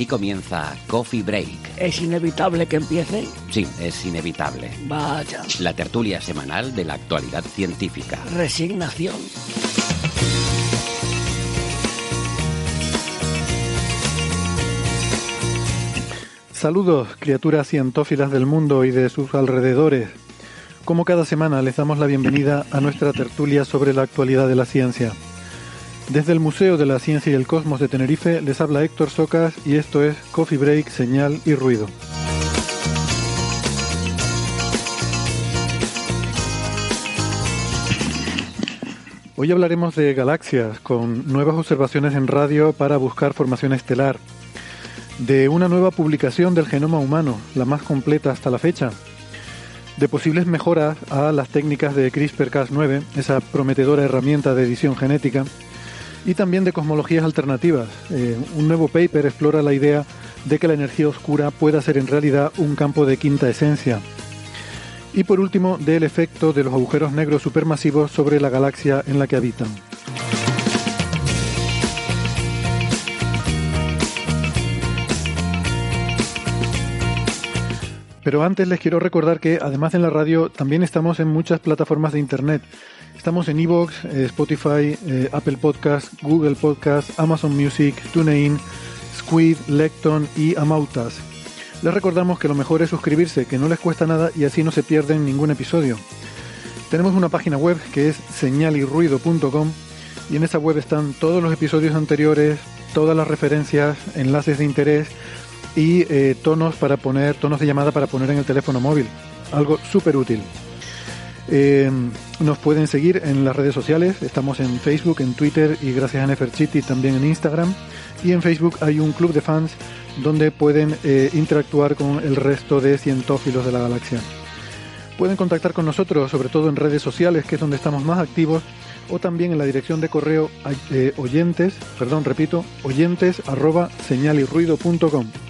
Aquí comienza Coffee Break. ¿Es inevitable que empiece? Sí, es inevitable. Vaya. La tertulia semanal de la actualidad científica. Resignación. Saludos, criaturas cientófilas del mundo y de sus alrededores. Como cada semana les damos la bienvenida a nuestra tertulia sobre la actualidad de la ciencia. Desde el Museo de la Ciencia y el Cosmos de Tenerife les habla Héctor Socas y esto es Coffee Break, Señal y Ruido. Hoy hablaremos de galaxias con nuevas observaciones en radio para buscar formación estelar, de una nueva publicación del genoma humano, la más completa hasta la fecha, de posibles mejoras a las técnicas de CRISPR-Cas9, esa prometedora herramienta de edición genética, y también de cosmologías alternativas. Eh, un nuevo paper explora la idea de que la energía oscura pueda ser en realidad un campo de quinta esencia. Y por último, del efecto de los agujeros negros supermasivos sobre la galaxia en la que habitan. Pero antes les quiero recordar que además en la radio también estamos en muchas plataformas de internet. Estamos en Evox, eh, Spotify, eh, Apple Podcast, Google Podcast, Amazon Music, TuneIn, Squid, Lecton y Amautas. Les recordamos que lo mejor es suscribirse, que no les cuesta nada y así no se pierden ningún episodio. Tenemos una página web que es señalirruido.com y en esa web están todos los episodios anteriores, todas las referencias, enlaces de interés y eh, tonos para poner, tonos de llamada para poner en el teléfono móvil. Algo súper útil. Eh, nos pueden seguir en las redes sociales, estamos en Facebook, en Twitter y gracias a Neferchiti también en Instagram. Y en Facebook hay un club de fans donde pueden eh, interactuar con el resto de cientófilos de la galaxia. Pueden contactar con nosotros, sobre todo en redes sociales, que es donde estamos más activos, o también en la dirección de correo eh, oyentes, perdón, repito, oyentes arroba señalirruido.com.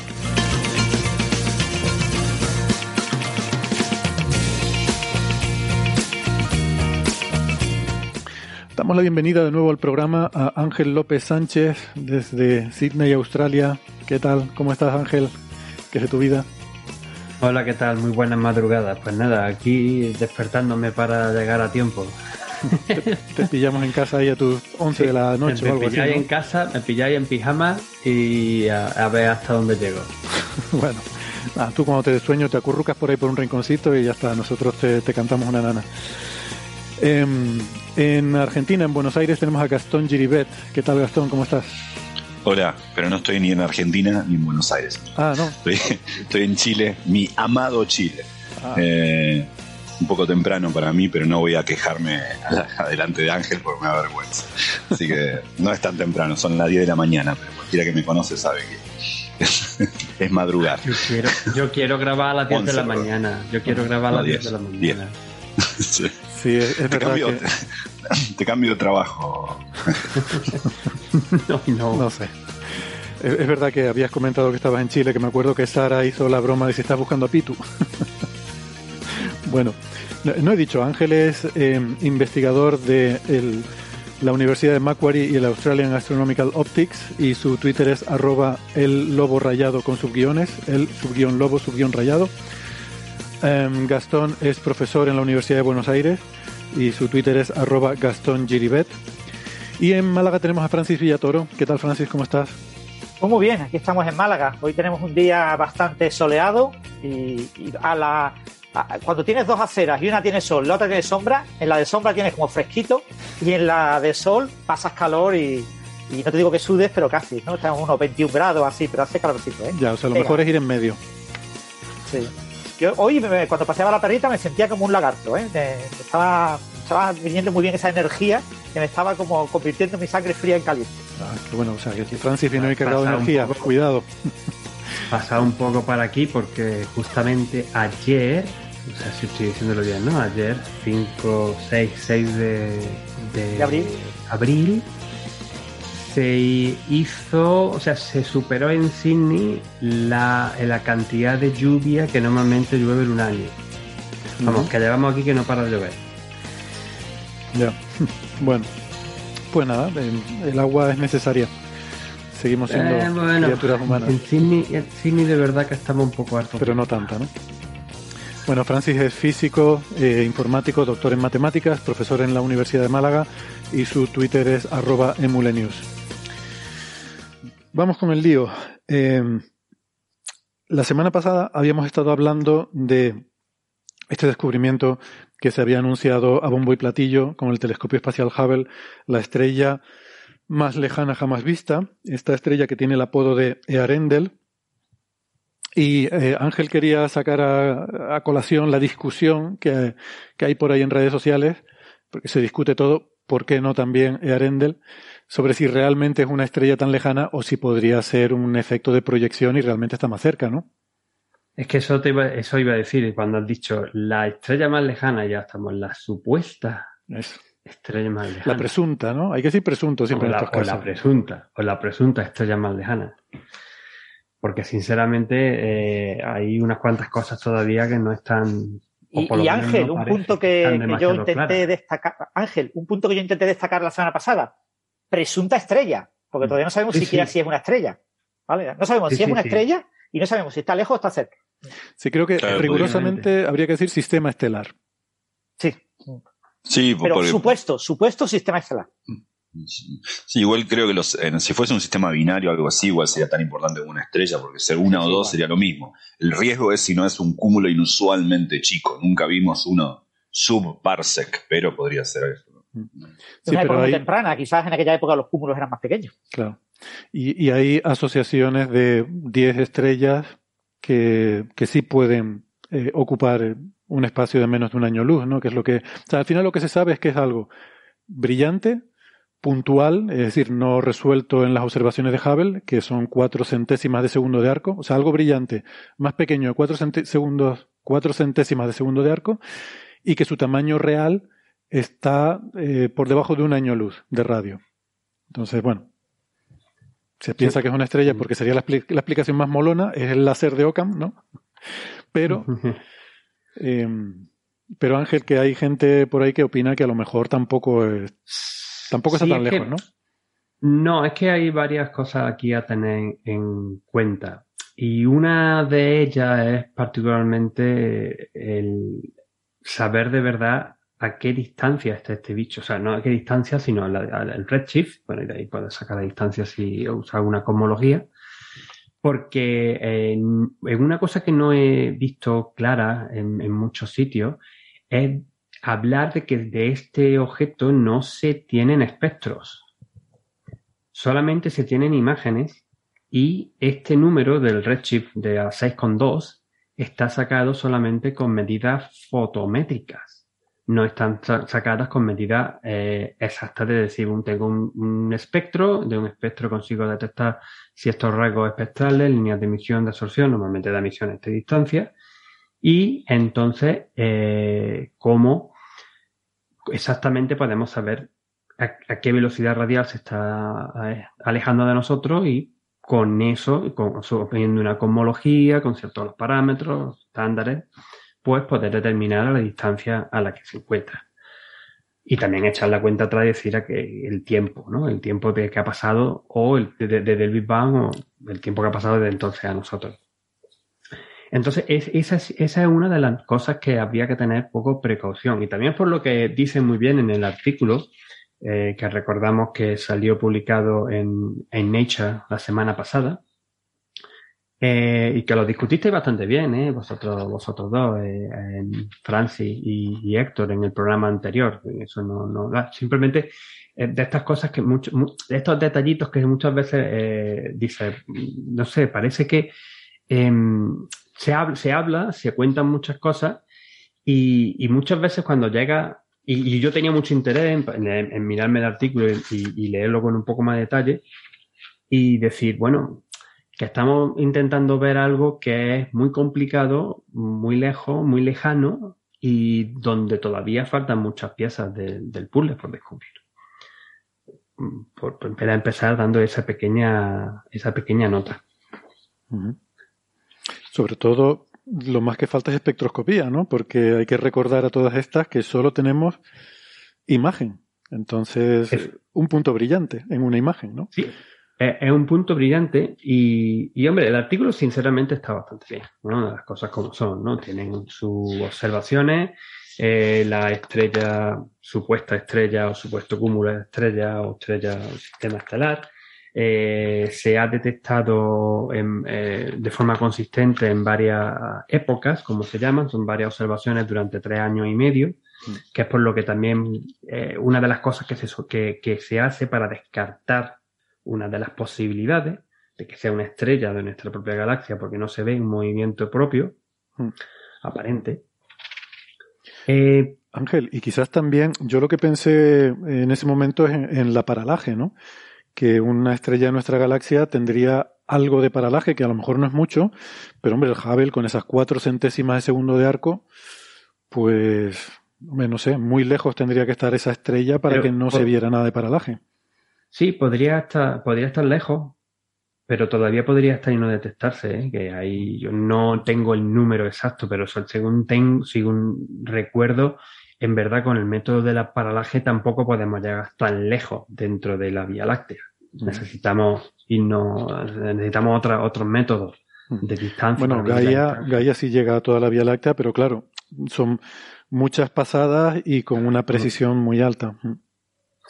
Damos la bienvenida de nuevo al programa a Ángel López Sánchez desde Sydney, Australia. ¿Qué tal? ¿Cómo estás, Ángel? ¿Qué es de tu vida? Hola, ¿qué tal? Muy buenas madrugadas. Pues nada, aquí despertándome para llegar a tiempo. Te, te pillamos en casa ahí a tus 11 de la noche me o algo así. pilláis ¿no? en casa, me pilláis en pijama y a, a ver hasta dónde llego. Bueno, nada, tú cuando te sueño te acurrucas por ahí por un rinconcito y ya está, nosotros te, te cantamos una nana. Em, en Argentina, en Buenos Aires, tenemos a Gastón Giribet. ¿Qué tal, Gastón? ¿Cómo estás? Hola, pero no estoy ni en Argentina ni en Buenos Aires. Ah, no. Estoy, estoy en Chile, mi amado Chile. Ah, Eh, un poco temprano para mí, pero no voy a quejarme adelante de Ángel porque me da vergüenza. Así que no es tan temprano, son las 10 de la mañana, pero cualquiera que me conoce sabe que es madrugar. Yo quiero, yo quiero grabar a las 10 de la 11, perdón. mañana. Yo quiero grabar a No, las 10 10, de la mañana. Sí. es, es Te, verdad cambio, que... te, te cambio de trabajo. No, no. No sé. Es, es verdad que habías comentado que estabas en Chile, que me acuerdo que Sara hizo la broma de si estás buscando a Pitu. bueno, no, no he dicho, Ángel es eh, investigador del la Universidad de Macquarie y el Australian Astronomical Optics y su Twitter es arroba el lobo rayado con subguiones, el subguión lobo subguión rayado. Em, Gastón es profesor en la Universidad de Buenos Aires y su Twitter es arroba Gastón Giribet. Y en Málaga tenemos a Francis Villatoro. ¿Qué tal Francis? ¿Cómo estás? Pues muy bien, aquí estamos en Málaga. Hoy tenemos un día bastante soleado y, a la, cuando tienes dos aceras y una tiene sol, la otra tiene sombra, en la de sombra tienes como fresquito y en la de sol pasas calor y, no te digo que sudes, pero casi, ¿no? Estamos unos 21 grados así, pero hace calorcito, ¿eh? Ya, o sea, lo mejor es ir en medio. Sí. Yo hoy, cuando paseaba la perrita, me sentía como un lagarto, ¿eh? estaba, estaba viniendo muy bien esa energía que me estaba como convirtiendo mi sangre fría en caliente. Ah, qué bueno, o sea, que si Francis viene hoy cargado de energía, cuidado. Pasado un poco para aquí porque justamente ayer, o sea, si estoy diciéndolo bien, ¿no? Ayer, 5, 6, 6 de, de, abril? abril, se hizo, o sea, se superó en Sydney la, la cantidad de lluvia que normalmente llueve en un año. Vamos, que llevamos aquí que no para de llover. Ya, bueno, pues nada, el agua es necesaria seguimos siendo eh, criaturas humanas. En Sydney, de verdad que estamos un poco hartos. Pero no tanta, ¿no? Bueno, Francis es físico, eh, informático, doctor en matemáticas, profesor en la Universidad de Málaga y su Twitter es arroba emulenius. Vamos con el lío. Eh, la semana pasada habíamos estado hablando de este descubrimiento que se había anunciado a bombo y platillo con el telescopio espacial Hubble, la estrella más lejana jamás vista, esta estrella que tiene el apodo de Earendel. Y eh, Ángel quería sacar a, colación la discusión que, hay por ahí en redes sociales, porque se discute todo, ¿por qué no también Earendel? Sobre si realmente es una estrella tan lejana o si podría ser un efecto de proyección y realmente está más cerca, ¿no? Es que eso, te iba, eso iba a decir cuando has dicho la estrella más lejana, ya estamos en la supuesta. Eso. Estrella más lejana. La presunta, ¿no? Hay que decir presunto siempre o la, en la presunta, o la presunta estrella más lejana. Porque sinceramente eh, hay unas cuantas cosas todavía que no están. Y, Ángel, un punto que, yo intenté destacar. Ángel, un punto que yo intenté destacar la semana pasada. Presunta estrella. Porque todavía no sabemos siquiera si es una estrella. ¿Vale? No sabemos si es una estrella y no sabemos si está lejos o está cerca. Sí, creo que rigurosamente habría que decir sistema estelar. Sí. Sí, pero supuesto, supuesto sistema estelar. Sí, igual creo que los, si fuese un sistema binario o algo así, igual sería tan importante como una estrella, porque ser una o dos sería lo mismo. El riesgo es si no es un cúmulo inusualmente chico. Nunca vimos uno subparsec, pero podría ser eso. Sí, una época muy temprana, quizás en aquella época los cúmulos eran más pequeños. Claro. Y, hay asociaciones de 10 estrellas que, que sí pueden eh, ocupar un espacio de menos de un año luz, ¿no? Que es lo que, o sea, al final lo que se sabe es que es algo brillante, puntual, es decir, no resuelto en las observaciones de Hubble, que son cuatro centésimas de segundo de arco, o sea, algo brillante, más pequeño de cuatro segundos, cuatro centésimas de segundo de arco, y que su tamaño real está eh, por debajo de un año luz de radio. Entonces, bueno, se piensa que es una estrella porque sería la, la, explicación más molona, es el láser de Occam, ¿no? Pero Eh, pero Ángel, que hay gente por ahí que opina que a lo mejor tampoco es, tampoco está tan lejos, ¿no? No, es que hay varias cosas aquí a tener en cuenta. Y una de ellas es particularmente el saber de verdad a qué distancia está este bicho. O sea, no a qué distancia, sino el redshift. Bueno, y de ahí puedes sacar la distancia si usas alguna cosmología porque en, una cosa que no he visto clara en, muchos sitios es hablar de que de este objeto no se tienen espectros, solamente se tienen imágenes y este número del redshift de 6,2 está sacado solamente con medidas fotométricas no están sacadas con medidas eh, exactas de decir, tengo un, espectro, de un espectro consigo detectar ciertos rasgos espectrales, líneas de emisión, de absorción, normalmente de emisión a esta distancia, y entonces eh, cómo exactamente podemos saber a, qué velocidad radial se está eh, alejando de nosotros y con eso, con, una cosmología, con ciertos parámetros, estándares, pues poder determinar la distancia a la que se encuentra. y también echar la cuenta atrás y decir a que el tiempo, ¿no? El tiempo que ha pasado o el, desde de, Big Bang o el tiempo que ha pasado desde entonces a nosotros. Entonces, esa, es, esa es una de las cosas que habría que tener poco precaución. Y también por lo que dice muy bien en el artículo, eh, que recordamos que salió publicado en, en Nature la semana pasada, eh, y que lo discutisteis bastante bien, ¿eh? vosotros, vosotros dos, eh, Francis y, Héctor, en el programa anterior. Eso no, no simplemente eh, de estas cosas que muchos, de estos detallitos que muchas veces eh, dice, no sé, parece que em, se, habla, se habla, se cuentan muchas cosas y, y muchas veces cuando llega, y, yo tenía mucho interés en, mirarme el artículo y, y, leerlo con un poco más de detalle y decir, bueno, que estamos intentando ver algo que es muy complicado, muy lejos, muy lejano y donde todavía faltan muchas piezas del puzzle por descubrir. Por, por, empezar dando esa pequeña, esa pequeña nota. Sobre todo, lo más que falta es espectroscopía, ¿no? Porque hay que recordar a todas estas que solo tenemos imagen. Entonces, un punto brillante en una imagen, ¿no? Sí, es un punto brillante y, hombre, el artículo sinceramente está bastante bien, ¿no? Las cosas como son, ¿no? Tienen sus observaciones, eh, la estrella, supuesta estrella o supuesto cúmulo de estrella o estrella o sistema estelar, eh, se ha detectado eh, de forma consistente en varias épocas, como se llaman, son varias observaciones durante tres años y medio, mm. que es por lo que también una de las cosas que se, que, que se hace para descartar una de las posibilidades de que sea una estrella de nuestra propia galaxia porque no se ve un movimiento propio hmm. aparente. Eh, Ángel, y quizás también, yo lo que pensé en ese momento es en, la paralaje, ¿no? Que una estrella de nuestra galaxia tendría algo de paralaje, que a lo mejor no es mucho, pero hombre, el Hubble con esas cuatro centésimas de segundo de arco, pues, no sé, muy lejos tendría que estar esa estrella para que no se viera nada de paralaje. Sí, podría estar, podría estar lejos, pero todavía podría estar y no detectarse, ¿eh? que ahí yo no tengo el número exacto, pero según, tengo, según recuerdo, en verdad con el método de la paralaje tampoco podemos llegar tan lejos dentro de la Vía Láctea. Necesitamos y no necesitamos otra, otros métodos de distancia. Bueno, Gaia, Gaia sí llega a toda la Vía Láctea, pero claro, son muchas pasadas y con una precisión muy alta.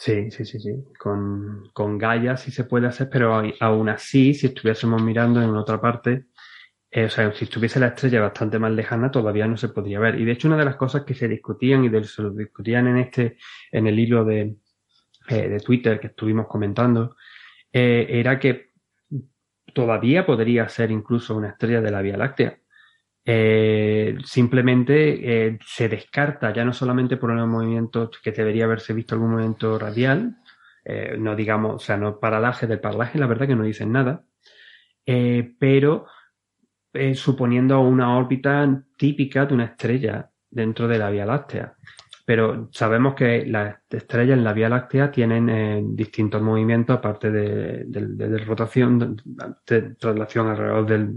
Sí, sí, sí, sí. Con, con Gaia sí se puede hacer, pero aún así, si estuviésemos mirando en otra parte, eh, o sea, si estuviese la estrella bastante más lejana, todavía no se podría ver. Y de hecho, una de las cosas que se discutían y de, se discutían en este, en el hilo de, eh, de Twitter que estuvimos comentando, eh, era que todavía podría ser incluso una estrella de la Vía Láctea eh, simplemente eh, se descarta ya no solamente por los movimientos que debería haberse visto algún movimiento radial, eh, no digamos, o sea, no paralaje del paralaje, la verdad que no dicen nada, pero suponiendo una órbita típica de una estrella dentro de la Vía Láctea. Pero sabemos que las estrellas en la Vía Láctea tienen distintos movimientos aparte de, de, de rotación, de, traslación alrededor del,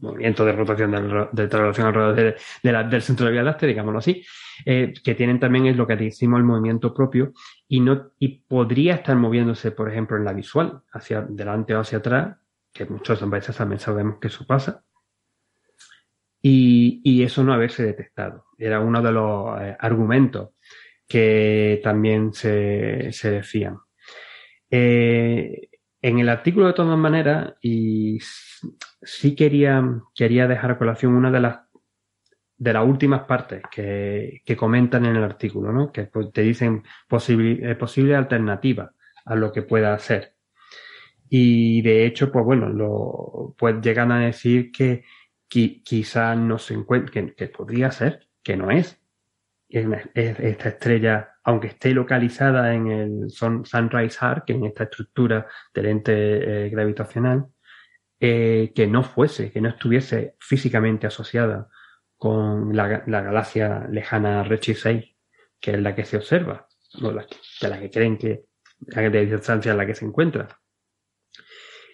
movimiento de rotación de, traslación alrededor del centro de la Vía Láctea, digámoslo así, eh, que tienen también es lo que decimos el movimiento propio y no y podría estar moviéndose, por ejemplo, en la visual, hacia delante o hacia atrás, que muchos veces también sabemos que eso pasa. Y, y eso no haberse detectado. Era uno de los eh, argumentos que también se, se decían. Eh, en el artículo, de todas maneras, y sí quería, quería dejar a colación una de las de las últimas partes que, que comentan en el artículo, ¿no? Que pues, te dicen posible, eh, posible alternativa a lo que pueda hacer. Y de hecho, pues bueno, lo, pues llegan a decir que, quizás no se encuentre, que, podría ser, que no es. esta estrella, aunque esté localizada en el Sunrise Arc, en esta estructura del ente eh, gravitacional, eh, que no fuese, que no estuviese físicamente asociada con la, la galaxia lejana Redshift 6, que es la que se observa, o la, de la que creen que de distancia en la que se encuentra.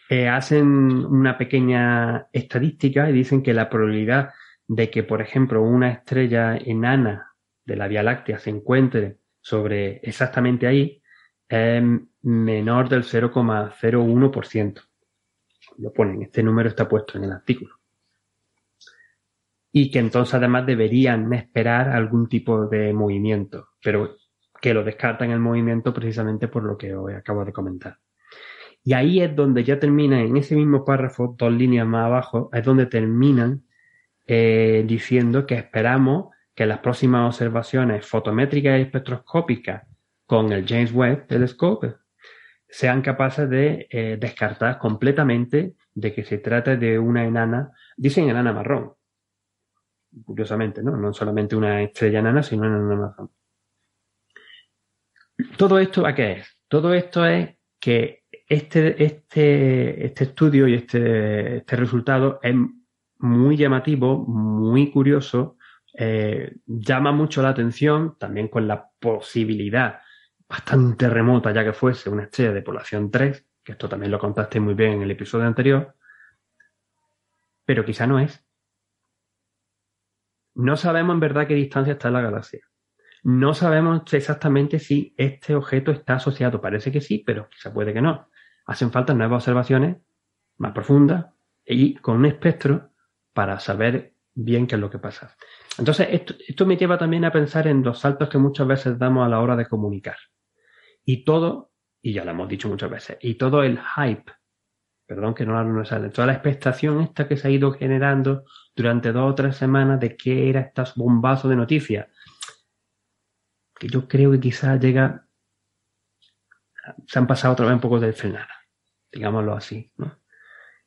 Eh, hacen una pequeña estadística y dicen que la probabilidad de que, por ejemplo, una estrella enana de la Vía Láctea se encuentre sobre exactamente ahí es menor del 0,01%. Lo ponen, este número está puesto en el artículo. Y que entonces además deberían esperar algún tipo de movimiento, pero que lo descartan el movimiento precisamente por lo que os acabo de comentar. Y ahí es donde ya termina, en ese mismo párrafo, dos líneas más abajo, es donde terminan eh, diciendo que esperamos que las próximas observaciones fotométricas y espectroscópicas con el James Webb Telescope sean capaces de eh, descartar completamente de que se trate de una enana, dicen enana marrón, curiosamente, ¿no? No solamente una estrella enana, sino una enana marrón. Todo esto, ¿a qué es? Todo esto es que este, este, este estudio y este, este resultado es muy llamativo, muy curioso, eh, llama mucho la atención, también con la posibilidad bastante remota ya que fuese una estrella de población 3, que esto también lo contaste muy bien en el episodio anterior, pero quizá no es. No sabemos en verdad qué distancia está la galaxia. No sabemos exactamente si este objeto está asociado. Parece que sí, pero quizá puede que no. Hacen falta nuevas observaciones más profundas y con un espectro para saber bien qué es lo que pasa. Entonces, esto, me lleva también a pensar en los saltos que muchas veces damos a la hora de comunicar. Y todo, y ya lo hemos dicho muchas veces, y todo el hype, perdón que no lo sale, toda la expectación esta que se ha ido generando durante dos o tres semanas de qué era este bombazo de noticias, que yo creo que quizás llega, se han pasado otra vez un poco de frenada digámoslo así, ¿no?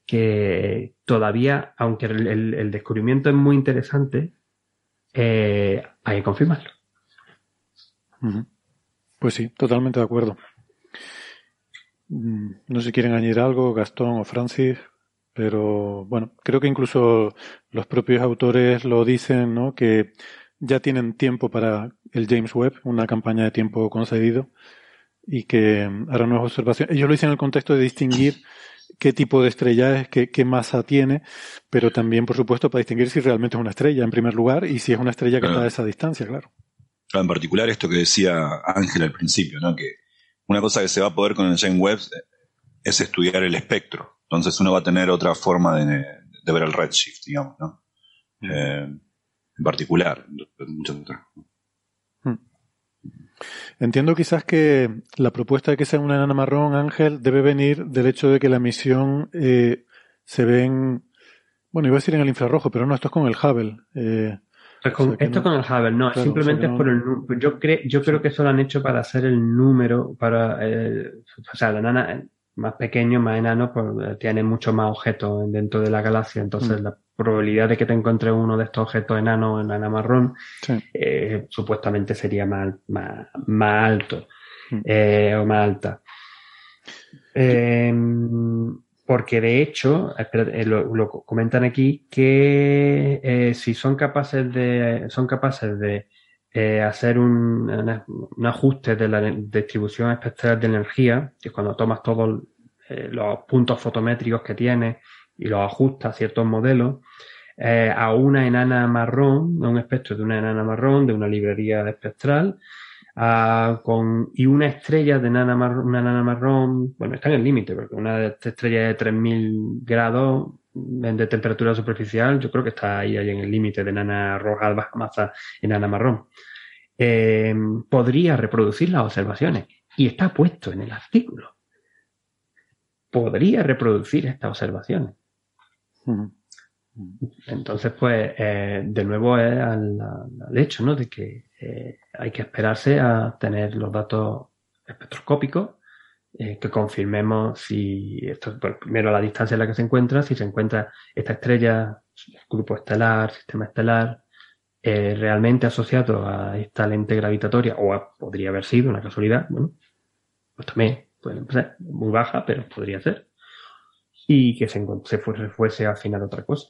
que todavía, aunque el, descubrimiento es muy interesante, eh, hay que confirmarlo. Pues sí, totalmente de acuerdo. Mm, no sé si quieren añadir algo, Gastón o Francis, pero bueno, creo que incluso los propios autores lo dicen, ¿no? Que ya tienen tiempo para el James Webb, una campaña de tiempo concedido, y que harán nuevas observaciones. Ellos lo dicen en el contexto de distinguir qué tipo de estrella es, qué, qué, masa tiene, pero también, por supuesto, para distinguir si realmente es una estrella, en primer lugar, y si es una estrella que está a esa distancia, claro. En particular, esto que decía Ángel al principio, ¿no? que una cosa que se va a poder con el James Webb es estudiar el espectro. Entonces uno va a tener otra forma de, ver el redshift, digamos, ¿no? Eh, en particular, muchas otras. Entiendo quizás que la propuesta de que sea una enana marrón, Ángel, debe venir del hecho de que la misión eh, se ve en, bueno, iba a decir en el infrarrojo, pero no, esto es con el Hubble. Eh, esto con el Hubble, no, simplemente es por el yo creo, yo creo que eso lo han hecho para hacer el número, para, eh, o sea, la enana más pequeño, más enano, pues tiene mucho más objetos dentro de la galaxia, entonces mm. la probabilidad de que te encuentres uno de estos objetos enanos en enana marrón eh, supuestamente sería más, más, más alto mm. eh, o más alta. Em, porque de hecho, eh, lo, comentan aquí que si son capaces de son capaces de hacer un, un, ajuste de la distribución espectral de energía, que es cuando tomas todos los puntos fotométricos que tienes y lo ajusta a ciertos modelos, eh, a una enana marrón, a un espectro de una enana marrón, de una librería espectral, con, y una estrella de enana marrón, una enana marrón, bueno, está en el límite, porque una estrella de 3000 grados de temperatura superficial, yo creo que está ahí, ahí en el límite de enana roja, baja masa, enana marrón. Eh, podría reproducir las observaciones y está puesto en el artículo. Podría reproducir estas observaciones. Entonces, pues, eh, de nuevo es al, hecho, ¿no? De que eh, hay que esperarse a tener los datos espectroscópicos eh, que confirmemos si esto, primero la distancia en la que se encuentra, si se encuentra esta estrella, grupo estelar, sistema estelar, realmente asociado a esta lente gravitatoria, o podría haber sido una casualidad, bueno, pues también puede ser muy baja, pero podría ser y que se, se fuese, fuese a afinar otra cosa.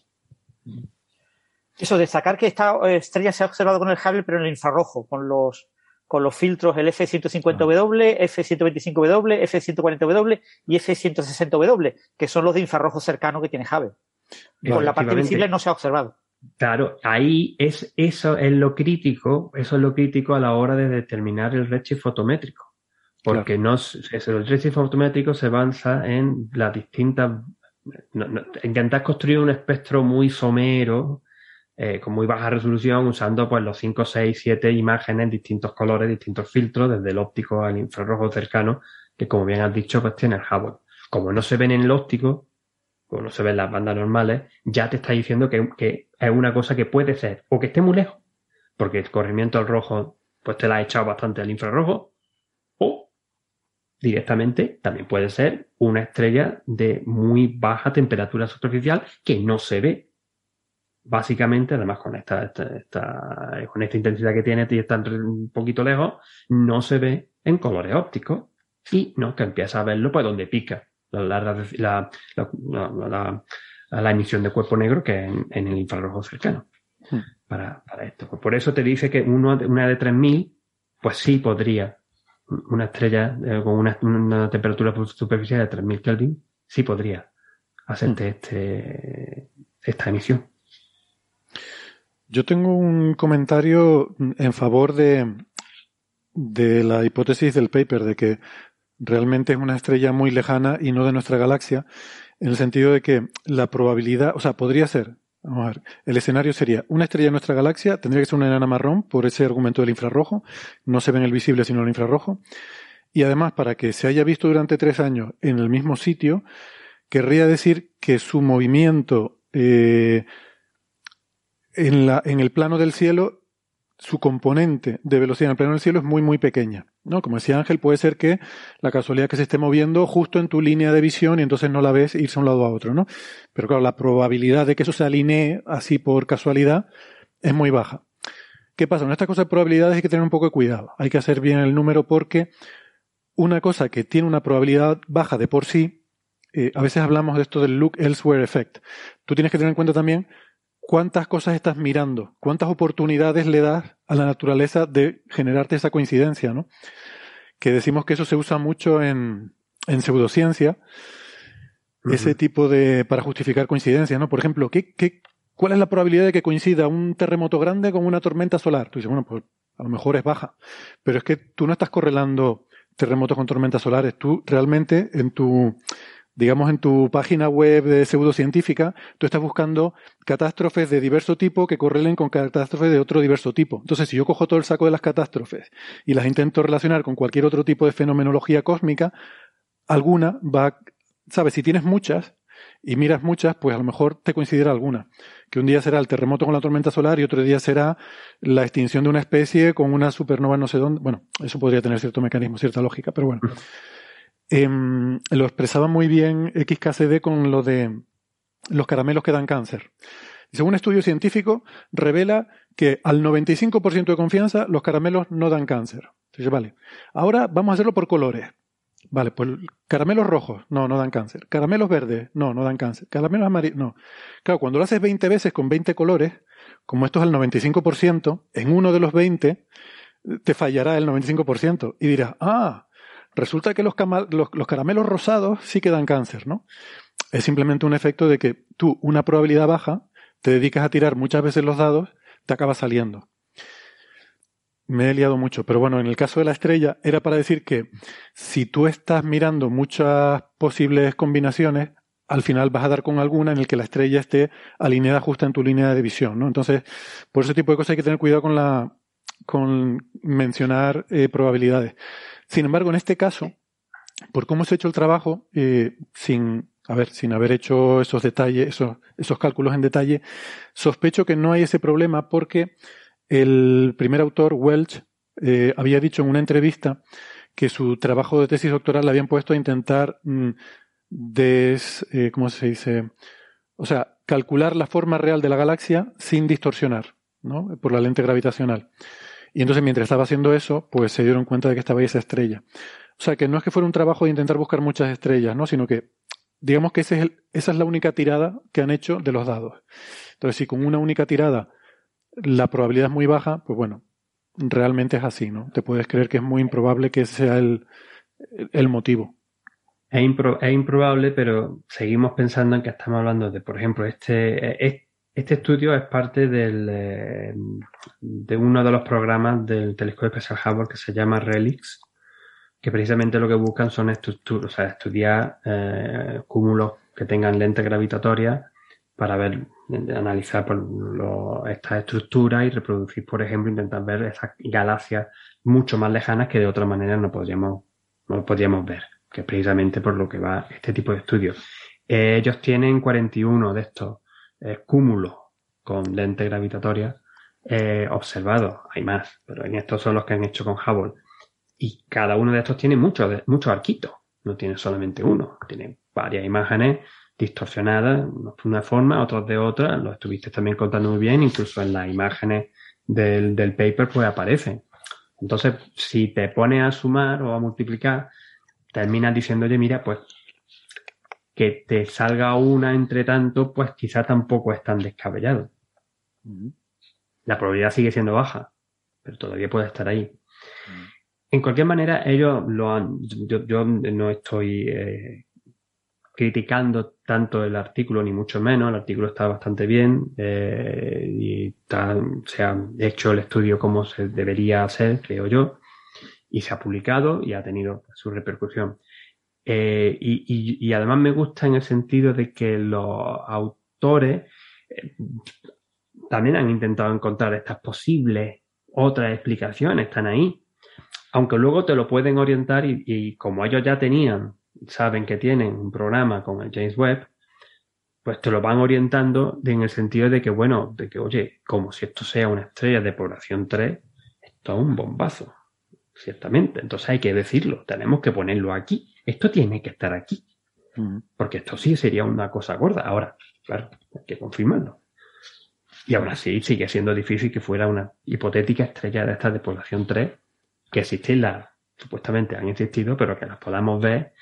Eso, destacar que esta estrella se ha observado con el Hubble, pero en el infrarrojo, con los, con los filtros el F150W, F125W, F140W y F160W, que son los de infrarrojo cercano que tiene Hubble. con la parte visible no se ha observado. Claro, ahí es eso es lo crítico, eso es lo crítico a la hora de determinar el redshift fotométrico. Porque no es, el redshift fotométrico se avanza en las distintas. intentar construir un espectro muy somero, eh, con muy baja resolución, usando pues los 5, 6, 7 imágenes en distintos colores, distintos filtros, desde el óptico al infrarrojo cercano, que como bien has dicho, pues tiene el Hubble. Como no se ven en el óptico, como no se ven las bandas normales, ya te está diciendo que, que es una cosa que puede ser o que esté muy lejos, porque el corrimiento al rojo pues te la ha echado bastante al infrarrojo, o directamente también puede ser una estrella de muy baja temperatura superficial que no se ve. Básicamente, además con esta, esta, con esta intensidad que tiene y está un poquito lejos, no se ve en colores ópticos y no, que empieza a verlo pues donde pica la, la, emisión de cuerpo negro que en, en el infrarrojo cercano hmm. para, para, esto. Pues por eso te dice que uno, una de 3000, pues sí podría, una estrella eh, con una, una, temperatura superficial de 3000 Kelvin, sí podría hacerte hmm. este, esta emisión. Yo tengo un comentario en favor de, de la hipótesis del paper de que realmente es una estrella muy lejana y no de nuestra galaxia, en el sentido de que la probabilidad, o sea, podría ser, vamos a ver, el escenario sería una estrella de nuestra galaxia, tendría que ser una enana marrón por ese argumento del infrarrojo, no se ve en el visible sino en el infrarrojo, y además para que se haya visto durante tres años en el mismo sitio, querría decir que su movimiento eh, en, el plano del cielo su componente de velocidad en el plano del cielo es muy, muy pequeña. ¿no? Como decía Ángel, puede ser que la casualidad que se esté moviendo justo en tu línea de visión y entonces no la ves irse a un lado a otro, ¿no? Pero claro, la probabilidad de que eso se alinee así por casualidad es muy baja. ¿Qué pasa? En estas cosas de probabilidades hay que tener un poco de cuidado. Hay que hacer bien el número porque una cosa que tiene una probabilidad baja de por sí, eh, a veces hablamos de esto del look elsewhere effect. Tú tienes que tener en cuenta también cuántas cosas estás mirando, cuántas oportunidades le das a la naturaleza de generarte esa coincidencia, ¿no? Que decimos que eso se usa mucho en, en pseudociencia, ese tipo de, para justificar coincidencias, ¿no? Por ejemplo, ¿qué, qué, ¿cuál es la probabilidad de que coincida un terremoto grande con una tormenta solar? Tú dices, bueno, pues a lo mejor es baja, pero es que tú no estás correlando terremotos con tormentas solares, tú realmente en tu digamos, en tu página web de pseudocientífica, tú estás buscando catástrofes de diverso tipo que correlen con catástrofes de otro diverso tipo. Entonces, si yo cojo todo el saco de las catástrofes y las intento relacionar con cualquier otro tipo de fenomenología cósmica, alguna va, sabes, si tienes muchas y miras muchas, pues a lo mejor te coincidirá alguna. Que un día será el terremoto con la tormenta solar y otro día será la extinción de una especie con una supernova no sé dónde. Bueno, eso podría tener cierto mecanismo, cierta lógica, pero bueno. Em, lo expresaba muy bien XKCD con lo de los caramelos que dan cáncer. Según un estudio científico, revela que al 95% de confianza los caramelos no dan cáncer. Vale. Ahora vamos a hacerlo por colores. Vale, pues caramelos rojos, no, no dan cáncer. Caramelos verdes, no, no dan cáncer. Caramelos amarillos, no. Claro, cuando lo haces 20 veces con 20 colores, como esto es al 95%, en uno de los 20 te fallará el 95% y dirás, ah, Resulta que los, caramelos rosados sí que dan cáncer, ¿no? Es simplemente un efecto de que tú, una probabilidad baja, te dedicas a tirar muchas veces los dados, te acaba saliendo. Me he liado mucho, pero bueno, en el caso de la estrella era para decir que si tú estás mirando muchas posibles combinaciones, al final vas a dar con alguna en el que la estrella esté alineada justa en tu línea de visión, ¿no? Entonces, por ese tipo de cosas hay que tener cuidado con la con mencionar eh, probabilidades. Sin embargo, en este caso, por cómo se ha hecho el trabajo, eh, sin, a ver, sin haber hecho esos detalles, esos, esos cálculos en detalle, sospecho que no hay ese problema porque el primer autor, Welch, eh, había dicho en una entrevista que su trabajo de tesis doctoral le habían puesto a intentar mm, des, eh, ¿cómo se dice? O sea, calcular la forma real de la galaxia sin distorsionar, ¿no? Por la lente gravitacional. Y entonces mientras estaba haciendo eso, pues se dieron cuenta de que estaba ahí esa estrella. O sea, que no es que fuera un trabajo de intentar buscar muchas estrellas, ¿no? Sino que, digamos que ese es esa es la única tirada que han hecho de los dados. Entonces, si con una única tirada la probabilidad es muy baja, pues bueno, realmente es así, ¿no? Te puedes creer que es muy improbable que ese sea el, el motivo. Es, es, improbable, pero seguimos pensando en que estamos hablando de, por ejemplo, este, Este estudio es parte eh, de uno de los programas del telescopio espacial Hubble que se llama RELIX, que precisamente lo que buscan son estructuras, o sea, estudiar eh, cúmulos que tengan lentes gravitatorias para ver, analizar por lo, estas estructuras y reproducir, por ejemplo, intentar ver esas galaxias mucho más lejanas que de otra manera no podríamos, no podríamos ver, que es precisamente por lo que va este tipo de estudios. Eh, ellos tienen 41 de estos eh, cúmulos con lentes gravitatorias eh, observados. Hay más, pero en estos son los que han hecho con Hubble. Y cada uno de estos tiene muchos mucho arquitos. No tiene solamente uno. Tiene varias imágenes distorsionadas, unos de una forma, otros de otra. Lo estuviste también contando muy bien. Incluso en las imágenes del, del paper pues aparecen. Entonces, si te pones a sumar o a multiplicar, terminas diciendo, oye, mira, pues que te salga una entre tanto, pues quizá tampoco es tan descabellado. La probabilidad sigue siendo baja, pero todavía puede estar ahí. En cualquier manera, ellos lo han. Yo, no estoy eh, criticando tanto el artículo, ni mucho menos. El artículo está bastante bien eh, y se ha hecho el estudio como se debería hacer, creo yo, y se ha publicado y ha tenido su repercusión. Eh, y, además me gusta en el sentido de que los autores también han intentado encontrar estas posibles otras explicaciones, están ahí aunque luego te lo pueden orientar y, como ellos ya tenían, saben que tienen un programa con el James Webb, pues te lo van orientando en el sentido de que, bueno, de que, oye, como si esto sea una estrella de población 3, esto es un bombazo, ciertamente. Entonces hay que decirlo, tenemos que ponerlo aquí. Esto tiene que estar aquí. Porque esto sí sería una cosa gorda. Ahora, claro, hay que confirmarlo. Y aún así sigue siendo difícil que fuera una hipotética estrella de estas de población 3 que existirlas, supuestamente han existido, pero que las podamos ver.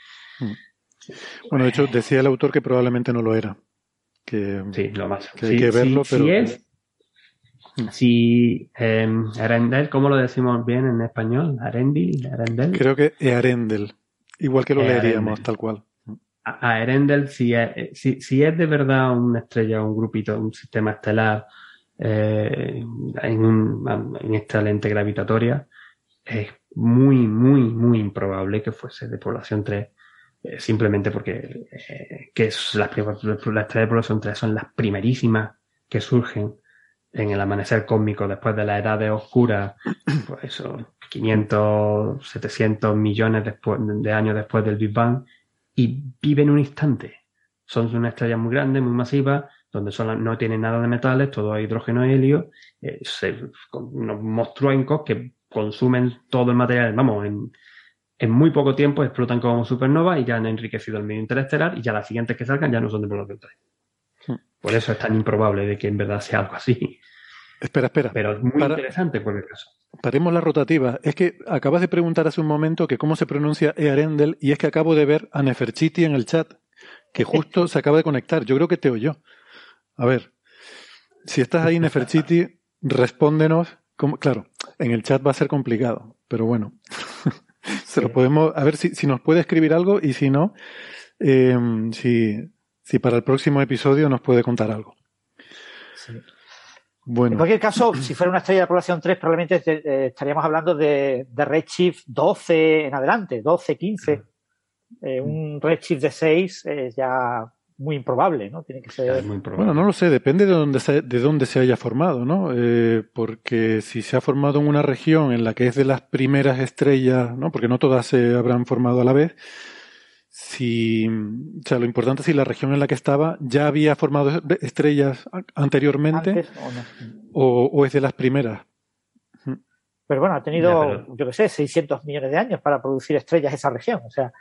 Bueno, de hecho, decía el autor que probablemente no lo era. Que, sí, lo más. Que hay que verlo, pero. Si es, si em, Arendel, ¿cómo lo decimos bien en español? Arendil, Arendel. Creo que Arendel. Igual que lo leeríamos, tal cual. A, Arendel, si es, si, si es de verdad una estrella, un grupito, un sistema estelar eh, en, un, en esta lente gravitatoria, es muy, muy, muy improbable que fuese de población 3, eh, simplemente porque eh, que es las, las de población 3 son las primerísimas que surgen en el amanecer cósmico después de la edad de oscura, pues eso, 500, 700 millones de años después del Big Bang, y viven un instante. Son una estrella muy grande, muy masiva, donde no tienen nada de metales, todo hidrógeno y helio, eh, unos monstruos que consumen todo el material, vamos, en, en muy poco tiempo explotan como supernova y ya han enriquecido el medio interestelar y ya las siguientes que salgan ya no son de población 3. Hmm. Por eso es tan improbable de que en verdad sea algo así. Espera, espera. Pero es muy interesante por el caso. Paremos la rotativa. Es que acabas de preguntar hace un momento que cómo se pronuncia Earendel y es que acabo de ver a Neferchiti en el chat, que justo se acaba de conectar. Yo creo que te oyó. A ver, si estás ahí, Neferchiti, respóndenos claro, en el chat va a ser complicado, pero bueno, se lo podemos, a ver si, si, nos puede escribir algo y si no, em, si, si para el próximo episodio nos puede contar algo. Bueno. En cualquier caso, si fuera una estrella de población 3, probablemente eh, estaríamos hablando de, de, Redshift 12 en adelante, 12, 15. Eh, un Redshift de 6 es ya muy improbable, ¿no? Tiene que ser muy Bueno, no lo sé, depende de dónde se, de dónde se haya formado, ¿no? Eh, porque si se ha formado en una región en la que es de las primeras estrellas, ¿no? Porque no todas se habrán formado a la vez. Si, o sea, lo importante es si la región en la que estaba ya había formado estrellas anteriormente o, es de las primeras. Pero bueno, ha tenido, yo qué sé, 600 millones de años para producir estrellas esa región, o sea.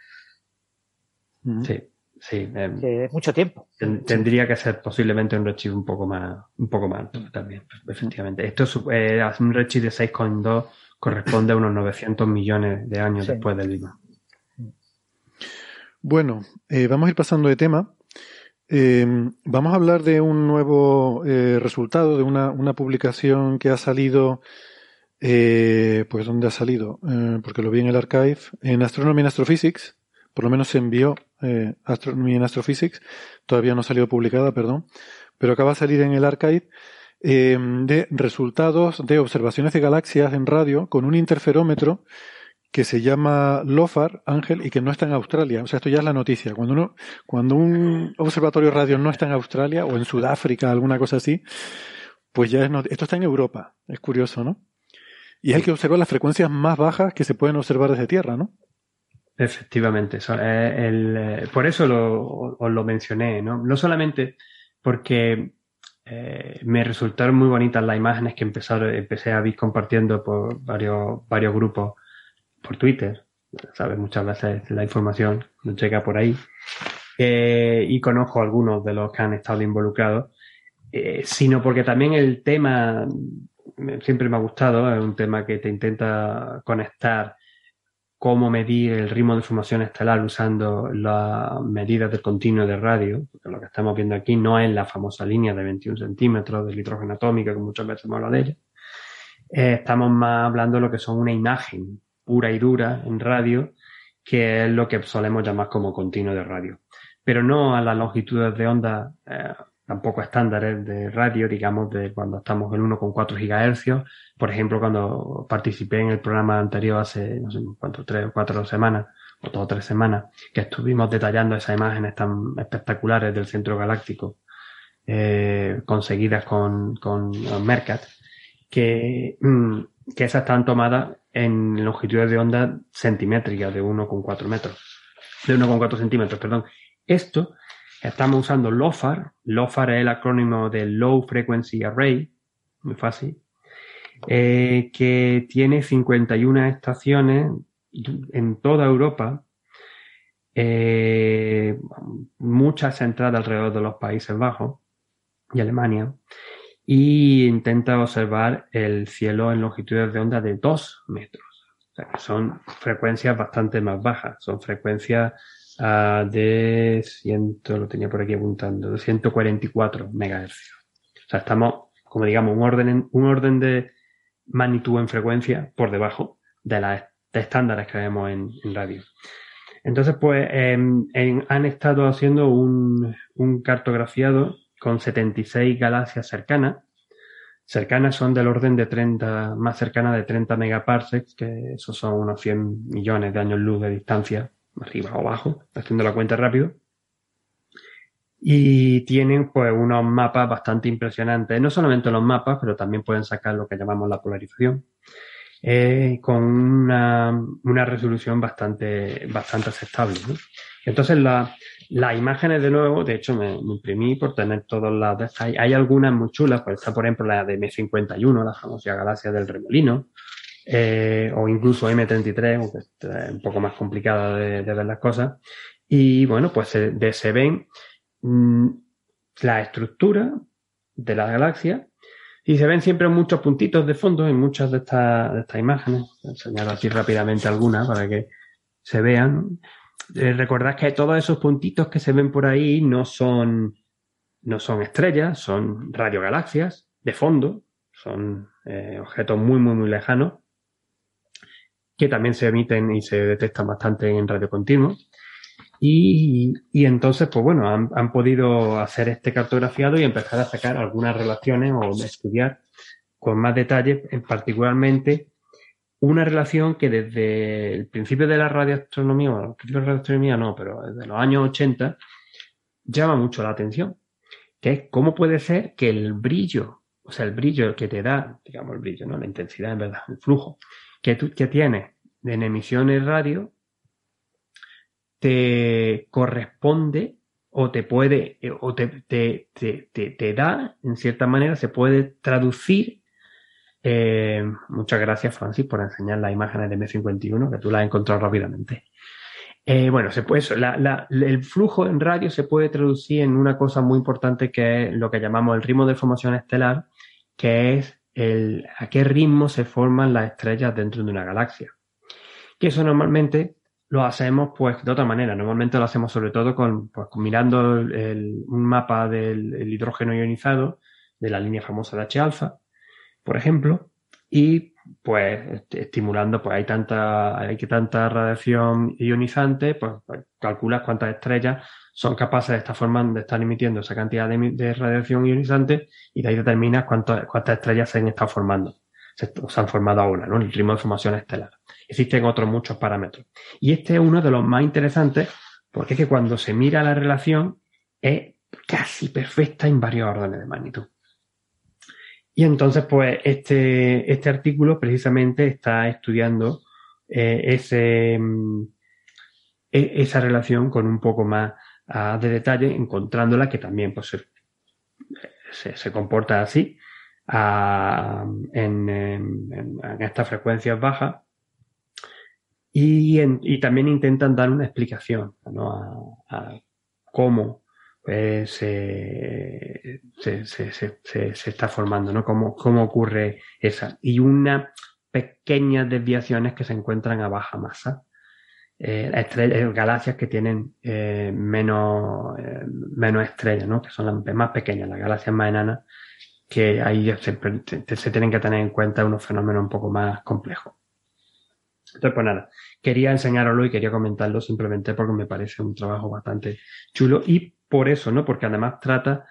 Sí. Sí, em, mucho tiempo. tendría que ser posiblemente un redshift un poco más, un poco más alto también, efectivamente. Esto es eh, un redshift de 6,2 corresponde a unos 900 millones de años después del Big Bueno, eh, vamos a ir pasando de tema. Em, vamos a hablar de un nuevo eh, resultado, de una, una, publicación que ha salido, pues ¿dónde ha salido? porque lo vi en el archive, en Astronomy and Astrophysics, por lo menos se envió eh, Astronomy and Astrophysics, todavía no ha salido publicada, perdón, pero acaba de salir en el archive eh, de resultados de observaciones de galaxias en radio con un interferómetro que se llama LOFAR, Ángel, y que no está en Australia. O sea, esto ya es la noticia. Cuando, uno, cuando un observatorio radio no está en Australia o en Sudáfrica, alguna cosa así, pues ya es esto está en Europa. Es curioso, ¿no? Y es el que observa las frecuencias más bajas que se pueden observar desde Tierra, ¿no? Efectivamente. Eh, por eso lo, os lo mencioné, ¿no? No solamente porque eh, me resultaron muy bonitas las imágenes que empezaron, empecé a ver compartiendo por varios, varios grupos por Twitter. ¿Sabes? Muchas veces la información no llega por ahí. Eh, y conozco algunos de los que han estado involucrados, eh, sino porque también el tema siempre me ha gustado, es un tema que te intenta conectar cómo medir el ritmo de formación estelar usando las medidas del continuo de radio, porque lo que estamos viendo aquí no es la famosa línea de 21 centímetros de hidrógeno atómico, que muchas veces hemos hablado de ella. Eh, estamos más hablando de lo que son una imagen pura y dura en radio, que es lo que solemos llamar como continuo de radio. Pero no a las longitudes de onda eh, tampoco estándares de radio, digamos, de cuando estamos en 1,4 GHz. Por ejemplo, cuando participé en el programa anterior hace, no sé cuánto, tres o cuatro semanas, o dos o tres semanas, que estuvimos detallando esas imágenes tan espectaculares del centro galáctico, eh, conseguidas con, con Mercat, que, mm, que esas están tomadas en longitudes de onda centimétricas de 1,4 metros, de 1,4 centímetros, perdón. Esto estamos usando LOFAR. LOFAR es el acrónimo de Low Frequency Array, muy fácil, eh, que tiene 51 estaciones en toda Europa, eh, muchas centradas alrededor de los Países Bajos y Alemania, y intenta observar el cielo en longitudes de onda de 2 metros. O sea, que son frecuencias bastante más bajas, son frecuencias uh, de 100, lo tenía por aquí apuntando, de 144 MHz. O sea, estamos, como digamos, un orden, un orden de magnitud en frecuencia por debajo de las estándares que vemos en, en radio. Entonces, pues, han estado haciendo un, un cartografiado con 76 galaxias cercanas. Cercanas son del orden de 30, más cercanas de 30 megaparsecs, que esos son unos 100 millones de años luz de distancia, arriba o abajo, haciendo la cuenta rápido. Y tienen pues unos mapas bastante impresionantes, no solamente los mapas, pero también pueden sacar lo que llamamos la polarización, eh, con una, resolución bastante, bastante aceptable. Entonces la, las imágenes de nuevo, de hecho me, imprimí por tener todos las hay, hay algunas muy chulas, pues está por ejemplo la de M51, la famosa galaxia del remolino, eh, o incluso M33, aunque es un poco más complicada de, ver las cosas. Y bueno, pues se, de, se ven mmm, la estructura de la galaxia y se ven siempre muchos puntitos de fondo en muchas de estas, de estas imágenes. Enseñar aquí rápidamente algunas para que se vean. Eh, recordad que todos esos puntitos que se ven por ahí no son, no son estrellas, son radiogalaxias de fondo, son eh, objetos muy, muy, muy lejanos que también se emiten y se detectan bastante en radio continuo. Y, y entonces, pues bueno, han, han, podido hacer este cartografiado y empezar a sacar algunas relaciones o estudiar con más detalle, en particularmente una relación que desde el principio de la radioastronomía, o el principio de la radioastronomía no, pero desde los años 80, llama mucho la atención, que es cómo puede ser que el brillo, o sea, el brillo que te da, digamos el brillo, no la intensidad en verdad, el flujo que tú que tienes en emisiones radio, te corresponde o te puede, o te, te, te, te, da, en cierta manera, se puede traducir eh, muchas gracias, Francis, por enseñar las imágenes de M51, que tú las has encontrado rápidamente. Eh, bueno, se puede, la, el flujo en radio se puede traducir en una cosa muy importante que es lo que llamamos el ritmo de formación estelar, que es el, a qué ritmo se forman las estrellas dentro de una galaxia. Que eso normalmente lo hacemos pues de otra manera. Normalmente lo hacemos sobre todo con, pues, mirando el, un mapa del hidrógeno ionizado de la línea famosa de H alfa por ejemplo, y pues estimulando, pues hay tanta, hay que tanta radiación ionizante, pues, pues, calculas cuántas estrellas son capaces de estar formando, de estar emitiendo esa cantidad de, radiación ionizante y de ahí determinas cuántas estrellas se han estado formando, se, han formado ahora, ¿no? El ritmo de formación estelar. Existen otros muchos parámetros. Y este es uno de los más interesantes porque es que cuando se mira la relación es casi perfecta en varios órdenes de magnitud. Y entonces, pues, este, este artículo precisamente está estudiando eh, ese, mm, e, esa relación con un poco más de detalle, encontrándola que también pues, se, comporta así en, estas frecuencias bajas. Y, también intentan dar una explicación a cómo pues, se, se, está formando, ¿no? ¿Cómo, ¿Cómo ocurre esa? Y unas pequeñas desviaciones que se encuentran a baja masa. Eh, estrellas, galaxias que tienen eh, menos, eh, menos estrellas, ¿no? que son las más pequeñas, las galaxias más enanas, que ahí se, se, tienen que tener en cuenta unos fenómenos un poco más complejos. Entonces, pues nada, quería enseñaroslo y quería comentarlo simplemente porque me parece un trabajo bastante chulo y por eso, ¿no? Porque además trata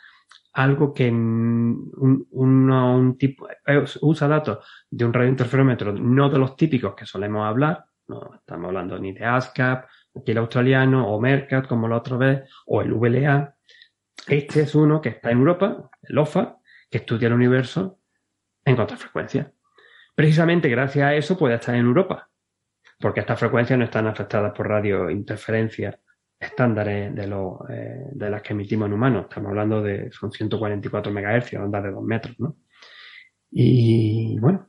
algo que un, tipo eh, usa datos de un radiointerferómetro no de los típicos que solemos hablar, no estamos hablando ni de ASCAP, aquí el australiano, o MERCAT, como la otra vez, o el VLA. Este es uno que está en Europa, el OFA, que estudia el universo en contrafrecuencia. Precisamente gracias a eso puede estar en Europa, porque estas frecuencias no están afectadas por radiointerferencia estándares de, lo, eh, de las que emitimos en humanos. Estamos hablando de, son 144 MHz, ondas de 2 metros, ¿no? Y bueno,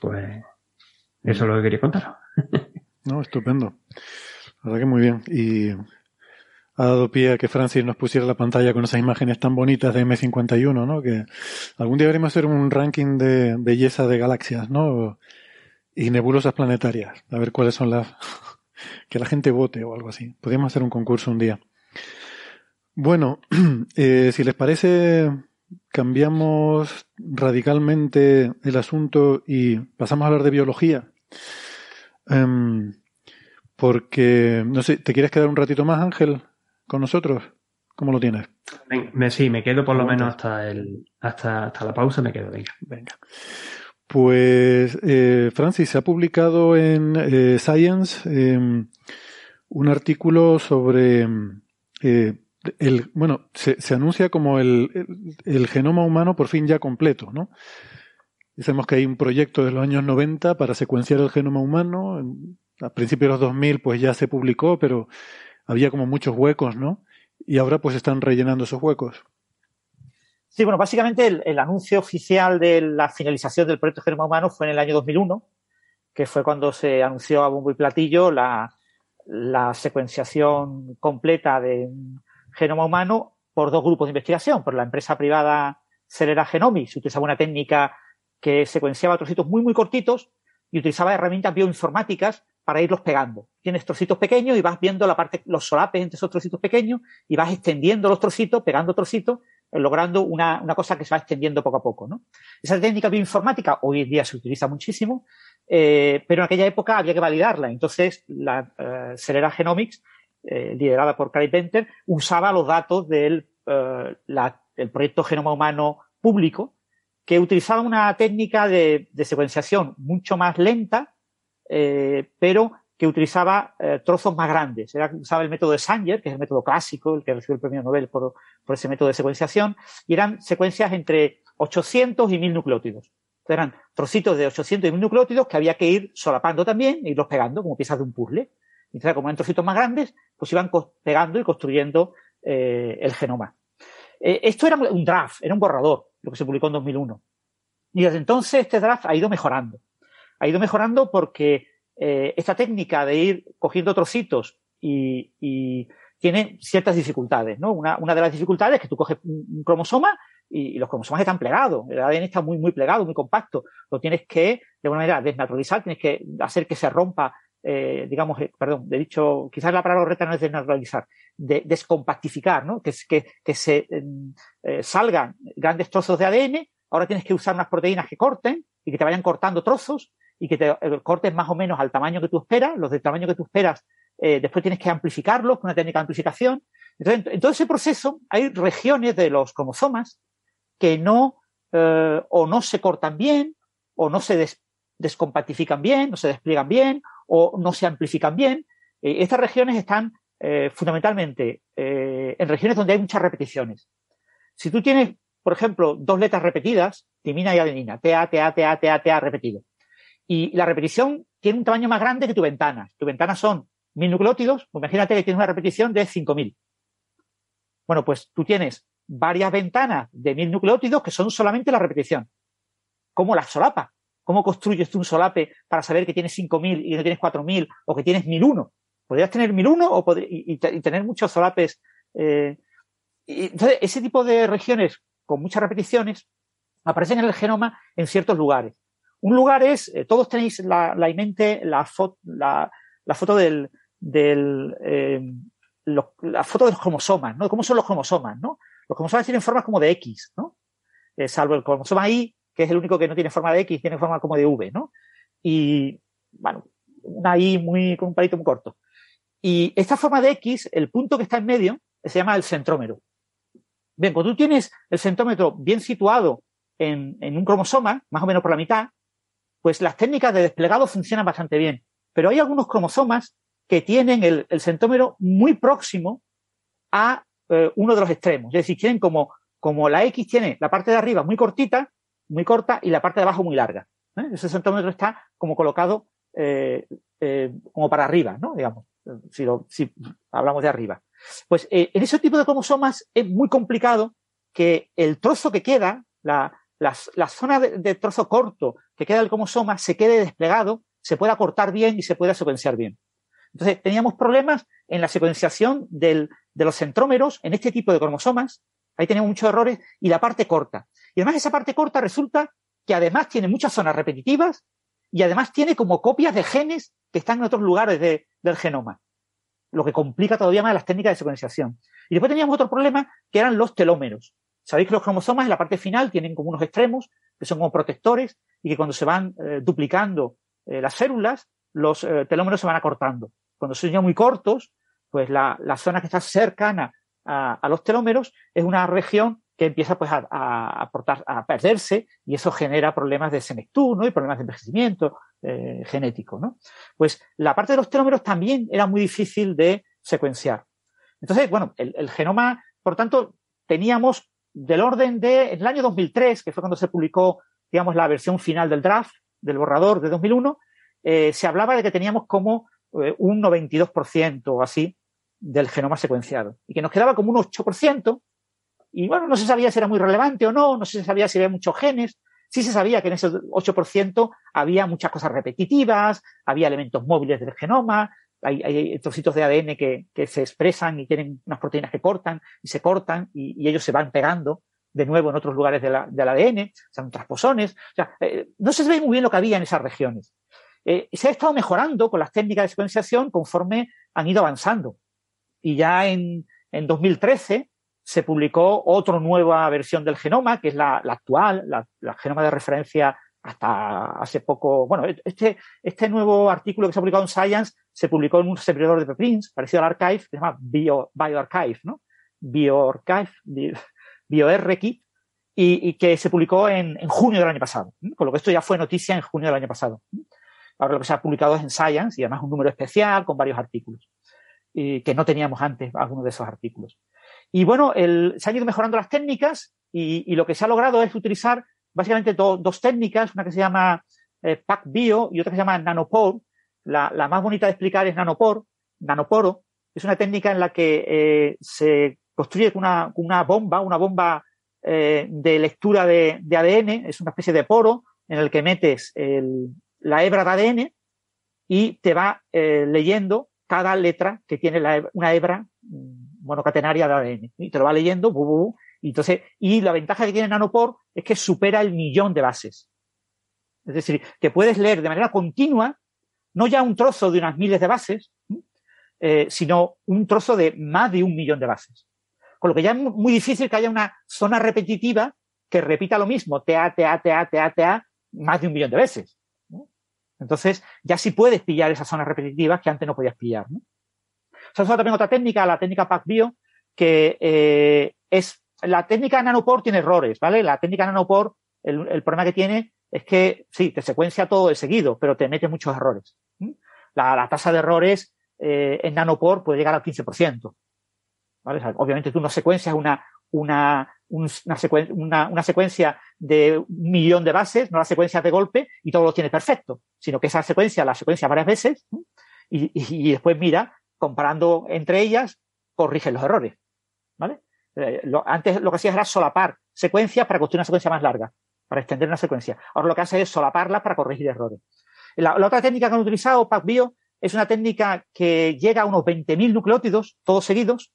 pues eso es lo que quería contar. no, estupendo. La verdad que muy bien. Y ha dado pie a que Francis nos pusiera la pantalla con esas imágenes tan bonitas de M51, ¿no? Que algún día deberíamos hacer un ranking de belleza de galaxias, ¿no? Y nebulosas planetarias. A ver cuáles son las que la gente vote o algo así. Podríamos hacer un concurso un día. Bueno, eh, si les parece, cambiamos radicalmente el asunto y pasamos a hablar de biología. Em, porque, no sé, ¿te quieres quedar un ratito más, Ángel, con nosotros? ¿Cómo lo tienes? sí, me quedo por lo menos hasta, el, hasta, hasta la pausa, me quedo, venga. Venga. Pues, eh, Francis, se ha publicado en eh, Science em, un artículo sobre eh, el, bueno, se, anuncia como el, el, genoma humano por fin ya completo, ¿no? Sabemos que hay un proyecto de los años 90 para secuenciar el genoma humano. A principios de los 2000 pues ya se publicó, pero había como muchos huecos, ¿no? Y ahora pues están rellenando esos huecos. Sí, bueno, básicamente el, anuncio oficial de la finalización del proyecto Genoma Humano fue en el año 2001, que fue cuando se anunció a bombo y platillo la, secuenciación completa de genoma humano por dos grupos de investigación, por la empresa privada Celera Genomics, utilizaba una técnica que secuenciaba trocitos muy, muy cortitos y utilizaba herramientas bioinformáticas para irlos pegando. Tienes trocitos pequeños y vas viendo la parte, los solapes entre esos trocitos pequeños y vas extendiendo los trocitos, pegando trocitos logrando una, una, cosa que se va extendiendo poco a poco. ¿no? Esa técnica bioinformática hoy en día se utiliza muchísimo, eh, pero en aquella época había que validarla. Entonces, la uh, Celera Genomics, eh, liderada por Craig Venter, usaba los datos del la, el proyecto Genoma Humano público, que utilizaba una técnica de, de secuenciación mucho más lenta, pero que utilizaba eh, trozos más grandes. Usaba el método de Sanger, que es el método clásico, el que recibió el premio Nobel por, ese método de secuenciación, y eran secuencias entre 800 y 1000 nucleótidos. eran trocitos de 800 y 1000 nucleótidos que había que ir solapando también e irlos pegando como piezas de un puzzle. Entonces, como eran trocitos más grandes, pues iban pegando y construyendo eh, el genoma. Eh, esto era un draft, era un borrador, lo que se publicó en 2001. Y desde entonces este draft ha ido mejorando. Ha ido mejorando porque eh, esta técnica de ir cogiendo trocitos y, tiene ciertas dificultades, ¿no? Una, una, de las dificultades es que tú coges un, cromosoma y, los cromosomas están plegados. El ADN está muy, muy plegado, muy compacto. Lo tienes que, de alguna manera, desnaturalizar, tienes que hacer que se rompa, eh, digamos, eh, perdón, de dicho, quizás la palabra correcta no es desnaturalizar, de, descompactificar, ¿no? Que, que, que se salgan grandes trozos de ADN. Ahora tienes que usar unas proteínas que corten y que te vayan cortando trozos y que te eh, cortes más o menos al tamaño que tú esperas, los del tamaño que tú esperas, eh, después tienes que amplificarlos con una técnica de amplificación. Entonces, en todo ese proceso hay regiones de los cromosomas que no eh, o no se cortan bien o no se descompactifican bien, no se despliegan bien o no se amplifican bien. estas regiones están fundamentalmente en regiones donde hay muchas repeticiones. Si tú tienes, por ejemplo, dos letras repetidas, timina y adenina, TA, TA, TA, TA, TA repetido, y la repetición tiene un tamaño más grande que tu ventana. Tu ventana son mil nucleótidos, pues imagínate que tienes una repetición de 5000. Bueno, pues tú tienes varias ventanas de mil nucleótidos que son solamente la repetición. ¿Cómo las solapa? ¿Cómo construyes tú un solape para saber que tienes 5000 y no tienes 4000 o que tienes 1001? Podrías tener 1001 o y, tener muchos solapes. Eh, entonces, ese tipo de regiones con muchas repeticiones aparecen en el genoma en ciertos lugares. Un lugar es, eh, todos tenéis la, la mente la, foto, la, foto del, del eh, la foto de los cromosomas, ¿no? ¿Cómo son los cromosomas, no? Los cromosomas tienen formas como de X, ¿no? Eh, salvo el cromosoma Y, que es el único que no tiene forma de X, tiene forma como de V, ¿no? Y, bueno, una Y muy, con un palito muy corto. Y esta forma de X, el punto que está en medio, se llama el centrómero. Bien, cuando tú tienes el centrómetro bien situado en, en un cromosoma, más o menos por la mitad, pues las técnicas de desplegado funcionan bastante bien. Pero hay algunos cromosomas que tienen el, centómero muy próximo a eh, uno de los extremos. Es decir, tienen como, como la X tiene la parte de arriba muy cortita, muy corta, y la parte de abajo muy larga. ¿eh? Ese centómetro está como colocado eh, como para arriba, ¿no? Digamos, si, si hablamos de arriba. Pues en ese tipo de cromosomas es muy complicado que el trozo que queda, la, la, zona de, trozo corto que queda del cromosoma se quede desplegado, se pueda cortar bien y se pueda secuenciar bien. Entonces, teníamos problemas en la secuenciación de los centrómeros en este tipo de cromosomas. Ahí tenemos muchos errores y la parte corta. Y además esa parte corta resulta que además tiene muchas zonas repetitivas y además tiene como copias de genes que están en otros lugares del genoma, lo que complica todavía más las técnicas de secuenciación. Y después teníamos otro problema que eran los telómeros. Sabéis que los cromosomas en la parte final tienen como unos extremos que son como protectores y que cuando se van eh, duplicando eh, las células, los eh, telómeros se van acortando. Cuando son ya muy cortos, pues la, zona que está cercana a, los telómeros es una región que empieza pues a, perderse y eso genera problemas de senectud y problemas de envejecimiento genético. ¿no? Pues la parte de los telómeros también era muy difícil de secuenciar. Entonces, bueno, el genoma, por tanto, teníamos del orden de, en el año 2003, que fue cuando se publicó, digamos, la versión final del draft, del borrador de 2001, eh, se hablaba de que teníamos como eh, un 92% o así del genoma secuenciado y que nos quedaba como un 8%. Y bueno, no se sabía si era muy relevante o no, no se sabía si había muchos genes. Sí se sabía que en ese 8% había muchas cosas repetitivas, había elementos móviles del genoma, hay, trocitos de ADN que, se expresan y tienen unas proteínas que cortan y se cortan y, ellos se van pegando de nuevo en otros lugares de la, del ADN, son transposones. O sea, eh, no se sabe muy bien lo que había en esas regiones. Eh, se ha estado mejorando con las técnicas de secuenciación conforme han ido avanzando. Y ya en, en 2013 se publicó otra nueva versión del genoma, que es la, la actual, la, la genoma de referencia hasta hace poco, bueno, este, este nuevo artículo que se ha publicado en Science se publicó en un servidor de preprints parecido al Archive, que se llama Bio, BioArchive, ¿no? BioArchive, BioRKit, y, y que se publicó en, en, junio del año pasado. Con lo que esto ya fue noticia en junio del año pasado. Ahora lo que se ha publicado es en Science y además un número especial con varios artículos, que no teníamos antes algunos de esos artículos. Y bueno, se han ido mejorando las técnicas y, y lo que se ha logrado es utilizar básicamente dos técnicas, una que se llama eh, PacBio y otra que se llama Nanopore. La, más bonita de explicar es Nanopore, Nanoporo. Es una técnica en la que eh, se construye una, una bomba, una bomba eh, de lectura de, ADN, es una especie de poro en el que metes la hebra de ADN y te va eh, leyendo cada letra que tiene la, una hebra mm, monocatenaria de ADN. Y te lo va leyendo, bu, bu, y entonces, y la ventaja que tiene Nanopore es que supera el millón de bases. Es decir, que puedes leer de manera continua, no ya un trozo de unas miles de bases, eh, sino un trozo de más de un millón de bases. Con lo que ya es muy difícil que haya una zona repetitiva que repita lo mismo, TA, TA, TA, TA, TA, más de un millón de veces. Entonces, ya sí puedes pillar esas zonas repetitivas que antes no podías pillar. ¿no? Usa también otra técnica, la técnica PacBio, que eh, es la técnica nanopore tiene errores, ¿vale? La técnica nanopore, el, problema que tiene es que sí, te secuencia todo de seguido, pero te mete muchos errores. La, tasa de errores eh, en nanopore puede llegar al 15%. ¿vale? O sea, obviamente tú no secuencias una, una, una, una, una, secuencia de un millón de bases, no la secuencia de golpe y todo lo tiene perfecto, sino que esa secuencia la secuencia varias veces y, y, después mira, comparando entre ellas, corrige los errores. ¿Vale? Eh, antes lo que hacías era solapar secuencias para construir una secuencia más larga, para extender una secuencia. Ahora lo que hace es solaparlas para corregir errores. La, otra técnica que han utilizado, PacBio, es una técnica que llega a unos 20.000 nucleótidos, todos seguidos,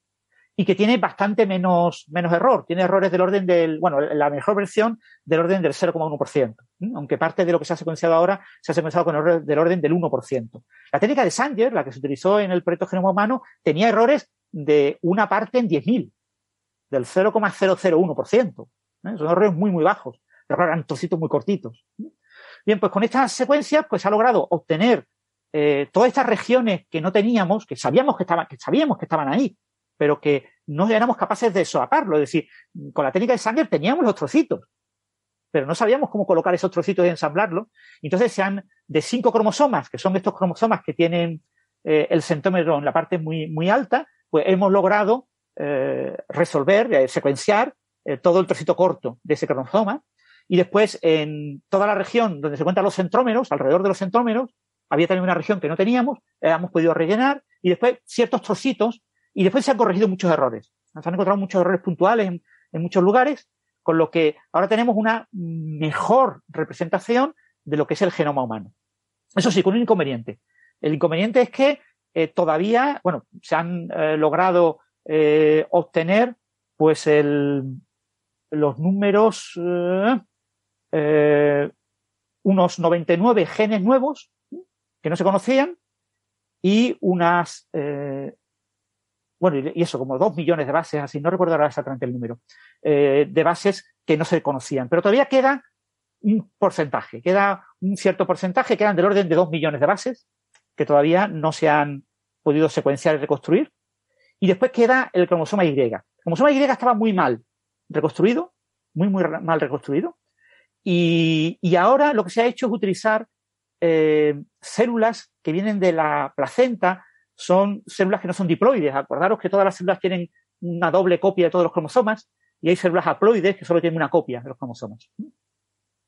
y que tiene bastante menos, menos error. Tiene errores del orden del, bueno, la mejor versión del orden del 0,1%. Aunque parte de lo que se ha secuenciado ahora se ha secuenciado con errores del orden del 1%. La técnica de Sanger, la que se utilizó en el proyecto Genoma Humano, tenía errores de una parte en 10.000, del 0,001%. ¿eh? Son errores muy, muy bajos. Eran trocitos muy cortitos. Bien, pues con estas secuencias, pues ha logrado obtener eh, todas estas regiones que no teníamos, que sabíamos que estaban, que sabíamos que estaban ahí, pero que no éramos capaces de solaparlo. Es decir, con la técnica de Sanger teníamos los trocitos, pero no sabíamos cómo colocar esos trocitos y ensamblarlos. Entonces se han, de cinco cromosomas, que son estos cromosomas que tienen eh, el centómero en la parte muy, muy alta, pues hemos logrado eh, resolver, secuenciar todo el trocito corto de ese cromosoma. Y después, en toda la región donde se encuentran los centrómeros, alrededor de los centrómeros, había también una región que no teníamos, hemos podido rellenar, y después ciertos trocitos, y después se han corregido muchos errores. Se han encontrado muchos errores puntuales en, muchos lugares, con lo que ahora tenemos una mejor representación de lo que es el genoma humano. Eso sí, con un inconveniente. El inconveniente es que eh, todavía, bueno, se han eh, logrado eh, obtener pues el, los números, unos 99 genes nuevos que no se conocían y unas, bueno, y eso, como dos millones de bases, así, no recuerdo ahora exactamente el número, de bases que no se conocían. Pero todavía queda un porcentaje, queda un cierto porcentaje, quedan del orden de dos millones de bases que todavía no se han podido secuenciar y reconstruir. Y después queda el cromosoma Y. El cromosoma Y estaba muy mal reconstruido, muy, muy mal reconstruido. Y, ahora lo que se ha hecho es utilizar eh, células que vienen de la placenta, son células que no son diploides. Acordaros que todas las células tienen una doble copia de todos los cromosomas y hay células haploides que solo tienen una copia de los cromosomas.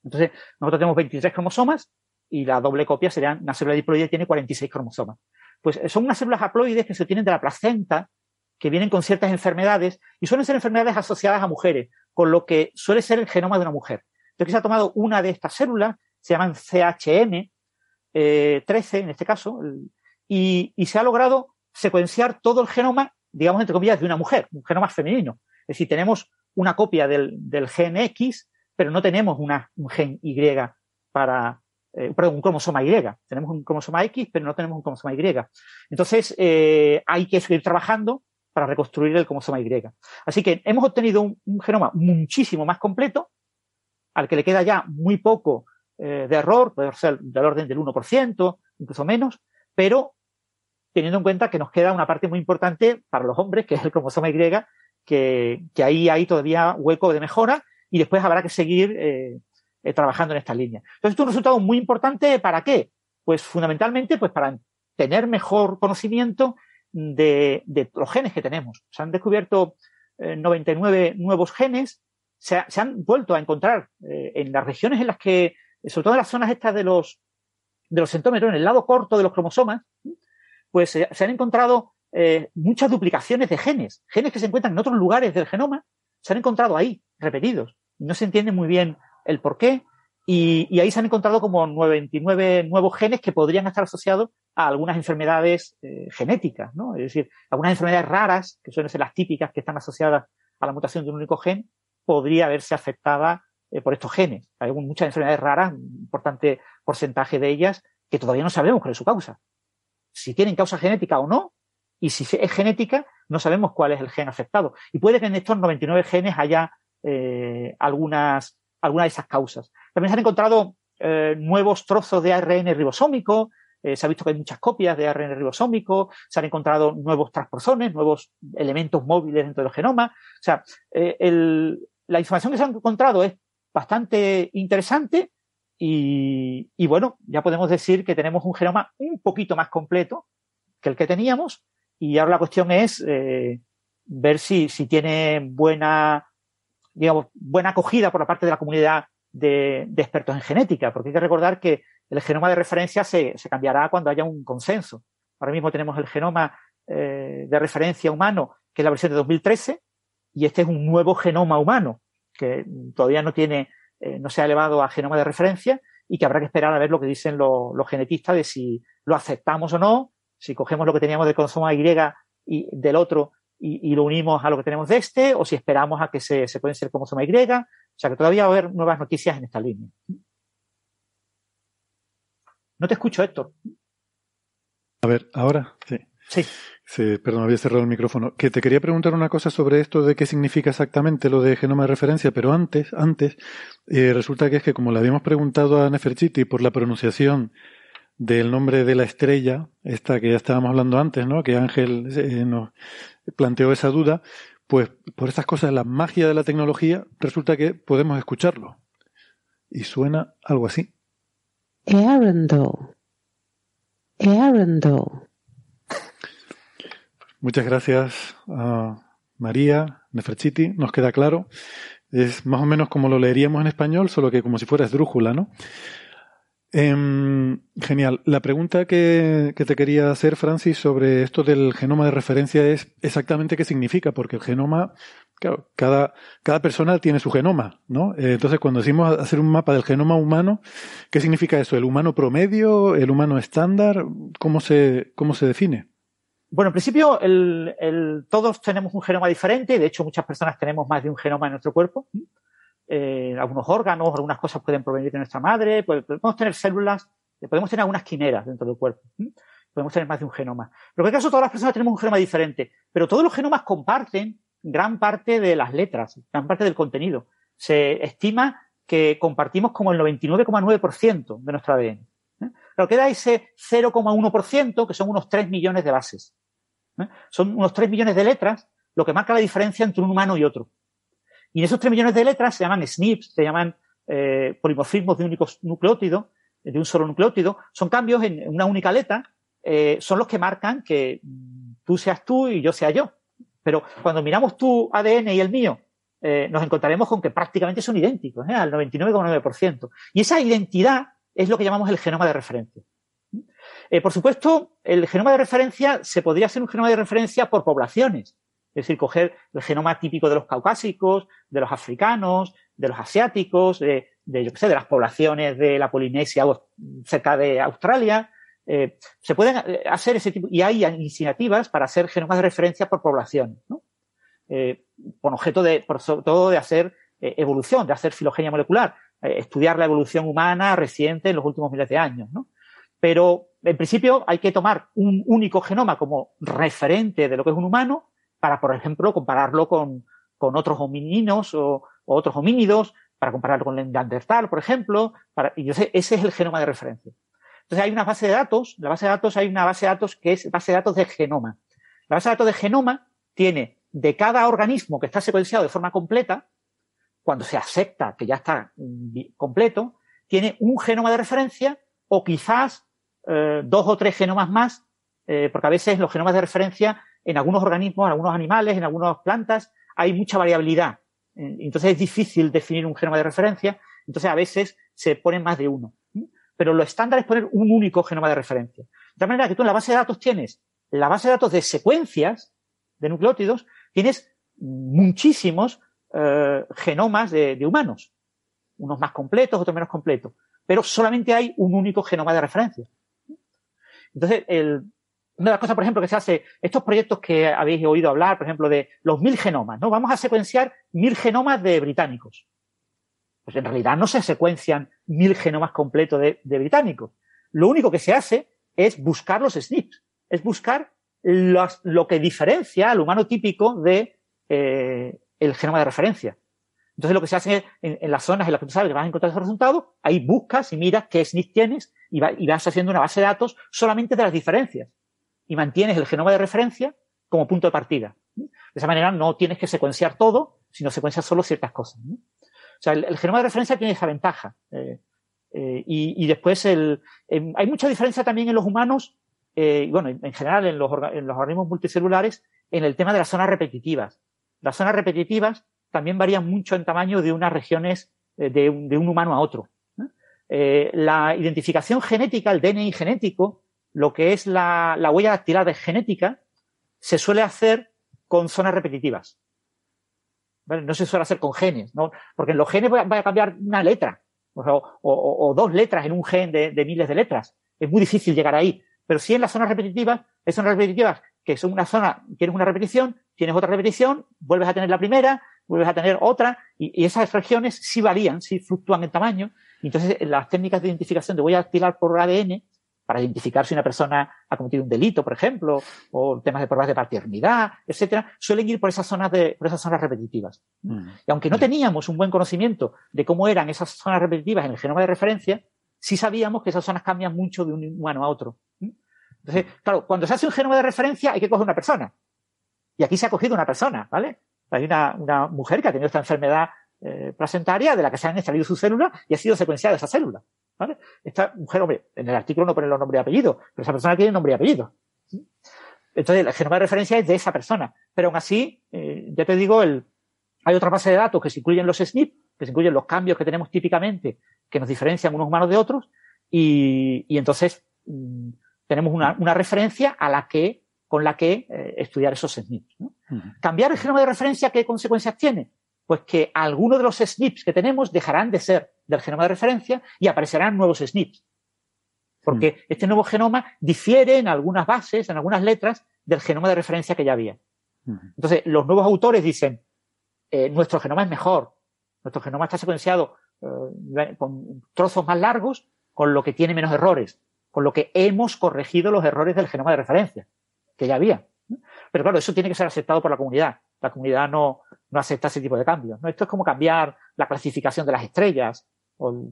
Entonces, nosotros tenemos 23 cromosomas y la doble copia sería una célula diploide tiene 46 cromosomas. Pues son unas células haploides que se obtienen de la placenta, que vienen con ciertas enfermedades y suelen ser enfermedades asociadas a mujeres, con lo que suele ser el genoma de una mujer. Entonces se ha tomado una de estas células, se llaman CHN, eh, 13 en este caso, y, se ha logrado secuenciar todo el genoma, digamos entre comillas, de una mujer, un genoma femenino. Es decir, tenemos una copia del, gen X, pero no tenemos un gen Y para, eh, perdón, un cromosoma Y. Tenemos un cromosoma X, pero no tenemos un cromosoma Y. Entonces, eh, hay que seguir trabajando para reconstruir el cromosoma Y. Así que hemos obtenido un genoma muchísimo más completo, al que le queda ya muy poco eh, de error, puede ser del orden del 1%, incluso menos, pero teniendo en cuenta que nos queda una parte muy importante para los hombres, que es el cromosoma Y, que, ahí hay todavía hueco de mejora y después habrá que seguir eh, eh, trabajando en esta línea. Entonces, esto es un resultado muy importante para qué? Pues fundamentalmente, pues para tener mejor conocimiento de, de los genes que tenemos. Se han descubierto eh, 99 nuevos genes, se, se, han vuelto a encontrar eh, en las regiones en las que, sobre todo en las zonas estas de los, de los centómetros, en el lado corto de los cromosomas, pues se han encontrado eh, muchas duplicaciones de genes, genes que se encuentran en otros lugares del genoma, se han encontrado ahí, repetidos. No se entiende muy bien el por qué, y, y, ahí se han encontrado como 99 nuevos genes que podrían estar asociados a algunas enfermedades eh, genéticas, ¿no? Es decir, algunas enfermedades raras, que suelen ser las típicas que están asociadas a la mutación de un único gen, podría verse afectada eh, por estos genes. Hay muchas enfermedades raras, un importante porcentaje de ellas, que todavía no sabemos cuál es su causa. Si tienen causa genética o no, y si es genética, no sabemos cuál es el gen afectado. Y puede que en estos 99 genes haya eh, algunas, algunas de esas causas. También se han encontrado eh, nuevos trozos de ARN ribosómico, eh, se ha visto que hay muchas copias de ARN ribosómico, se han encontrado nuevos transposones, nuevos elementos móviles dentro del genoma. O sea, el, la información que se ha encontrado es bastante interesante y, bueno, ya podemos decir que tenemos un genoma un poquito más completo que el que teníamos y ahora la cuestión es eh, ver si, si tiene buena, digamos, buena acogida por la parte de la comunidad de, expertos en genética, porque hay que recordar que el genoma de referencia se, se cambiará cuando haya un consenso. Ahora mismo tenemos el genoma eh, de referencia humano, que es la versión de 2013, y este es un nuevo genoma humano, que todavía no tiene, eh, no se ha elevado a genoma de referencia y que habrá que esperar a ver lo que dicen los, genetistas de si lo aceptamos o no, si cogemos lo que teníamos del consoma Y del otro y, y, lo unimos a lo que tenemos de este, o si esperamos a que se, se pueden ser cromosoma Y. O sea que todavía va a haber nuevas noticias en esta línea. No te escucho, Héctor. A ver, ahora sí. Sí. sí. Perdón, había cerrado el micrófono. Que te quería preguntar una cosa sobre esto de qué significa exactamente lo de genoma de referencia, pero antes, antes, eh, resulta que es que como le habíamos preguntado a Neferchiti por la pronunciación del nombre de la estrella, esta que ya estábamos hablando antes, ¿no? Que Ángel eh, nos planteó esa duda, pues por estas cosas, la magia de la tecnología, resulta que podemos escucharlo. Y suena algo así. Arundel. Arundel. Muchas gracias a María Neferchiti, nos queda claro. Es más o menos como lo leeríamos en español, solo que como si fuera esdrújula, ¿no? Eh, genial. La pregunta que, que, te quería hacer, Francis, sobre esto del genoma de referencia es exactamente qué significa, porque el genoma, claro, cada, cada persona tiene su genoma, ¿no? Eh, entonces, cuando decimos hacer un mapa del genoma humano, ¿qué significa eso? ¿El humano promedio? ¿El humano estándar? ¿Cómo se, cómo se define? Bueno, en principio, el, el, todos tenemos un genoma diferente, de hecho, muchas personas tenemos más de un genoma en nuestro cuerpo. Eh, algunos órganos, algunas cosas pueden provenir de nuestra madre, pues, podemos tener células, podemos tener algunas quimeras dentro del cuerpo, podemos tener más de un genoma. Pero en el caso todas las personas tenemos un genoma diferente, pero todos los genomas comparten gran parte de las letras, gran parte del contenido. Se estima que compartimos como el 99,9% de nuestro ADN. Pero queda ese 0,1%, que son unos 3 millones de bases. ¿eh? Son unos 3 millones de letras, lo que marca la diferencia entre un humano y otro. Y esos 3 millones de letras se llaman SNPs, se llaman eh, polimorfismos de un único nucleótido, de un solo nucleótido. Son cambios en una única letra, eh, son los que marcan que tú seas tú y yo sea yo. Pero cuando miramos tu ADN y el mío, nos encontraremos con que prácticamente son idénticos, al 99,9%. Y esa identidad es lo que llamamos el genoma de referencia. Eh, por supuesto, el genoma de referencia se podría hacer un genoma de referencia por poblaciones. Es decir, coger el genoma típico de los caucásicos, de los africanos, de los asiáticos, de, yo qué sé, de las poblaciones de la Polinesia o cerca de Australia. Eh, se pueden hacer ese tipo, y hay iniciativas para hacer genomas de referencia por poblaciones, ¿no? Eh, con objeto de, por sobre todo de hacer eh, evolución, de hacer filogenia molecular, eh, estudiar la evolución humana reciente en los últimos miles de años, ¿no? Pero, en principio, hay que tomar un único genoma como referente de lo que es un humano para, por ejemplo, compararlo con, con otros homininos o, o, otros homínidos, para compararlo con el Neandertal, por ejemplo, para, y yo sé, ese es el genoma de referencia. Entonces hay una base de datos, la base de datos hay una base de datos que es base de datos de genoma. La base de datos de genoma tiene de cada organismo que está secuenciado de forma completa, cuando se acepta que ya está completo, tiene un genoma de referencia o quizás eh, dos o tres genomas más, eh, porque a veces los genomas de referencia en algunos organismos, en algunos animales, en algunas plantas, hay mucha variabilidad. Entonces es difícil definir un genoma de referencia, entonces a veces se ponen más de uno. Pero lo estándar es poner un único genoma de referencia. De tal manera que tú en la base de datos tienes la base de datos de secuencias de nucleótidos, tienes muchísimos eh, genomas de, de humanos, unos más completos, otros menos completos, pero solamente hay un único genoma de referencia. Entonces, el, una de las cosas, por ejemplo, que se hace, estos proyectos que habéis oído hablar, por ejemplo, de los mil genomas, ¿no? Vamos a secuenciar mil genomas de británicos. Pues en realidad no se secuencian mil genomas completos de, de británicos. Lo único que se hace es buscar los SNPs, es buscar los, lo que diferencia al humano típico de eh, el genoma de referencia. Entonces lo que se hace es, en, las zonas en las que tú sabes que vas a encontrar esos resultados, ahí buscas y miras qué SNP tienes y, vas haciendo una base de datos solamente de las diferencias. Y mantienes el genoma de referencia como punto de partida. De esa manera no tienes que secuenciar todo, sino secuencias solo ciertas cosas. O sea, el, genoma de referencia tiene esa ventaja. Eh, eh, y, después el, hay mucha diferencia también en los humanos, eh, bueno, en, general en los, en los organismos multicelulares, en el tema de las zonas repetitivas. Las zonas repetitivas también varían mucho en tamaño de unas regiones eh, de, un, humano a otro. Eh, la identificación genética, el DNI genético, lo que es la, la huella dactilar de genética, se suele hacer con zonas repetitivas. No se suele hacer con genes, ¿no? Porque en los genes va, a cambiar una letra o, o, dos letras en un gen de, miles de letras. Es muy difícil llegar ahí. Pero si en las zonas repetitivas, es zonas repetitivas que son una zona, tienes una repetición, tienes otra repetición, vuelves a tener la primera, vuelves a tener otra, y, esas regiones sí varían, sí fluctúan en tamaño. Entonces, las técnicas de identificación de huella dactilar por ADN, para identificar si una persona ha cometido un delito, por ejemplo, o temas de pruebas de paternidad, etcétera, suelen ir por esas zonas de, por esas zonas repetitivas. Mm. Y aunque no teníamos un buen conocimiento de cómo eran esas zonas repetitivas en el genoma de referencia, sí sabíamos que esas zonas cambian mucho de un humano a otro. Entonces, claro, cuando se hace un genoma de referencia hay que coger una persona. Y aquí se ha cogido una persona, ¿vale? Hay una, una mujer que ha tenido esta enfermedad eh, placentaria de la que se han extraído sus células y ha sido secuenciada esa célula. ¿vale? Esta mujer, hombre, en el artículo no pone los nombres y apellidos, pero esa persona tiene nombre y apellido. Entonces, el genoma de referencia es de esa persona. Pero aún así, eh, ya te digo, el, hay otra base de datos que se incluyen los SNP, que se incluyen los cambios que tenemos típicamente que nos diferencian unos humanos de otros, y, y entonces mm, tenemos una, una, referencia a la que, con la que eh, estudiar esos SNPs. ¿no? Cambiar el genoma de referencia, ¿qué consecuencias tiene? Pues que algunos de los SNPs que tenemos dejarán de ser del genoma de referencia y aparecerán nuevos SNPs. Porque este nuevo genoma difiere en algunas bases, en algunas letras, del genoma de referencia que ya había. Entonces, los nuevos autores dicen, eh, nuestro genoma es mejor, nuestro genoma está secuenciado eh, con trozos más largos, con lo que tiene menos errores, con lo que hemos corregido los errores del genoma de referencia, que ya había. Pero claro, eso tiene que ser aceptado por la comunidad. La comunidad no, no acepta ese tipo de cambios. ¿no? Esto es como cambiar la clasificación de las estrellas o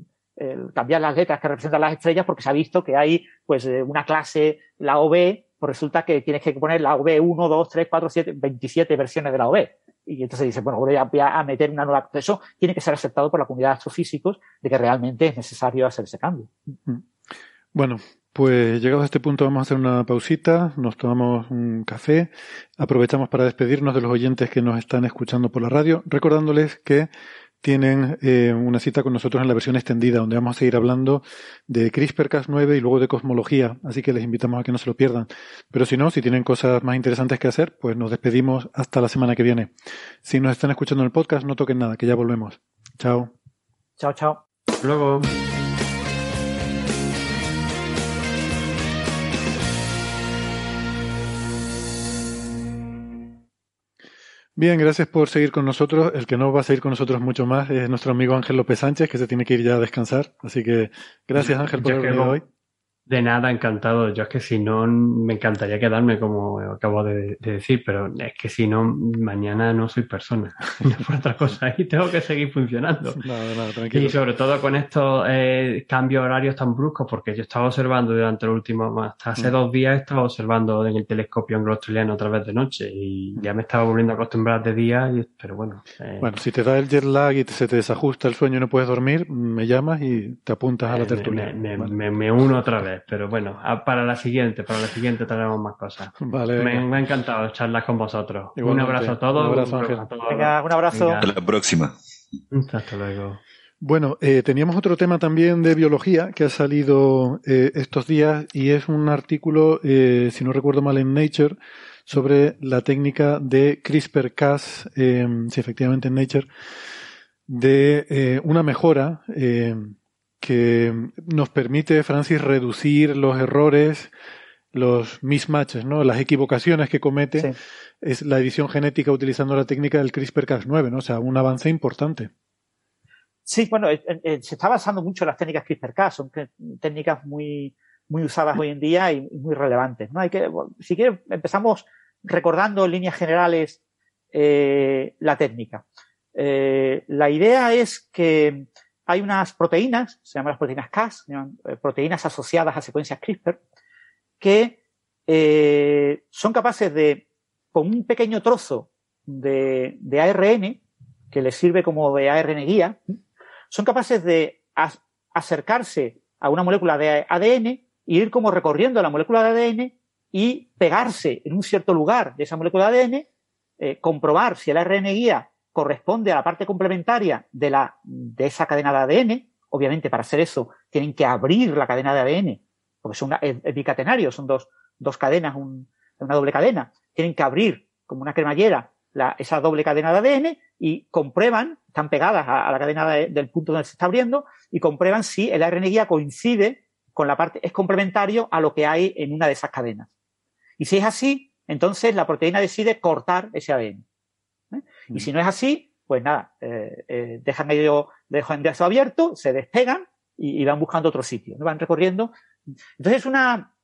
cambiar las letras que representan las estrellas porque se ha visto que hay pues eh, una clase, la OB, pues resulta que tienes que poner la OB 1, 2, 3, 4, 7, 27 versiones de la OB. Y entonces dice, bueno, voy a, voy a meter una nueva. Eso tiene que ser aceptado por la comunidad de astrofísicos de que realmente es necesario hacer ese cambio. Bueno, pues llegados a este punto vamos a hacer una pausita, nos tomamos un café, aprovechamos para despedirnos de los oyentes que nos están escuchando por la radio, recordándoles que tienen eh, una cita con nosotros en la versión extendida, donde vamos a seguir hablando de CRISPR-Cas9 y luego de cosmología, así que les invitamos a que no se lo pierdan. Pero si no, si tienen cosas más interesantes que hacer, pues nos despedimos hasta la semana que viene. Si nos están escuchando en el podcast, no toquen nada, que ya volvemos. Chao. Chao, chao. Luego. Bien, gracias por seguir con nosotros. El que no va a seguir con nosotros mucho más es nuestro amigo Ángel López Sánchez, que se tiene que ir ya a descansar. Así que gracias Ángel por haber venido hoy. De nada, encantado. Yo es que si no, me encantaría quedarme, como acabo de, decir, pero es que si no, mañana no soy persona. No por otra cosa. Y tengo que seguir funcionando. Tranquilo. Y sobre todo con estos eh, cambios horarios tan bruscos, porque yo estaba observando durante los últimos, hasta hace mm. dos días, estaba observando en el telescopio anglo-australiano a través de noche y ya me estaba volviendo a acostumbrar de día, y, pero bueno. Eh, bueno, si te da el jet lag y se te desajusta el sueño y no puedes dormir, me llamas y te apuntas a la tertulia. me uno otra vez pero bueno, para la siguiente, para la siguiente tenemos más cosas. Vale. Me, ha encantado charlar con vosotros. Un abrazo a todos. Un abrazo, Ángel. Venga, un abrazo. Hasta la próxima. Hasta luego. Bueno, eh, teníamos otro tema también de biología que ha salido eh, estos días y es un artículo, eh, si no recuerdo mal, en Nature sobre la técnica de CRISPR-Cas, si efectivamente en Nature, de una mejora que nos permite, Francis, reducir los errores, los mismatches, ¿no? Las equivocaciones que comete es la edición genética utilizando la técnica del CRISPR-Cas9, ¿no? O sea, un avance importante. Sí, bueno, eh, eh, se está basando mucho en las técnicas CRISPR-Cas, son técnicas muy, muy usadas hoy en día y muy relevantes, ¿no? Hay que, si quieres, empezamos recordando en líneas generales eh, la técnica. Eh, la idea es que hay unas proteínas, se llaman las proteínas Cas, eh, proteínas asociadas a secuencias CRISPR, que eh, son capaces de, con un pequeño trozo de, ARN, que les sirve como de ARN guía, son capaces de acercarse a una molécula de ADN e ir como recorriendo la molécula de ADN y pegarse en un cierto lugar de esa molécula de ADN, eh, comprobar si el ARN guía corresponde a la parte complementaria de, la, de esa cadena de ADN. Obviamente, para hacer eso, tienen que abrir la cadena de ADN, porque una- es, es bicatenario, son dos, dos cadenas, un- una doble cadena. Tienen que abrir, como una cremallera, la- esa doble cadena de ADN y comprueban, están pegadas a, a la cadena de- del punto donde se está abriendo, y comprueban si el ARN guía coincide con la parte, es complementario a lo que hay en una de esas cadenas. Y si es así, entonces la proteína decide cortar ese ADN. ¿Eh? Y si no es así, pues nada, eh, eh, dejan ello, dejan de eso abierto, se despegan y, y van buscando otro sitio, ¿no? van recorriendo. Entonces, una,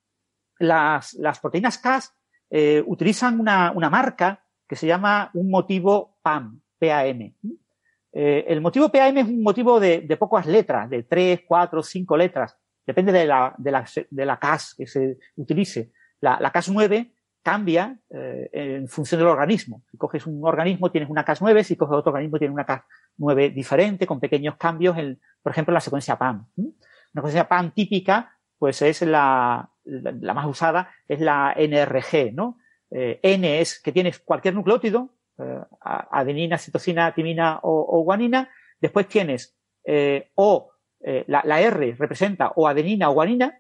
las, las proteínas Cas eh, utilizan una, una marca que se llama un motivo PAM, PAM. Eh, el motivo PAM es un motivo de, de pocas letras, de tres, cuatro, cinco letras. Depende de la, de la, de la Cas que se utilice. La, la Cas9 cambia eh, en función del organismo. Si coges un organismo tienes una Cas9, si coges otro organismo tienes una Cas9 diferente, con pequeños cambios, en, por ejemplo, la secuencia PAM. Una secuencia PAM típica, pues es la, la, más usada, es la NRG, ¿no? Eh, N es que tienes cualquier nucleótido, eh, adenina, citosina, timina o, guanina. Después tienes eh, O, eh, la, R representa o adenina o guanina,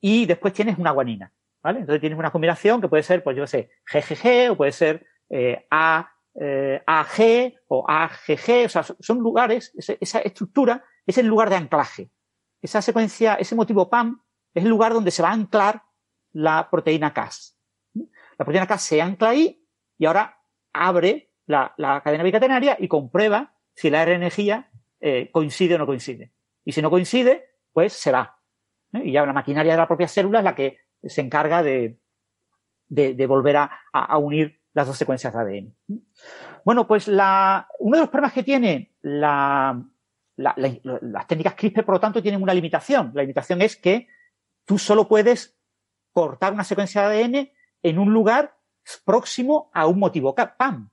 y después tienes una guanina. ¿Vale? Entonces tienes una combinación que puede ser, pues yo sé, GGG o puede ser eh, A, eh, AG o AGG, o sea, son lugares, esa, estructura es el lugar de anclaje. Esa secuencia, ese motivo PAM es el lugar donde se va a anclar la proteína Cas. La proteína Cas se ancla ahí y ahora abre la, la cadena bicatenaria y comprueba si la energía eh, coincide o no coincide. Y si no coincide, pues se va. Y ya la maquinaria de la propia célula es la que se encarga de, de, de volver a, a, unir las dos secuencias de ADN. Bueno, pues la, uno de los problemas que tiene la, la, la, las técnicas CRISPR, por lo tanto, tienen una limitación. La limitación es que tú solo puedes cortar una secuencia de ADN en un lugar próximo a un motivo PAM.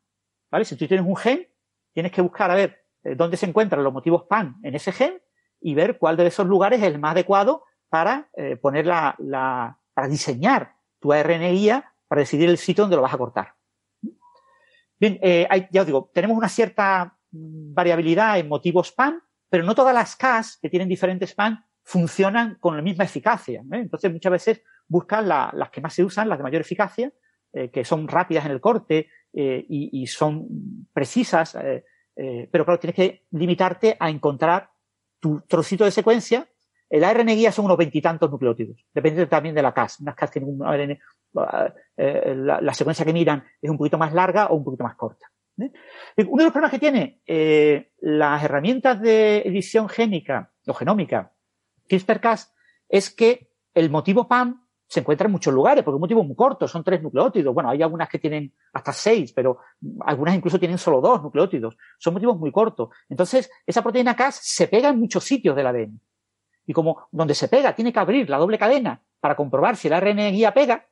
¿Vale? Si tú tienes un gen, tienes que buscar a ver dónde se encuentran los motivos PAM en ese gen y ver cuál de esos lugares es el más adecuado para eh, poner la, la, para diseñar tu ARN guía para decidir el sitio donde lo vas a cortar. Bien, eh, ya os digo, tenemos una cierta variabilidad en motivos PAN, pero no todas las Cas que tienen diferentes PAN funcionan con la misma eficacia. ¿eh? Entonces, muchas veces buscan la, las que más se usan, las de mayor eficacia, eh, que son rápidas en el corte y, y, son precisas, pero claro, tienes que limitarte a encontrar tu trocito de secuencia el ARN guía son unos veintitantos nucleótidos. Depende también de la Cas. Unas Cas tienen un ARN, eh, la, la, secuencia que miran es un poquito más larga o un poquito más corta. ¿eh? Uno de los problemas que tiene eh, las herramientas de edición génica o genómica CRISPR-Cas es que el motivo PAM se encuentra en muchos lugares, porque es un motivo muy corto, son tres nucleótidos. Bueno, hay algunas que tienen hasta seis, pero algunas incluso tienen solo dos nucleótidos. Son motivos muy cortos. Entonces, esa proteína Cas se pega en muchos sitios del ADN. Y como donde se pega tiene que abrir la doble cadena para comprobar si el ARN guía pega,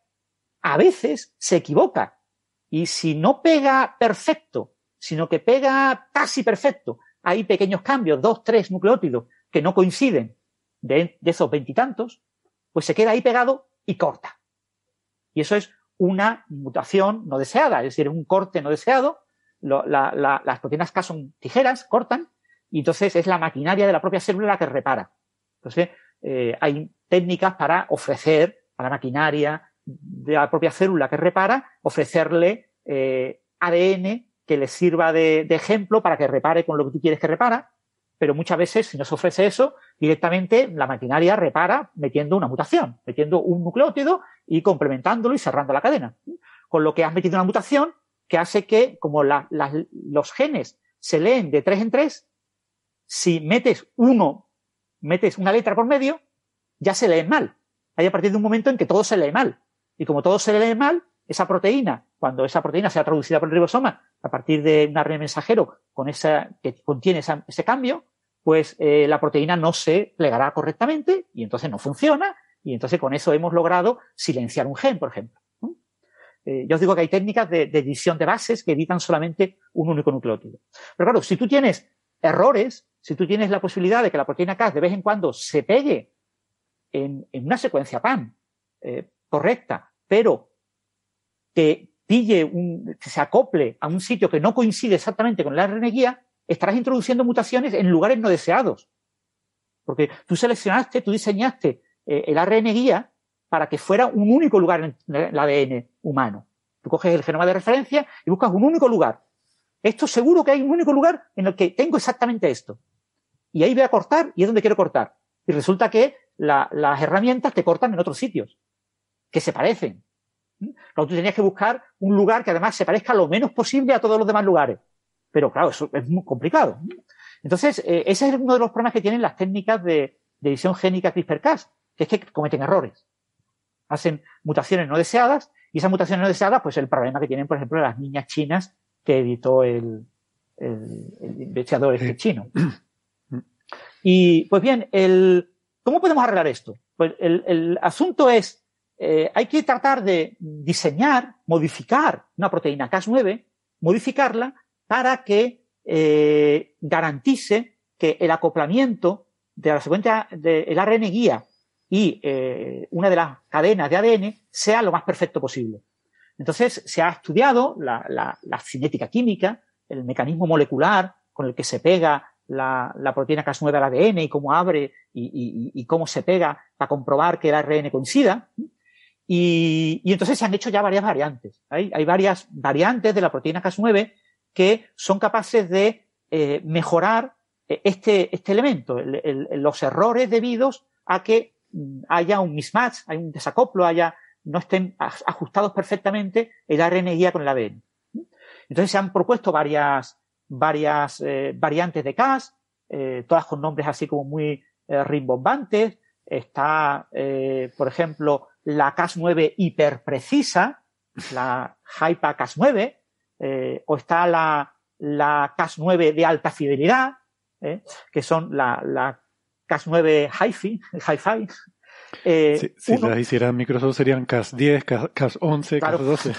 a veces se equivoca. Y si no pega perfecto, sino que pega casi perfecto, hay pequeños cambios, dos, tres nucleótidos que no coinciden de, esos veintitantos, pues se queda ahí pegado y corta. Y eso es una mutación no deseada, es decir, un corte no deseado. La, las proteínas K son tijeras, cortan, y entonces es la maquinaria de la propia célula la que repara. Entonces, eh, hay técnicas para ofrecer a la maquinaria de la propia célula que repara, ofrecerle eh, ADN que le sirva de, ejemplo para que repare con lo que tú quieres que repara, pero muchas veces, si no se ofrece eso, directamente la maquinaria repara metiendo una mutación, metiendo un nucleótido y complementándolo y cerrando la cadena. Con lo que has metido una mutación que hace que, como los genes se leen de tres en tres, si metes uno metes una letra por medio, ya se lee mal. Hay a partir de un momento en que todo se lee mal. Y como todo se lee mal, esa proteína cuando esa proteína sea traducida por el ribosoma a partir de un ARN mensajero con esa, que contiene ese cambio, pues eh, la proteína no se plegará correctamente y entonces no funciona y entonces con eso hemos logrado silenciar un gen, por ejemplo. Eh, yo os digo que hay técnicas de, de, edición de bases que editan solamente un único nucleótido. Pero claro, si tú tienes errores, si tú tienes la posibilidad de que la proteína Cas de vez en cuando se pegue en, una secuencia PAM eh, correcta, pero que pille un, que se acople a un sitio que no coincide exactamente con la ARN guía, estarás introduciendo mutaciones en lugares no deseados. Porque tú seleccionaste, tú diseñaste eh, el ARN guía para que fuera un único lugar en el ADN humano. Tú coges el genoma de referencia y buscas un único lugar. Esto seguro que hay un único lugar en el que tengo exactamente esto. Y ahí voy a cortar y es donde quiero cortar. Y resulta que la, las herramientas te cortan en otros sitios que se parecen. Claro, tú tenías que buscar un lugar que además se parezca lo menos posible a todos los demás lugares. Pero claro, eso es muy complicado. Entonces, eh, ese es uno de los problemas que tienen las técnicas de, de edición génica CRISPR-Cas, que es que cometen errores. Hacen mutaciones no deseadas y esas mutaciones no deseadas, pues el problema que tienen, por ejemplo, las niñas chinas que editó el, el, el investigador este chino. Y pues bien, ¿cómo podemos arreglar esto? Pues el, asunto es eh, hay que tratar de diseñar, modificar una proteína Cas9, modificarla para que eh, garantice que el acoplamiento de la secuencia del ARN guía y eh, una de las cadenas de ADN sea lo más perfecto posible. Entonces, se ha estudiado la cinética química, el mecanismo molecular con el que se pega la, la proteína Cas9 al ADN y cómo abre y, y, y, cómo se pega para comprobar que el ARN coincida. Y, y, entonces se han hecho ya varias variantes. Hay, hay varias variantes de la proteína Cas9 que son capaces de eh, mejorar eh, este, este elemento, el, el, los errores debidos a que mm, haya un mismatch, hay un desacoplo, haya, no estén ajustados perfectamente el ARN guía con el ADN. Entonces se han propuesto varias, varias eh, variantes de Cas, eh, todas con nombres así como muy eh, rimbombantes. Está, por ejemplo, la Cas9 hiperprecisa, la Hypa Cas9, eh, o está la, la Cas9 de alta fidelidad, eh, que son la, la Cas9 Hi-Fi, Hi-Fi. Eh, si, si uno, las hicieran Microsoft serían CAS 10, CAS, CAS 11, claro. CAS 12.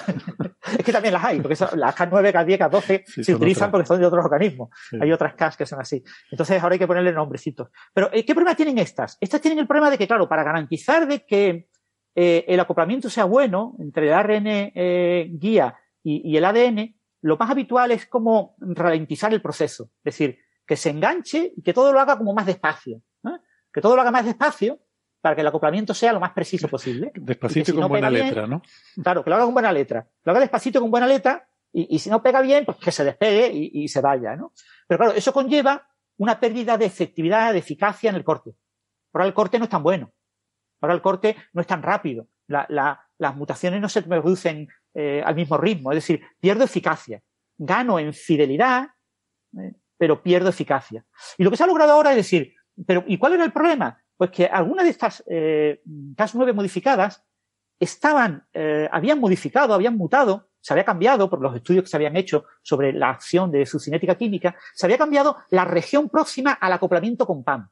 es que también las hay, porque son, las CAS 9, CAS 10, CAS 12 sí, se utilizan otras. porque son de otros organismos. Sí. Hay otras CAS que son así. Entonces ahora hay que ponerle nombrecitos. Pero ¿qué problema tienen estas? Estas tienen el problema de que, claro, para garantizar de que eh, el acoplamiento sea bueno entre el ARN eh, guía y, y, el ADN, lo más habitual es como ralentizar el proceso. Es decir, que se enganche y que todo lo haga como más despacio. ¿no? Que todo lo haga más despacio para que el acoplamiento sea lo más preciso posible. Despacito y, si con no buena letra, ¿no? Claro, que lo haga con buena letra. Lo haga despacito con buena letra y, y si no pega bien, pues que se despegue y, y, se vaya, ¿no? Pero claro, eso conlleva una pérdida de efectividad, de eficacia en el corte. Ahora el corte no es tan bueno. Ahora el corte no es tan rápido. La, la, las mutaciones no se producen eh, al mismo ritmo. Es decir, pierdo eficacia. Gano en fidelidad, eh, pero pierdo eficacia. Y lo que se ha logrado ahora es decir, pero ¿y cuál era el problema? Pues que algunas de estas eh, Cas9 modificadas estaban, eh, habían modificado, habían mutado, se había cambiado por los estudios que se habían hecho sobre la acción de su cinética química, se había cambiado la región próxima al acoplamiento con PAM.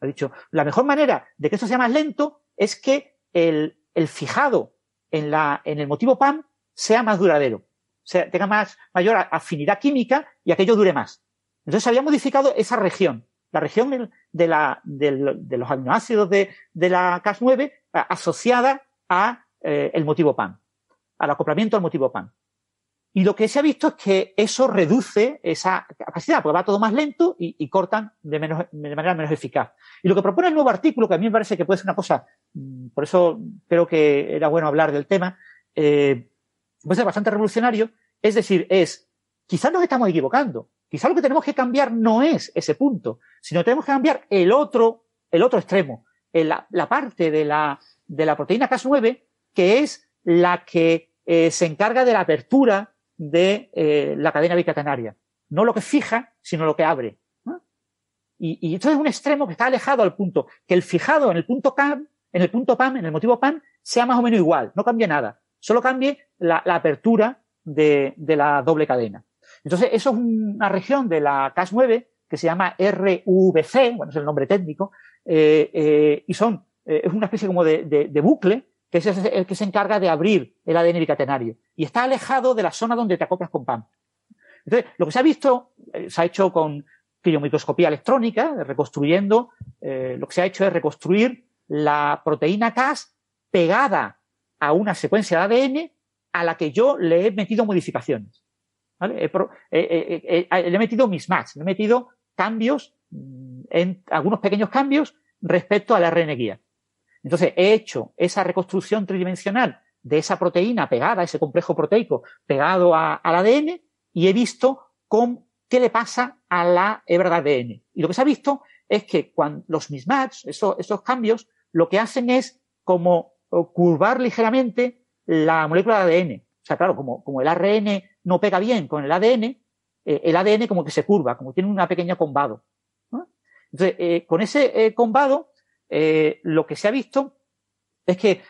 Ha dicho, la mejor manera de que esto sea más lento es que el, el fijado en, la, en el motivo PAM sea más duradero, o sea, tenga más, mayor afinidad química y aquello dure más. Entonces se había modificado esa región, la región de, la, de, los aminoácidos de, de la Cas9 asociada a eh, el motivo PAM, al acoplamiento al motivo PAM. Y lo que se ha visto es que eso reduce esa capacidad, porque va todo más lento y, y cortan de, menos, de, manera menos eficaz. Y lo que propone el nuevo artículo, que a mí me parece que puede ser una cosa, mm, por eso creo que era bueno hablar del tema, eh, puede ser bastante revolucionario, es decir, es, quizás nos estamos equivocando, quizás lo que tenemos que cambiar no es ese punto, sino tenemos que cambiar el otro, el otro extremo, la, la parte de la, de la proteína Cas9, que es la que eh, se encarga de la apertura de eh, la cadena bicatenaria. No lo que fija, sino lo que abre. Y, y, esto es un extremo que está alejado al punto que el fijado en el punto CAM, en el punto PAM, en el motivo PAM, sea más o menos igual, no cambia nada. solo cambie la, apertura de, la doble cadena. Entonces, eso es una región de la Cas9 que se llama RVC, bueno, es el nombre técnico, eh, eh, y son, eh, es una especie como de, bucle, que es el que se encarga de abrir el ADN bicatenario. Y está alejado de la zona donde te acoplas con PAN. Entonces, lo que se ha visto, se ha hecho con criomicroscopía electrónica, reconstruyendo, lo que se ha hecho es reconstruir la proteína Cas pegada a una secuencia de ADN a la que yo le he metido modificaciones. ¿Vale? le he metido mismatch, le he metido cambios, mm, en algunos pequeños cambios respecto al RN guía. Entonces, he hecho esa reconstrucción tridimensional de esa proteína pegada, ese complejo proteico pegado al ADN, y he visto con, qué le pasa a la hebra de ADN. Y lo que se ha visto es que cuando los mismatch, esos, esos cambios, lo que hacen es como curvar ligeramente la molécula de ADN. Claro, como, el ARN no pega bien con el ADN, eh, el ADN como que se curva, como tiene una pequeña combado. Entonces, eh, con ese eh, combado, lo que se ha visto es que,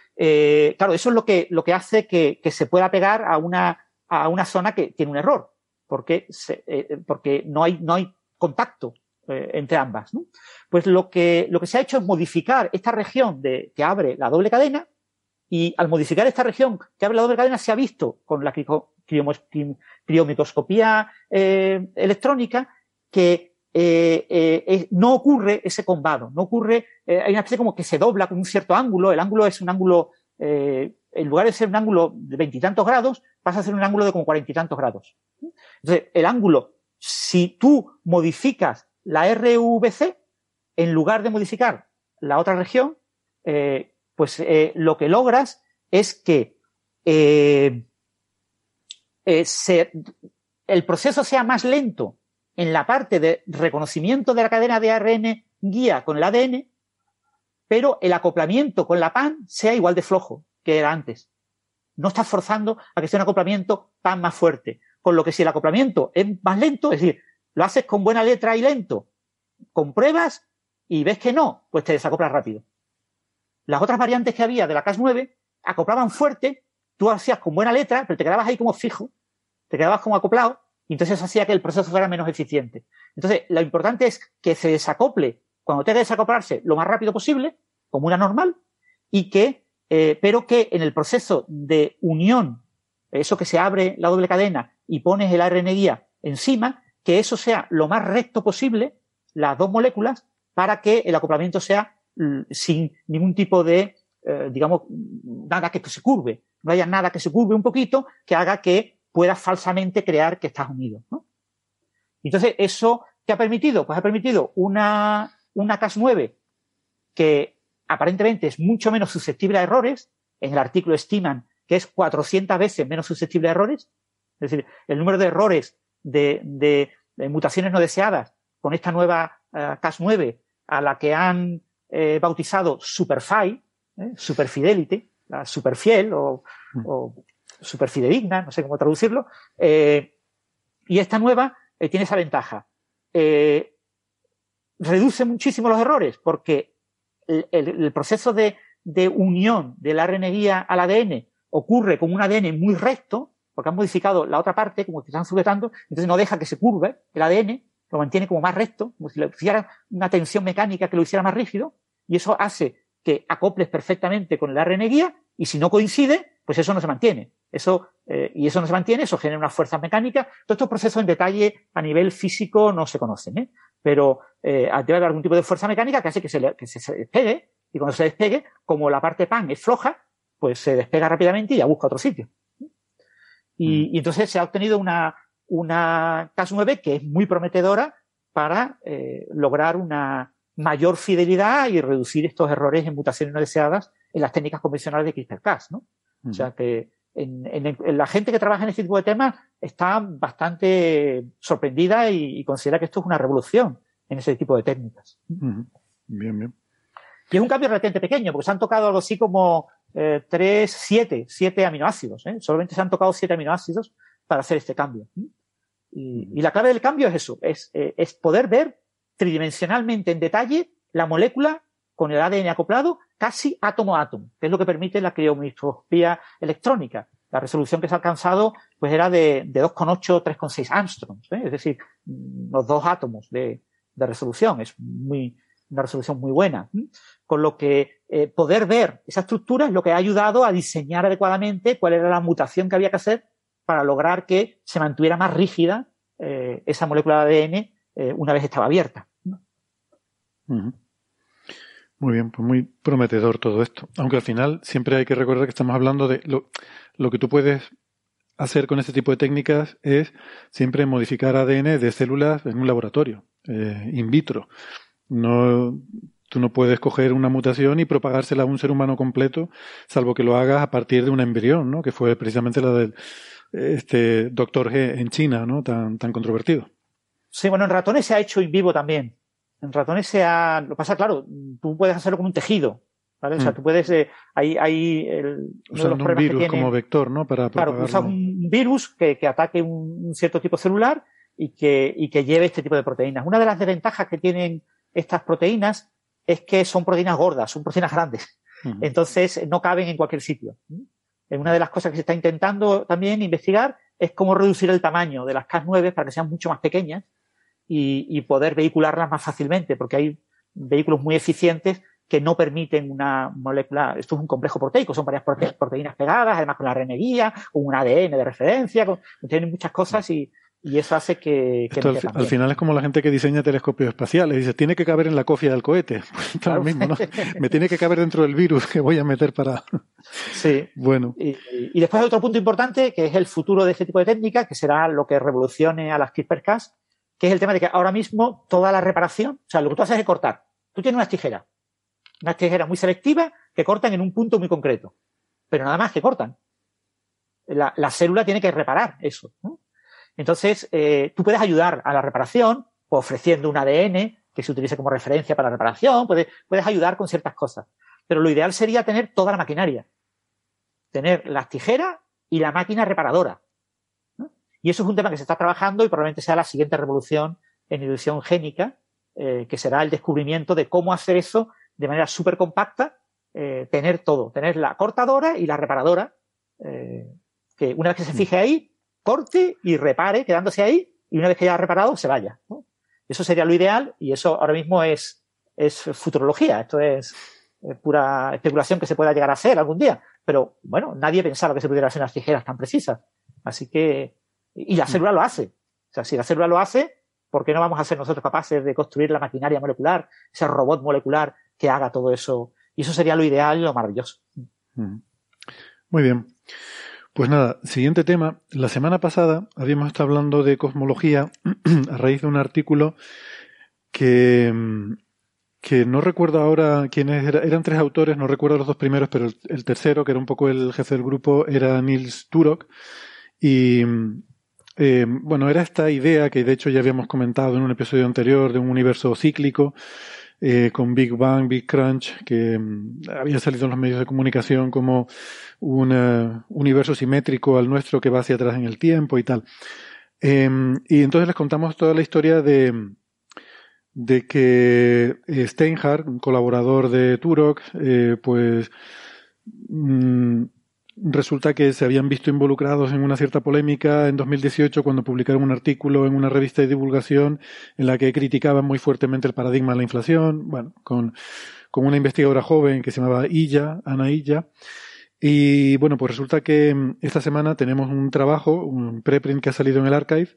claro, eso es lo que, lo que hace que, se pueda pegar a una, a una zona que tiene un error, porque, porque no, hay, no hay contacto entre ambas. Pues lo que, lo que se ha hecho es modificar esta región de, que abre la doble cadena y al modificar esta región que abre la doble cadena se ha visto con la criomicroscopía eh, electrónica que eh, eh, no ocurre ese combado, no ocurre, hay una especie como que se dobla con un cierto ángulo, el ángulo es un ángulo, en lugar de ser un ángulo de veintitantos grados, pasa a ser un ángulo de como cuarenta y tantos grados. Entonces, el ángulo, si tú modificas la RVC, en lugar de modificar la otra región, eh, pues eh, lo que logras es que eh, el proceso sea más lento en la parte de reconocimiento de la cadena de ARN guía con el ADN, pero el acoplamiento con la PAN sea igual de flojo que era antes. No estás forzando a que sea un acoplamiento PAN más fuerte. Con lo que si el acoplamiento es más lento, es decir, lo haces con buena letra y lento, compruebas y ves que no, pues te desacoplas rápido. Las otras variantes que había de la CAS9 acoplaban fuerte, tú hacías con buena letra, pero te quedabas ahí como fijo, te quedabas como acoplado, y entonces hacía que el proceso fuera menos eficiente. Entonces, lo importante es que se desacople cuando tenga que desacoplarse lo más rápido posible, como una normal, y que, eh, pero que en el proceso de unión, eso que se abre la doble cadena y pones el ARN guía encima, que eso sea lo más recto posible, las dos moléculas, para que el acoplamiento sea sin ningún tipo de, eh, digamos, nada que se curve. No haya nada que se curve un poquito que haga que pueda falsamente crear que estás unido. Entonces, ¿eso qué ha permitido? Pues ha permitido una, una Cas9 que aparentemente es mucho menos susceptible a errores. En el artículo estiman que es 400 veces menos susceptible a errores. Es decir, el número de errores de, mutaciones no deseadas con esta nueva eh, Cas9 a la que han eh, bautizado Superfi, eh, Superfidelity, la superfiel o, o superfidedigna, no sé cómo traducirlo, y esta nueva tiene esa ventaja. reduce muchísimo los errores porque el, proceso de, de, unión del guía al ADN ocurre con un ADN muy recto, porque han modificado la otra parte, como que están sujetando, entonces no deja que se curve el ADN, lo mantiene como más recto, como si le hiciera una tensión mecánica que lo hiciera más rígido, y eso hace que acoples perfectamente con el ARN guía, y si no coincide, pues eso no se mantiene. Eso, eh, y eso no se mantiene, eso genera unas fuerzas mecánicas. Todos estos procesos en detalle a nivel físico no se conocen, ¿eh? pero eh, debe haber algún tipo de fuerza mecánica que hace que se, que se despegue, y cuando se despegue, como la parte pan es floja, pues se despega rápidamente y ya busca otro sitio. Mm. Y, entonces se ha obtenido una, una CAS 9 que es muy prometedora para eh, lograr una mayor fidelidad y reducir estos errores en mutaciones no deseadas en las técnicas convencionales de CRISPR-Cas, ¿no? O sea que en, en, la gente que trabaja en este tipo de temas está bastante sorprendida y, considera que esto es una revolución en ese tipo de técnicas. Bien, bien. Y es un cambio relativamente pequeño, porque se han tocado algo así como eh, tres, siete, siete aminoácidos. ¿eh? Solamente se han tocado siete aminoácidos para hacer este cambio. Y, la clave del cambio es eso, es, eh, es poder ver tridimensionalmente en detalle la molécula con el ADN acoplado casi átomo a átomo, que es lo que permite la criomicroscopía electrónica. La resolución que se ha alcanzado pues era de, de 2,8 3,6 angstroms, ¿eh? es decir, los dos átomos de, de, resolución. Es muy, una resolución muy buena. Con lo que eh, poder ver esa estructura es lo que ha ayudado a diseñar adecuadamente cuál era la mutación que había que hacer para lograr que se mantuviera más rígida eh, esa molécula de ADN eh, una vez estaba abierta. Muy bien, pues muy prometedor todo esto. Aunque al final siempre hay que recordar que estamos hablando de lo, que tú puedes hacer con este tipo de técnicas es siempre modificar ADN de células en un laboratorio, eh, in vitro. No, tú no puedes coger una mutación y propagársela a un ser humano completo, salvo que lo hagas a partir de un embrión, ¿no? Que fue precisamente la del este doctor G en China, ¿no? Tan, tan controvertido. Sí, bueno, en ratones se ha hecho in vivo también. En ratones se ha, lo pasa claro, tú puedes hacerlo con un tejido, ¿vale? O sea, mm. tú puedes, eh, hay, hay el, Usando un virus como vector, ¿no? Para claro, usas un virus que, que ataque un, un, cierto tipo celular y que, y que lleve este tipo de proteínas. Una de las desventajas que tienen estas proteínas es que son proteínas gordas, son proteínas grandes. Entonces no caben en cualquier sitio. Una de las cosas que se está intentando también investigar es cómo reducir el tamaño de las Cas9 para que sean mucho más pequeñas y, y poder vehicularlas más fácilmente, porque hay vehículos muy eficientes que no permiten una molécula, esto es un complejo proteico, son varias proteínas pegadas, además con la RNA guía, con un ADN de referencia, con, tienen muchas cosas y, y eso hace que... que al, al, final es como la gente que diseña telescopios espaciales. Dice, tiene que caber en la cofia del cohete. Pues claro. mismo, ¿no? Me tiene que caber dentro del virus que voy a meter para... Sí. Bueno. Y, y, después otro punto importante, que es el futuro de este tipo de técnica, que será lo que revolucione a las CRISPR-Cas, que es el tema de que ahora mismo toda la reparación, o sea, lo que tú haces es cortar. Tú tienes unas tijeras, unas tijeras muy selectivas que cortan en un punto muy concreto, pero nada más que cortan. La, la célula tiene que reparar eso. Entonces, eh, tú puedes ayudar a la reparación ofreciendo un ADN que se utilice como referencia para la reparación, puedes, puedes ayudar con ciertas cosas. Pero lo ideal sería tener toda la maquinaria. Tener las tijeras y la máquina reparadora. Y eso es un tema que se está trabajando y probablemente sea la siguiente revolución en ilusión génica, eh, que será el descubrimiento de cómo hacer eso de manera súper compacta, eh, tener todo, tener la cortadora y la reparadora, eh, que una vez que se fije ahí, corte y repare quedándose ahí y una vez que ya reparado se vaya. Eso sería lo ideal y eso ahora mismo es, es futurología, esto es, pura especulación que se pueda llegar a hacer algún día. Pero bueno, nadie pensaba que se pudieran hacer unas tijeras tan precisas. Así que, y la célula lo hace. O sea, si la célula lo hace, ¿por qué no vamos a ser nosotros capaces de construir la maquinaria molecular, ese robot molecular que haga todo eso? Y eso sería lo ideal y lo maravilloso. Muy bien. Pues nada, siguiente tema. La semana pasada habíamos estado hablando de cosmología a raíz de un artículo que, que no recuerdo ahora quiénes eran, eran tres autores, no recuerdo los dos primeros, pero el, el, tercero, que era un poco el jefe del grupo, era Niels Turok. Y eh, bueno, era esta idea que de hecho ya habíamos comentado en un episodio anterior de un universo cíclico eh, con Big Bang, Big Crunch, que um, había salido en los medios de comunicación como un uh, universo simétrico al nuestro que va hacia atrás en el tiempo y tal. Eh, y entonces les contamos toda la historia de, de que eh, Steinhardt, un colaborador de Turok, eh, pues mmm, resulta que se habían visto involucrados en una cierta polémica en 2018 cuando publicaron un artículo en una revista de divulgación en la que criticaban muy fuertemente el paradigma de la inflación, bueno, con, con una investigadora joven que se llamaba Illa, Ana Illa. Y bueno, pues resulta que esta semana tenemos un trabajo, un preprint que ha salido en el archive,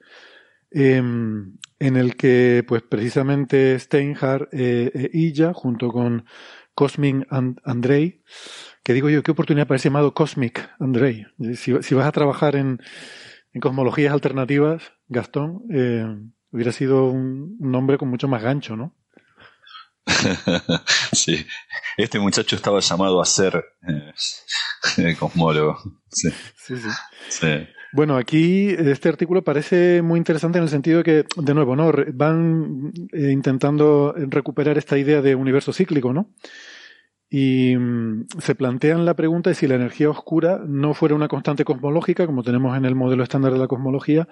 eh, en el que pues precisamente Steinhardt eh, e Illa, junto con Cosmin and Andrei, que digo yo, qué oportunidad para ese llamado Cosmic, Andrei. Si, si vas a trabajar en, en, cosmologías alternativas, Gastón, eh, hubiera sido un, un, nombre con mucho más gancho, ¿no? sí, este muchacho estaba llamado a ser eh, cosmólogo. Sí. Sí, sí. sí. Bueno, aquí este artículo parece muy interesante en el sentido de que, de nuevo, ¿no? Van eh, intentando recuperar esta idea de universo cíclico, ¿no? Y mmm, se plantean la pregunta de si la energía oscura no fuera una constante cosmológica, como tenemos en el modelo estándar de la cosmología,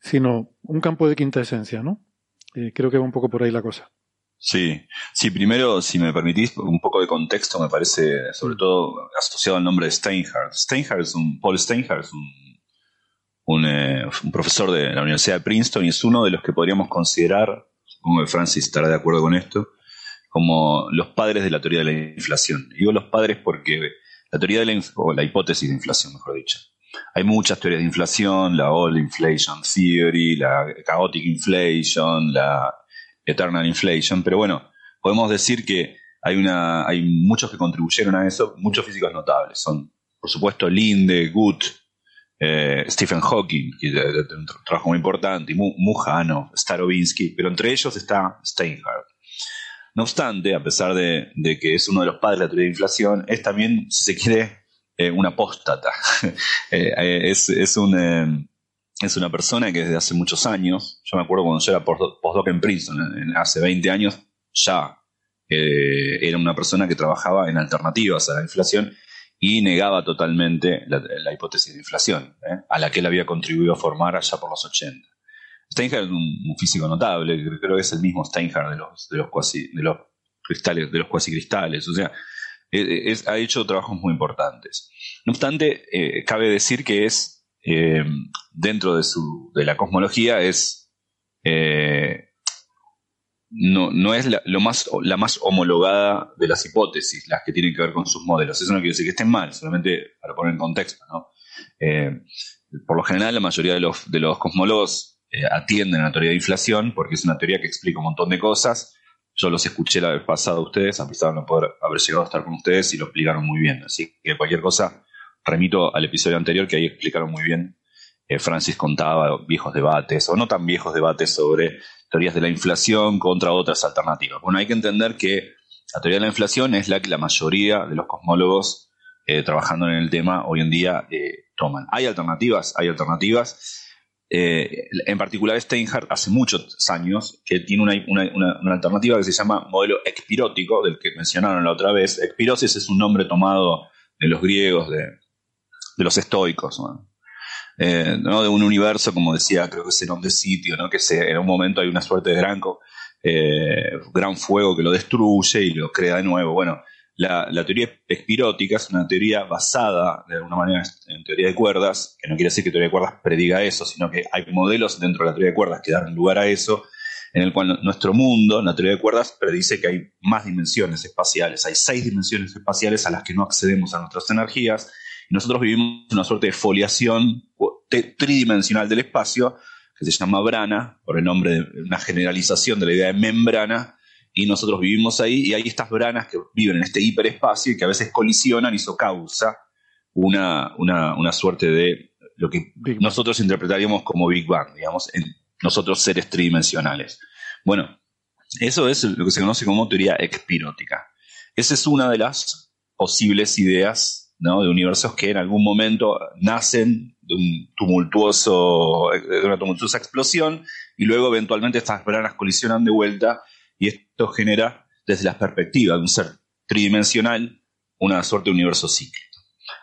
sino un campo de quinta esencia, ¿no? Eh, creo que va un poco por ahí la cosa. Sí, sí, primero, si me permitís, un poco de contexto me parece, sobre todo asociado al nombre de Steinhardt. Steinhardt es un, Paul Steinhardt es un, eh, un, profesor de la Universidad de Princeton y es uno de los que podríamos considerar, supongo que Francis estará de acuerdo con esto, como los padres de la teoría de la inflación. digo los padres porque la teoría de la, o la hipótesis de inflación, mejor dicho. Hay muchas teorías de inflación, la All Inflation Theory, la Chaotic Inflation, la Eternal Inflation, pero bueno, podemos decir que hay, una, hay muchos que contribuyeron a eso, muchos físicos notables. Son, por supuesto, Linde, Gut, eh, Stephen Hawking, que un trabajo muy importante, y Mujano, Starobinsky, pero entre ellos está Steinhardt. No obstante, a pesar de, que es uno de los padres de la teoría de inflación, es también, si se quiere, eh, una apóstata. Eh, es, es, un, es una persona que desde hace muchos años, yo me acuerdo cuando yo era postdoc en Princeton, hace 20 años, ya eh, era una persona que trabajaba en alternativas a la inflación y negaba totalmente la, hipótesis de inflación, ¿eh? a la que él había contribuido a formar allá por los 80. Steinhardt es un, físico notable, creo que es el mismo Steinhardt de los, de los, cuasi, de los cristales, cuasicristales, o sea, ha hecho trabajos muy importantes. No obstante, eh, cabe decir que es eh, dentro de, su, de la cosmología es eh, no, no, es la, lo más, la más homologada de las hipótesis, las que tienen que ver con sus modelos. Eso no quiere decir que estén mal, solamente para poner en contexto. ¿no? Por lo general, la mayoría de los, de los cosmólogos atienden a la teoría de inflación porque es una teoría que explica un montón de cosas. Yo los escuché la vez pasada a ustedes, a pesar de no poder haber llegado a estar con ustedes y lo explicaron muy bien. Así que cualquier cosa remito al episodio anterior que ahí explicaron muy bien. Eh, Francis contaba viejos debates, o no tan viejos debates, sobre teorías de la inflación contra otras alternativas. Bueno, hay que entender que la teoría de la inflación es la que la mayoría de los cosmólogos eh, trabajando en el tema hoy en día eh, toman. Hay alternativas, hay alternativas. En particular, Steinhardt hace muchos años que tiene una, una, alternativa que se llama modelo expirótico, del que mencionaron la otra vez. Expirosis es un nombre tomado de los griegos, de, de los estoicos, eh, ¿no? de un universo, como decía, creo que es el de sitio, ¿no? que se, en un momento hay una suerte de gran, eh, gran fuego que lo destruye y lo crea de nuevo. Bueno, la, teoría espirótica es una teoría basada, de alguna manera, en teoría de cuerdas, que no quiere decir que teoría de cuerdas prediga eso, sino que hay modelos dentro de la teoría de cuerdas que dan lugar a eso, en el cual nuestro mundo, la teoría de cuerdas, predice que hay más dimensiones espaciales, hay seis dimensiones espaciales a las que no accedemos a nuestras energías, nosotros vivimos una suerte de foliación tridimensional del espacio, que se llama brana, por el nombre de una generalización de la idea de membrana, y nosotros vivimos ahí, y hay estas branas que viven en este hiperespacio y que a veces colisionan y eso causa una, una, suerte de lo que nosotros interpretaríamos como Big Bang, digamos, en nosotros seres tridimensionales. Bueno, eso es lo que se conoce como teoría expirótica. Esa es una de las posibles ideas de universos que en algún momento nacen de, un tumultuoso, de una tumultuosa explosión y luego eventualmente estas branas colisionan de vuelta y esto genera desde la perspectiva de un ser tridimensional una suerte de universo cíclico.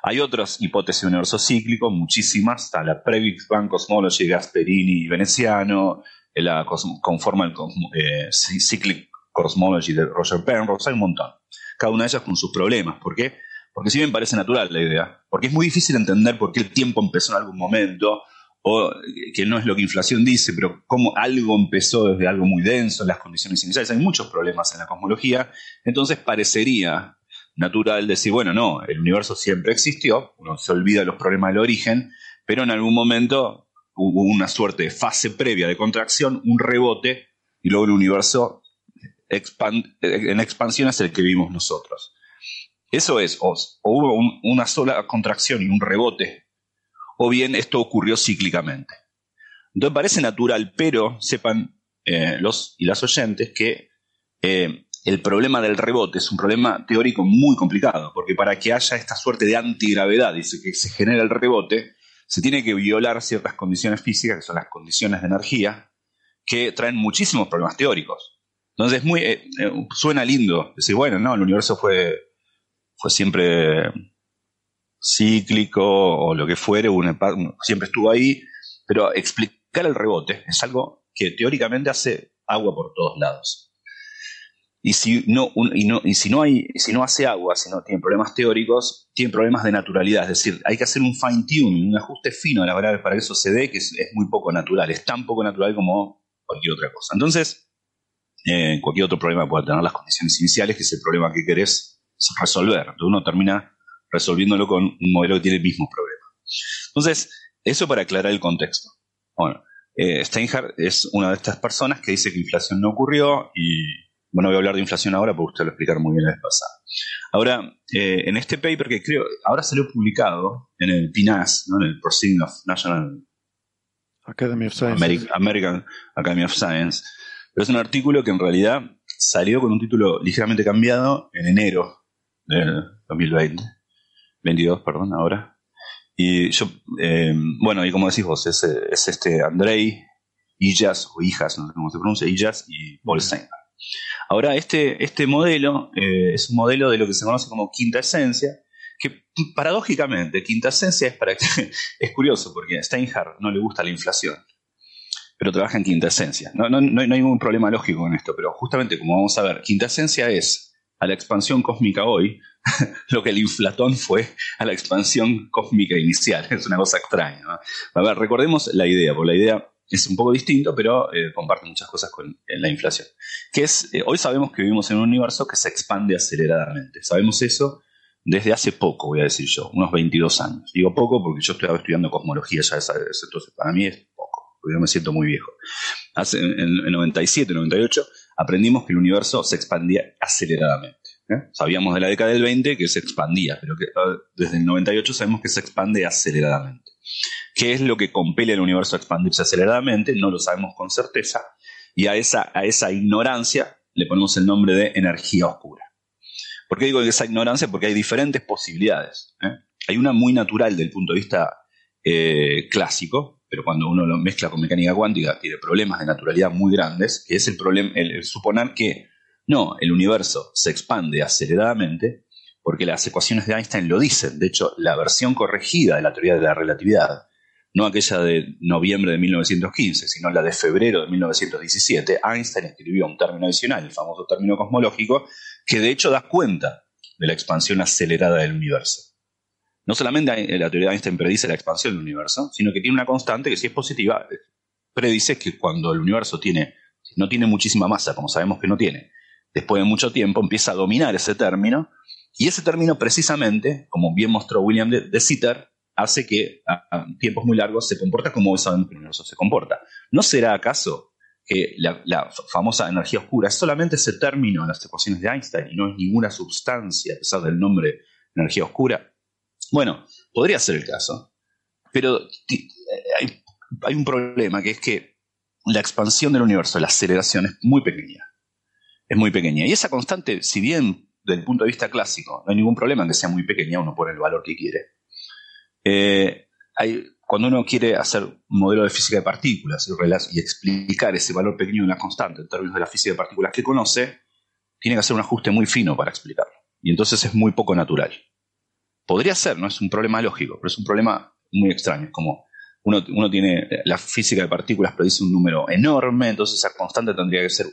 Hay otras hipótesis de universo cíclico, muchísimas, está la Pre-Big Bang Cosmology Gasperini y Veneciano, la conforma el eh, Cyclic Cosmology de Roger Penrose, hay un montón. Cada una de ellas con sus problemas. ¿Por qué? Porque sí me parece natural la idea. Porque es muy difícil entender por qué el tiempo empezó en algún momento, o que no es lo que inflación dice, pero cómo algo empezó desde algo muy denso en las condiciones iniciales. Hay muchos problemas en la cosmología. Entonces parecería natural decir, bueno, no, el universo siempre existió, uno se olvida los problemas del origen, pero en algún momento hubo una suerte de fase previa de contracción, un rebote, y luego el universo en expansión es el que vivimos nosotros. Eso es, o, hubo una sola contracción y un rebote, o bien esto ocurrió cíclicamente. Entonces parece natural, pero sepan eh, los y las oyentes que eh, el problema del rebote es un problema teórico muy complicado, porque para que haya esta suerte de antigravedad y que se genere el rebote, se tiene que violar ciertas condiciones físicas, que son las condiciones de energía, que traen muchísimos problemas teóricos. Entonces eh, suena lindo decir, bueno, no, el universo fue fue siempre cíclico o lo que fuere, siempre estuvo ahí, pero explicar el rebote es algo que teóricamente hace agua por todos lados. y si no, y si no hay, hace agua, si no tiene problemas teóricos, tiene problemas de naturalidad. Es decir, hay que hacer un fine tuning, un ajuste fino de las variables para que eso se dé, que es, muy poco natural, es tan poco natural como cualquier otra cosa. Entonces, eh, cualquier otro problema puede tener las condiciones iniciales, que es el problema que querés resolver. Entonces uno termina resolviéndolo con un modelo que tiene el mismo problema. Entonces, eso para aclarar el contexto. Bueno, eh, Steinhardt es una de estas personas que dice que inflación no ocurrió y bueno, voy a hablar de inflación ahora porque usted lo explicar muy bien la vez pasada. Ahora, eh, en este paper que creo, ahora salió publicado en el PNAS, en el Proceeding of National Academy of Science. American Academy of Science. Pero es un artículo que en realidad salió con un título ligeramente cambiado en enero del 2020. 22, perdón, ahora. Y yo, eh, bueno, y como decís vos, es, este Andrei Illas, o Hijas, no sé cómo se pronuncia, Illas y Paul Steinhardt. Ahora, este, este modelo eh, es un modelo de lo que se conoce como quinta esencia, que paradójicamente, quinta esencia es para que, es curioso, porque a Steinhardt no le gusta la inflación, pero trabaja en quinta esencia. No, no, no hay ningún problema lógico con esto, pero justamente como vamos a ver, quinta esencia es a la expansión cósmica hoy lo que el inflatón fue a la expansión cósmica inicial. Es una cosa extraña. A ver, recordemos la idea, porque la idea es un poco distinto, pero eh, comparte muchas cosas con la inflación. Que es, eh, hoy sabemos que vivimos en un universo que se expande aceleradamente. Sabemos eso desde hace poco, voy a decir yo, unos 22 años. Digo poco porque yo estoy estudiando cosmología ya, entonces para mí es poco, porque yo me siento muy viejo. Hace, en, en 97, 98, aprendimos que el universo se expandía aceleradamente. ¿eh? Sabíamos de la década del 20 que se expandía, pero que ah, desde el 98 sabemos que se expande aceleradamente. ¿Qué es lo que compele al universo a expandirse aceleradamente? No lo sabemos con certeza. Y a esa, a esa ignorancia le ponemos el nombre de energía oscura. ¿Por qué digo esa ignorancia? Porque hay diferentes posibilidades. ¿eh? Hay una muy natural del punto de vista eh, clásico, pero cuando uno lo mezcla con mecánica cuántica tiene problemas de naturalidad muy grandes, que es el, problema, el suponer que no, el universo se expande aceleradamente porque las ecuaciones de Einstein lo dicen. De hecho, la versión corregida de la teoría de la relatividad no aquella de noviembre de 1915, sino la de febrero de 1917, Einstein escribió un término adicional, el famoso término cosmológico, que de hecho da cuenta de la expansión acelerada del universo. No solamente la teoría de Einstein predice la expansión del universo, sino que tiene una constante que si es positiva, predice que cuando el universo tiene, no tiene muchísima masa, como sabemos que no tiene, después de mucho tiempo empieza a dominar ese término, y ese término precisamente, como bien mostró William de Sitter, hace que a, tiempos muy largos se comporta como sabemos que el universo se comporta. ¿No será acaso que la, famosa energía oscura es solamente ese término en las ecuaciones de Einstein y no es ninguna sustancia a pesar del nombre energía oscura? Bueno, podría ser el caso, pero hay, hay un problema que es que la expansión del universo, la aceleración es muy pequeña. Es muy pequeña. Y esa constante, si bien desde el punto de vista clásico no hay ningún problema en que sea muy pequeña, uno pone el valor que quiere eh, cuando uno quiere hacer un modelo de física de partículas y, explicar ese valor pequeño de una constante en términos de la física de partículas que conoce, tiene que hacer un ajuste muy fino para explicarlo. Y entonces es muy poco natural. Podría ser, no es un problema lógico, pero es un problema muy extraño. Como uno, uno tiene la física de partículas predice un número enorme, entonces esa constante tendría que ser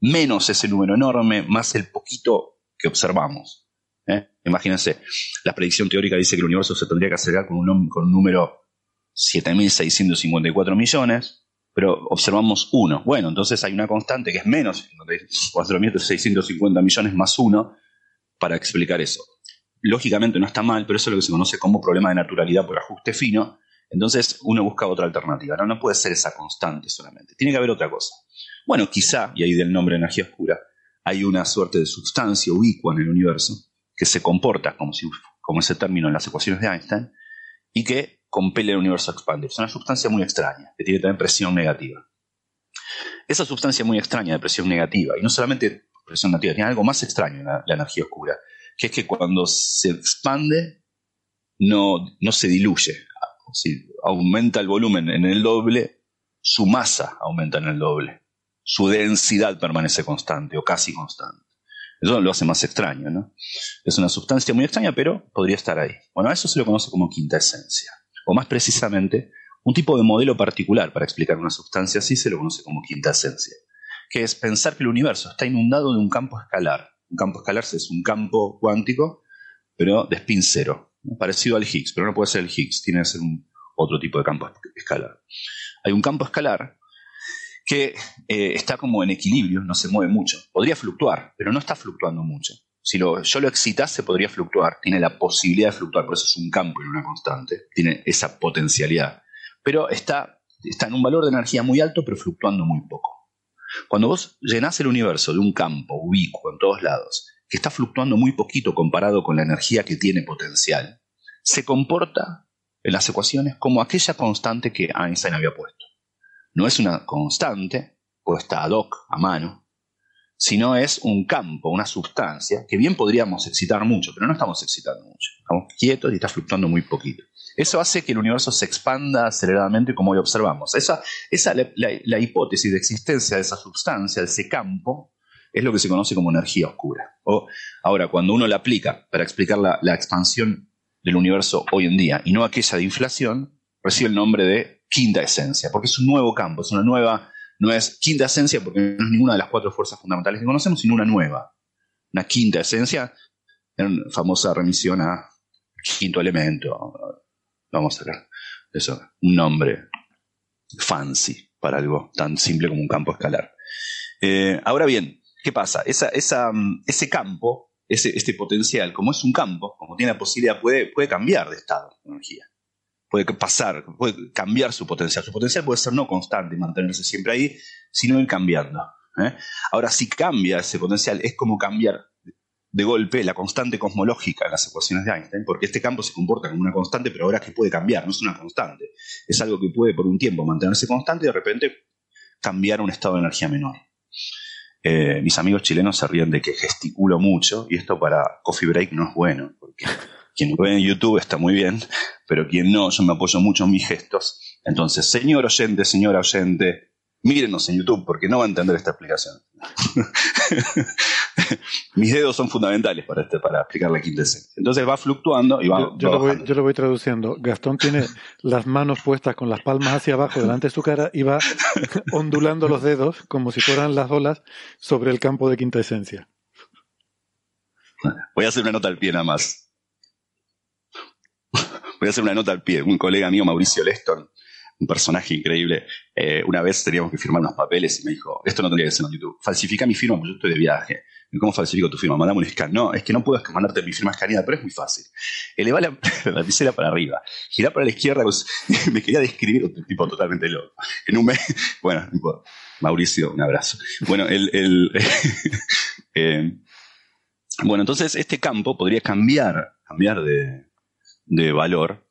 menos ese número enorme más el poquito que observamos. ¿eh? Imagínense, la predicción teórica dice que el universo se tendría que acelerar con un, con un número 7.654 millones, pero observamos 1. Bueno, entonces hay una constante que es menos 4.650 millones más 1 para explicar eso. Lógicamente no está mal, pero eso es lo que se conoce como problema de naturalidad por ajuste fino. Entonces uno busca otra alternativa. No, no puede ser esa constante solamente. Tiene que haber otra cosa. Bueno, quizá, y ahí del nombre energía oscura, hay una suerte de sustancia ubicua en el universo que se comporta como, si, como ese término en las ecuaciones de Einstein y que compele el universo a expandir. Es una sustancia muy extraña, que tiene también presión negativa. Esa sustancia muy extraña de presión negativa, y no solamente presión negativa, tiene algo más extraño en la, energía oscura, que es que cuando se expande no, no se diluye. Si aumenta el volumen en el doble, su masa aumenta en el doble. Su densidad permanece constante o casi constante. Eso lo hace más extraño, ¿no? Es una sustancia muy extraña, pero podría estar ahí. Bueno, a eso se lo conoce como quinta esencia. O más precisamente, un tipo de modelo particular para explicar una sustancia así se lo conoce como quinta esencia. que es pensar que el universo está inundado de un campo escalar. Un campo escalar es un campo cuántico, pero de spin cero, parecido al Higgs, pero no puede ser el Higgs, tiene que ser un, otro tipo de campo escalar. Hay un campo escalar que eh, está como en equilibrio, no se mueve mucho. Podría fluctuar, pero no está fluctuando mucho. Si lo, yo lo excitase, podría fluctuar. Tiene la posibilidad de fluctuar, por eso es un campo y una constante. Tiene esa potencialidad. Pero está, está en un valor de energía muy alto, pero fluctuando muy poco. Cuando vos llenás el universo de un campo ubicuo en todos lados, que está fluctuando muy poquito comparado con la energía que tiene potencial, se comporta en las ecuaciones como aquella constante que Einstein había puesto. No es una constante puesta ad hoc, a mano, sino es un campo, una sustancia, que bien podríamos excitar mucho, pero no estamos excitando mucho. Estamos quietos y está fluctuando muy poquito. Eso hace que el universo se expanda aceleradamente como hoy observamos. Esa, esa la, hipótesis de existencia de esa sustancia, de ese campo, es lo que se conoce como energía oscura. O, ahora, cuando uno la aplica para explicar la, expansión del universo hoy en día y no aquella de inflación, recibe el nombre de quinta esencia, porque es un nuevo campo, es una nueva, no es quinta esencia porque no es ninguna de las cuatro fuerzas fundamentales que conocemos, sino una nueva, una quinta esencia, en famosa remisión a quinto elemento, vamos a sacar eso, un nombre fancy para algo tan simple como un campo escalar. Eh, ahora bien, ¿qué pasa? Esa, esa, ese campo, ese, este potencial, como es un campo, como tiene la posibilidad, puede, puede cambiar de estado de energía puede pasar, puede cambiar su potencial. Su potencial puede ser no constante y mantenerse siempre ahí, sino ir cambiando. ¿eh? Ahora, si cambia ese potencial, es como cambiar de golpe la constante cosmológica en las ecuaciones de Einstein, porque este campo se comporta como una constante, pero ahora que puede cambiar, no es una constante. Es algo que puede por un tiempo mantenerse constante y de repente cambiar a un estado de energía menor. Eh, mis amigos chilenos se ríen de que gesticulo mucho y esto para Coffee Break no es bueno, porque quien lo ve en YouTube está muy bien, pero quien no, yo me apoyo mucho en mis gestos. Entonces, señor oyente, señora oyente, mírenos en YouTube porque no va a entender esta explicación. Mis dedos son fundamentales para, este, para explicar la quintesencia. Entonces va fluctuando y va. Yo, lo voy, yo, lo voy, traduciendo. Gastón tiene las manos puestas con las palmas hacia abajo delante de su cara y va ondulando los dedos como si fueran las olas sobre el campo de quinta esencia. Voy a hacer una nota al pie nada más voy a hacer una nota al pie. Un colega mío, Mauricio Leston, un personaje increíble, eh, una vez teníamos que firmar unos papeles y me dijo, esto no tendría que ser en YouTube, falsifica mi firma porque yo estoy de viaje. ¿Cómo falsifico tu firma? Mandame un scan. No, es que no puedo mandarte mi firma escaneada, pero es muy fácil. Eleva la, la para arriba, gira para la izquierda, me quería describir un tipo totalmente loco. En un mes, bueno, Mauricio, un abrazo. Bueno, el, el eh, bueno, entonces este campo podría cambiar, cambiar de, de valor.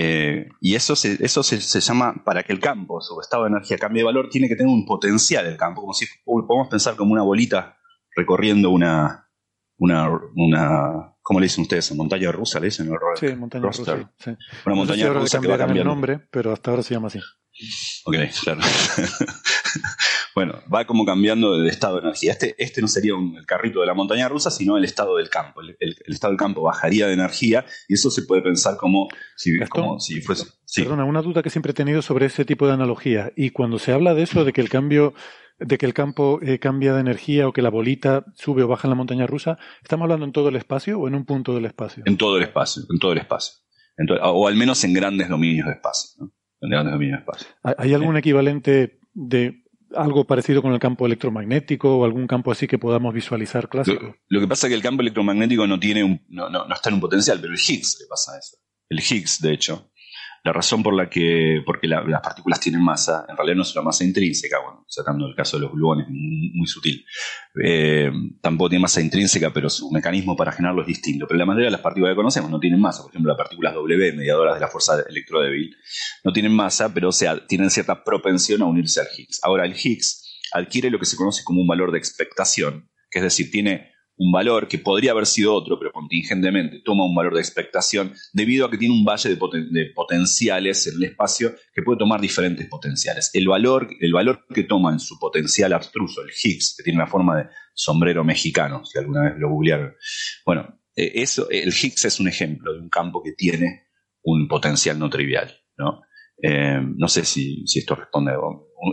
Eh, y eso, se, eso se, llama, para que el campo, su estado de energía cambie de valor, tiene que tener un potencial el campo, como si podemos pensar como una bolita recorriendo una, una, una ¿cómo le dicen ustedes? ¿Montaña rusa le dicen? Sí, montaña rusa. Una montaña rusa que va cambiando. el nombre, pero hasta ahora se llama así. Ok, claro. bueno, va como cambiando de estado de energía. Este, este no sería el carrito de la montaña rusa, sino el estado del campo. El, estado del campo bajaría de energía y eso se puede pensar como si, como si fuese... Perdona, una duda que siempre he tenido sobre ese tipo de analogía. Y cuando se habla de eso, de que el cambio de que el campo eh, cambia de energía o que la bolita sube o baja en la montaña rusa, ¿estamos hablando en todo el espacio o en un punto del espacio? En todo el espacio, en todo el espacio. o al menos en grandes dominios de espacio. ¿no? ¿Hay algún equivalente de algo parecido con el campo electromagnético o algún campo así que podamos visualizar clásico? Lo, que pasa es que el campo electromagnético no tiene un, no, no, no está en un potencial, pero el Higgs le pasa eso. El Higgs, de hecho, la razón por la que, porque las partículas tienen masa, en realidad no es una masa intrínseca, bueno, sacando el caso de los gluones, muy, sutil. Eh, tampoco tiene masa intrínseca, pero su mecanismo para generarlo es distinto. Pero la mayoría de las partículas que conocemos no tienen masa. Por ejemplo, las partículas W, mediadoras de la fuerza electrodébil, no tienen masa, pero sea, tienen cierta propensión a unirse al Higgs. Ahora, el Higgs adquiere lo que se conoce como un valor de expectación, que es decir, tiene un valor que podría haber sido otro, pero contingentemente toma un valor de expectación debido a que tiene un valle de, potenciales en el espacio que puede tomar diferentes potenciales. El valor, el valor que toma en su potencial abstruso, el Higgs, que tiene una forma de sombrero mexicano, si alguna vez lo googlearon. Bueno, eh, eso, el Higgs es un ejemplo de un campo que tiene un potencial no trivial. ¿no? Eh, no sé si, si, esto responde.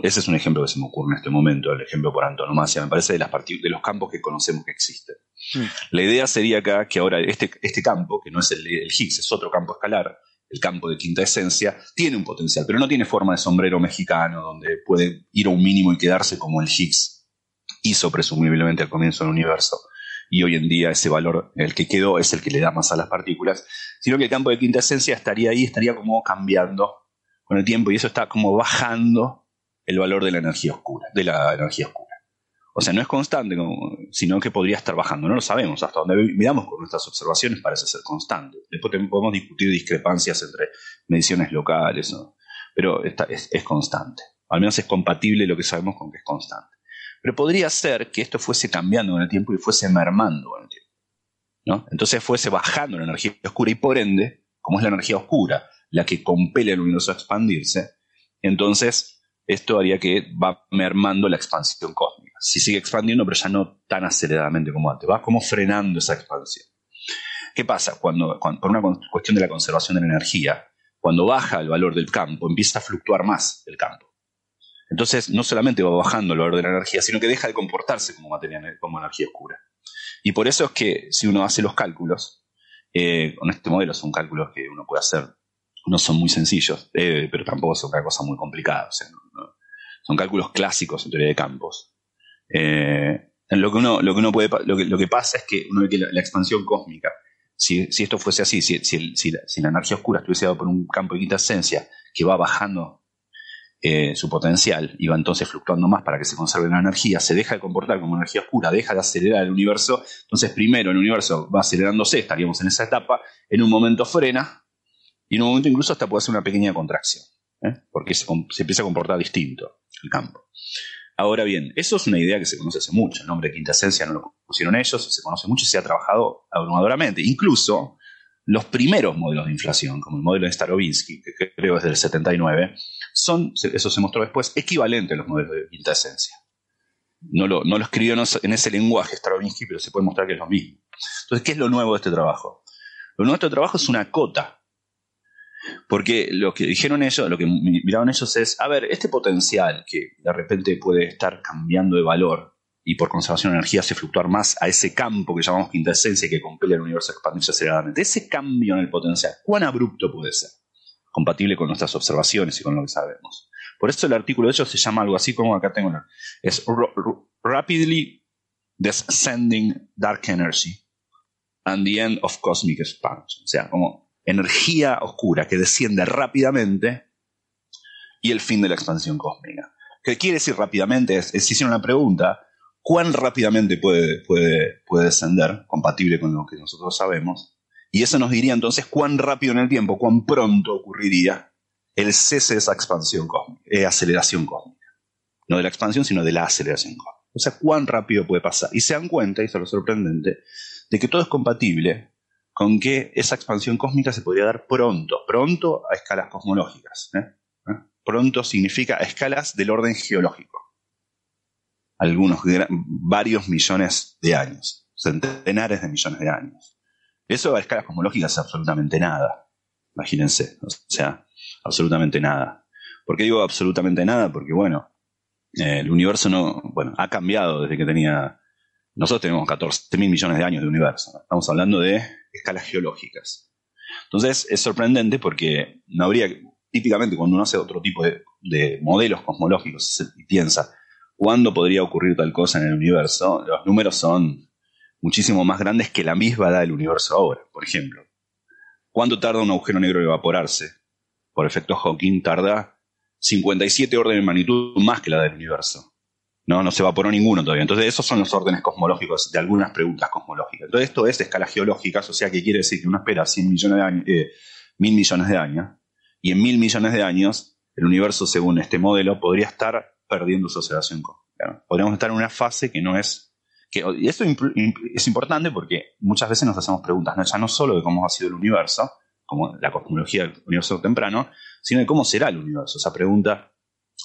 Ese es un ejemplo que se me ocurre en este momento, el ejemplo por antonomasia, me parece, de, las de los campos que conocemos que existen. Mm. La idea sería acá que ahora este, este campo, que no es el, el Higgs, es otro campo escalar, el campo de quinta esencia, tiene un potencial, pero no tiene forma de sombrero mexicano donde puede ir a un mínimo y quedarse como el Higgs hizo presumiblemente al comienzo del universo. Y hoy en día ese valor, el que quedó, es el que le da más a las partículas, sino que el campo de quinta esencia estaría ahí, estaría como cambiando con el tiempo y eso está como bajando el valor de la energía oscura, de la energía oscura. O sea, no es constante, sino que podría estar bajando. No lo sabemos. Hasta donde miramos con nuestras observaciones parece ser constante. Después podemos discutir discrepancias entre mediciones locales, pero es, es, constante. Al menos es compatible lo que sabemos con que es constante. Pero podría ser que esto fuese cambiando con el tiempo y fuese mermando con el tiempo. ¿no? Entonces fuese bajando la energía oscura y por ende, como es la energía oscura la que compele al universo a expandirse, entonces esto haría que va mermando la expansión cósmica. Si sigue expandiendo, pero ya no tan aceleradamente como antes, va como frenando esa expansión. ¿Qué pasa? Cuando, por una cuestión de la conservación de la energía, cuando baja el valor del campo, empieza a fluctuar más el campo. Entonces, no solamente va bajando el valor de la energía, sino que deja de comportarse como, materia, como energía oscura. Y por eso es que si uno hace los cálculos, eh, con este modelo son cálculos que uno puede hacer no son muy sencillos, eh, pero tampoco son una cosa muy complicada. son cálculos clásicos en teoría de campos. Eh, lo, que uno, lo, que uno puede, lo, que, lo que pasa es que uno ve que la, expansión cósmica, si, si, esto fuese así, si, si, la, energía oscura estuviese dado por un campo de quinta que va bajando eh, su potencial y va entonces fluctuando más para que se conserve la energía, se deja de comportar como energía oscura, deja de acelerar el universo, entonces primero el universo va acelerándose, estaríamos en esa etapa, en un momento frena, y en un momento incluso hasta puede hacer una pequeña contracción, ¿eh? porque se, empieza a comportar distinto el campo. Ahora bien, eso es una idea que se conoce hace mucho. El nombre de quinta esencia no lo pusieron ellos, se conoce mucho y se ha trabajado abrumadoramente. Incluso los primeros modelos de inflación, como el modelo de Starobinsky, que creo es del 79, son, eso se mostró después, equivalentes a los modelos de quinta esencia. No lo, no lo escribió en ese lenguaje Starobinsky, pero se puede mostrar que es lo mismo. Entonces, ¿qué es lo nuevo de este trabajo? Lo nuevo de este trabajo es una cota porque lo que dijeron ellos, lo que miraron ellos es, a ver, este potencial que de repente puede estar cambiando de valor y por conservación de energía hace fluctuar más a ese campo que llamamos quinta esencia que compele al universo a expandirse aceleradamente, ese cambio en el potencial, ¿cuán abrupto puede ser? Compatible con nuestras observaciones y con lo que sabemos. Por eso el artículo de ellos se llama algo así como acá tengo, es Rapidly Descending Dark Energy and the End of Cosmic Expansion. O sea, como energía oscura que desciende rápidamente y el fin de la expansión cósmica. ¿Qué quiere decir rápidamente? Es, si hicieron una pregunta, ¿cuán rápidamente puede, puede, puede descender, compatible con lo que nosotros sabemos? Y eso nos diría entonces cuán rápido en el tiempo, cuán pronto ocurriría el cese de esa expansión cósmica, eh, aceleración cósmica. No de la expansión, sino de la aceleración cósmica. O sea, cuán rápido puede pasar. Y se dan cuenta, y eso es lo sorprendente, de que todo es compatible con que esa expansión cósmica se podría dar pronto, pronto a escalas cosmológicas. ¿eh? ¿Eh? Pronto significa a escalas del orden geológico. Algunos, varios millones de años, centenares de millones de años. Eso a escalas cosmológicas es absolutamente nada. Imagínense, o sea, absolutamente nada. ¿Por qué digo absolutamente nada? Porque, bueno, eh, el universo no, bueno, ha cambiado desde que tenía nosotros tenemos 14 mil millones de años de universo. Estamos hablando de escalas geológicas. Entonces es sorprendente porque no habría, típicamente cuando uno hace otro tipo de, modelos cosmológicos y piensa, ¿cuándo podría ocurrir tal cosa en el universo? Los números son muchísimo más grandes que la misma edad del universo ahora. Por ejemplo, ¿cuánto tarda un agujero negro en evaporarse? Por efecto Hawking tarda 57 órdenes de magnitud más que la del universo. No, no se evaporó ninguno todavía. Entonces, esos son los órdenes cosmológicos de algunas preguntas cosmológicas. Entonces, esto es de escalas geológicas, o sea que quiere decir que uno espera 100 millones de años, eh, mil millones de años, y en mil millones de años, el universo, según este modelo, podría estar perdiendo su aceleración cósmica. Podríamos estar en una fase que no es. Que, y esto es importante porque muchas veces nos hacemos preguntas, ¿no? ya no solo de cómo ha sido el universo, como la cosmología del universo temprano, sino de cómo será el universo. Esa pregunta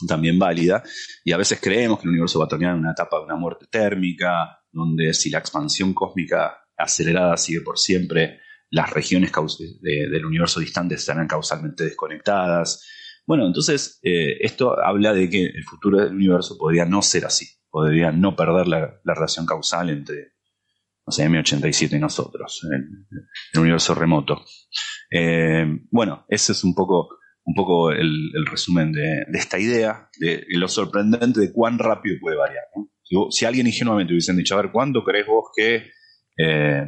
también válida, y a veces creemos que el universo va a terminar en una etapa de una muerte térmica, donde si la expansión cósmica acelerada sigue por siempre, las regiones del universo distante estarán causalmente desconectadas. Bueno, entonces eh, esto habla de que el futuro del universo podría no ser así, podría no perder la, relación causal entre, no sé, M87 y nosotros, el universo remoto. Eh, bueno, ese es un poco, un poco el, resumen de, esta idea, de, lo sorprendente de cuán rápido puede variar. Si, alguien ingenuamente hubiesen dicho, a ver, ¿cuándo crees vos que eh,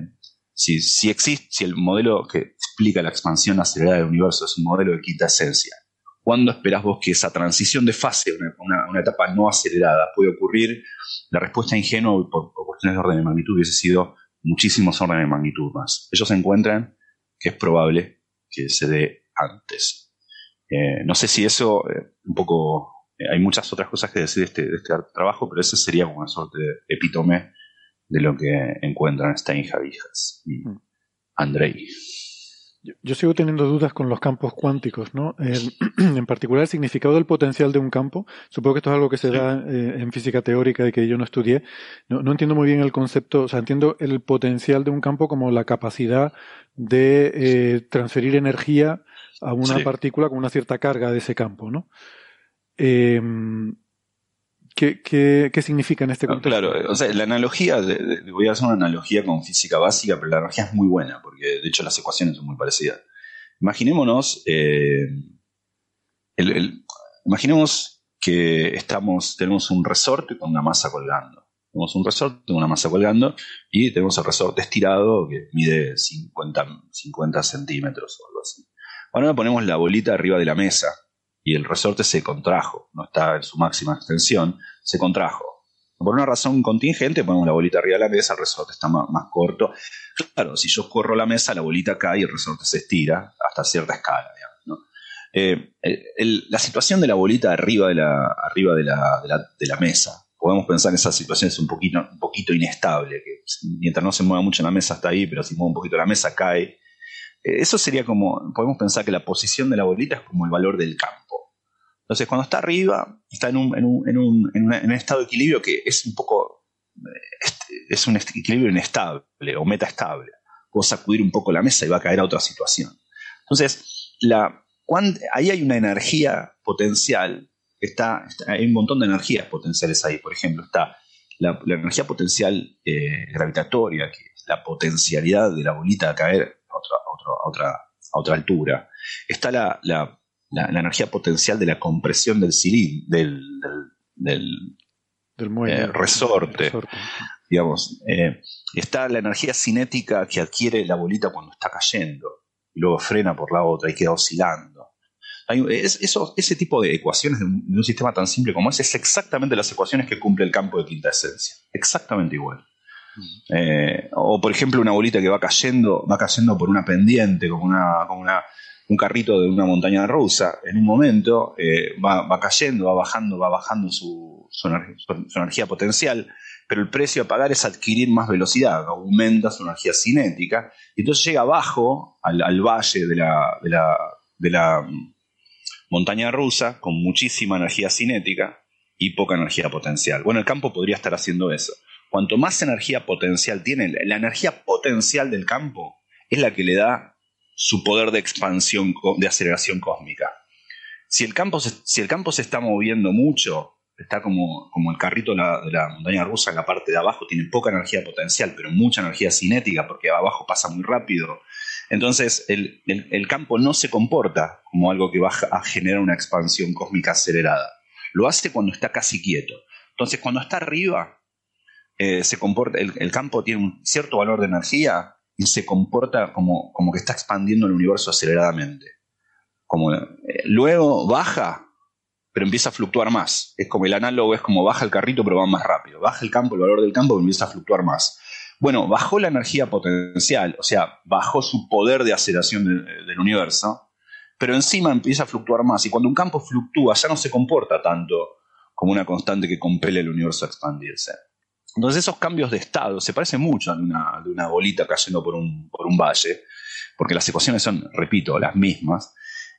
si, existe, si el modelo que explica la expansión acelerada del universo es un modelo de quinta esencia, ¿cuándo esperás vos que esa transición de fase, una, una, etapa no acelerada, puede ocurrir? La respuesta ingenua por, por, cuestiones de orden de magnitud hubiese sido muchísimos órdenes de magnitud más. Ellos encuentran que es probable que se dé antes. Eh, no sé si eso, eh, un poco, eh, hay muchas otras cosas que decir de este, de este trabajo, pero ese sería como una suerte de epítome de lo que encuentran Steinhavijas y mm. Andrei. Yo, sigo teniendo dudas con los campos cuánticos, ¿no? en particular, el significado del potencial de un campo. Supongo que esto es algo que se da en física teórica y que yo no estudié. No, no, entiendo muy bien el concepto, o sea, entiendo el potencial de un campo como la capacidad de eh, transferir energía a una partícula con una cierta carga de ese campo, ¿no? Em, ¿qué, qué, significa en este contexto? claro, o sea, la analogía, voy a hacer una analogía con física básica, pero la analogía es muy buena, porque de hecho las ecuaciones son muy parecidas. Imaginémonos, eh, imaginemos que estamos, tenemos un resorte con una masa colgando. Tenemos un resorte, una masa colgando y tenemos el resorte estirado que mide 50, 50 centímetros o algo así. Ahora ponemos la bolita arriba de la mesa y el resorte se contrajo, no está en su máxima extensión, se contrajo. Por una razón contingente ponemos la bolita arriba de la mesa, el resorte está más, corto. Claro, si yo corro la mesa, la bolita cae y el resorte se estira hasta cierta escala. Eh, la situación de la bolita arriba de la, arriba de la mesa podemos pensar en esas situaciones un poquito, un poquito inestable, que mientras no se mueva mucho la mesa está ahí, pero si mueve un poquito la mesa cae. Eh, eso sería como, podemos pensar que la posición de la bolita es como el valor del campo. Entonces, cuando está arriba, está en un, en un, en un, en un estado de equilibrio que es un poco, eh, es un equilibrio inestable o metaestable. Puedo sacudir un poco la mesa y va a caer a otra situación. Entonces, la, ahí hay una energía potencial está, hay un montón de energías potenciales ahí. Por ejemplo, está la, energía potencial eh, gravitatoria, que es la potencialidad de la bolita a caer a otra, otra, a otra altura. Está la, la, energía potencial de la compresión del cilindro, del, del, eh, resorte. Digamos, eh, está la energía cinética que adquiere la bolita cuando está cayendo y luego frena por la otra y queda oscilando eso, ese tipo de ecuaciones de un, sistema tan simple como ese es exactamente las ecuaciones que cumple el campo de quinta esencia. Exactamente igual. Eh, o por ejemplo una bolita que va cayendo, va cayendo por una pendiente, como, una, como una, un carrito de una montaña rusa, en un momento eh, va, va, cayendo, va bajando, va bajando su, su, energía potencial, pero el precio a pagar es adquirir más velocidad, aumenta su energía cinética, y entonces llega abajo al, al valle de la, de la, de la montaña rusa con muchísima energía cinética y poca energía potencial. Bueno, el campo podría estar haciendo eso. Cuanto más energía potencial tiene, la energía potencial del campo es la que le da su poder de expansión, de aceleración cósmica. Si el campo se, si el campo se está moviendo mucho, está como, como el carrito de la, montaña rusa en la parte de abajo, tiene poca energía potencial, pero mucha energía cinética, porque abajo pasa muy rápido entonces, el, campo no se comporta como algo que va a generar una expansión cósmica acelerada. Lo hace cuando está casi quieto. Entonces, cuando está arriba, eh, se comporta, el, campo tiene un cierto valor de energía y se comporta como, como que está expandiendo el universo aceleradamente. Como, eh, luego baja, pero empieza a fluctuar más. Es como el análogo, es como baja el carrito, pero va más rápido. Baja el campo, el valor del campo, pero empieza a fluctuar más. Bueno, bajó la energía potencial, o sea, bajó su poder de aceleración del universo, pero encima empieza a fluctuar más. Y cuando un campo fluctúa, ya no se comporta tanto como una constante que compele el universo a expandirse. Entonces esos cambios de estado se parecen mucho a una, bolita cayendo por un, por un valle, porque las ecuaciones son, repito, las mismas.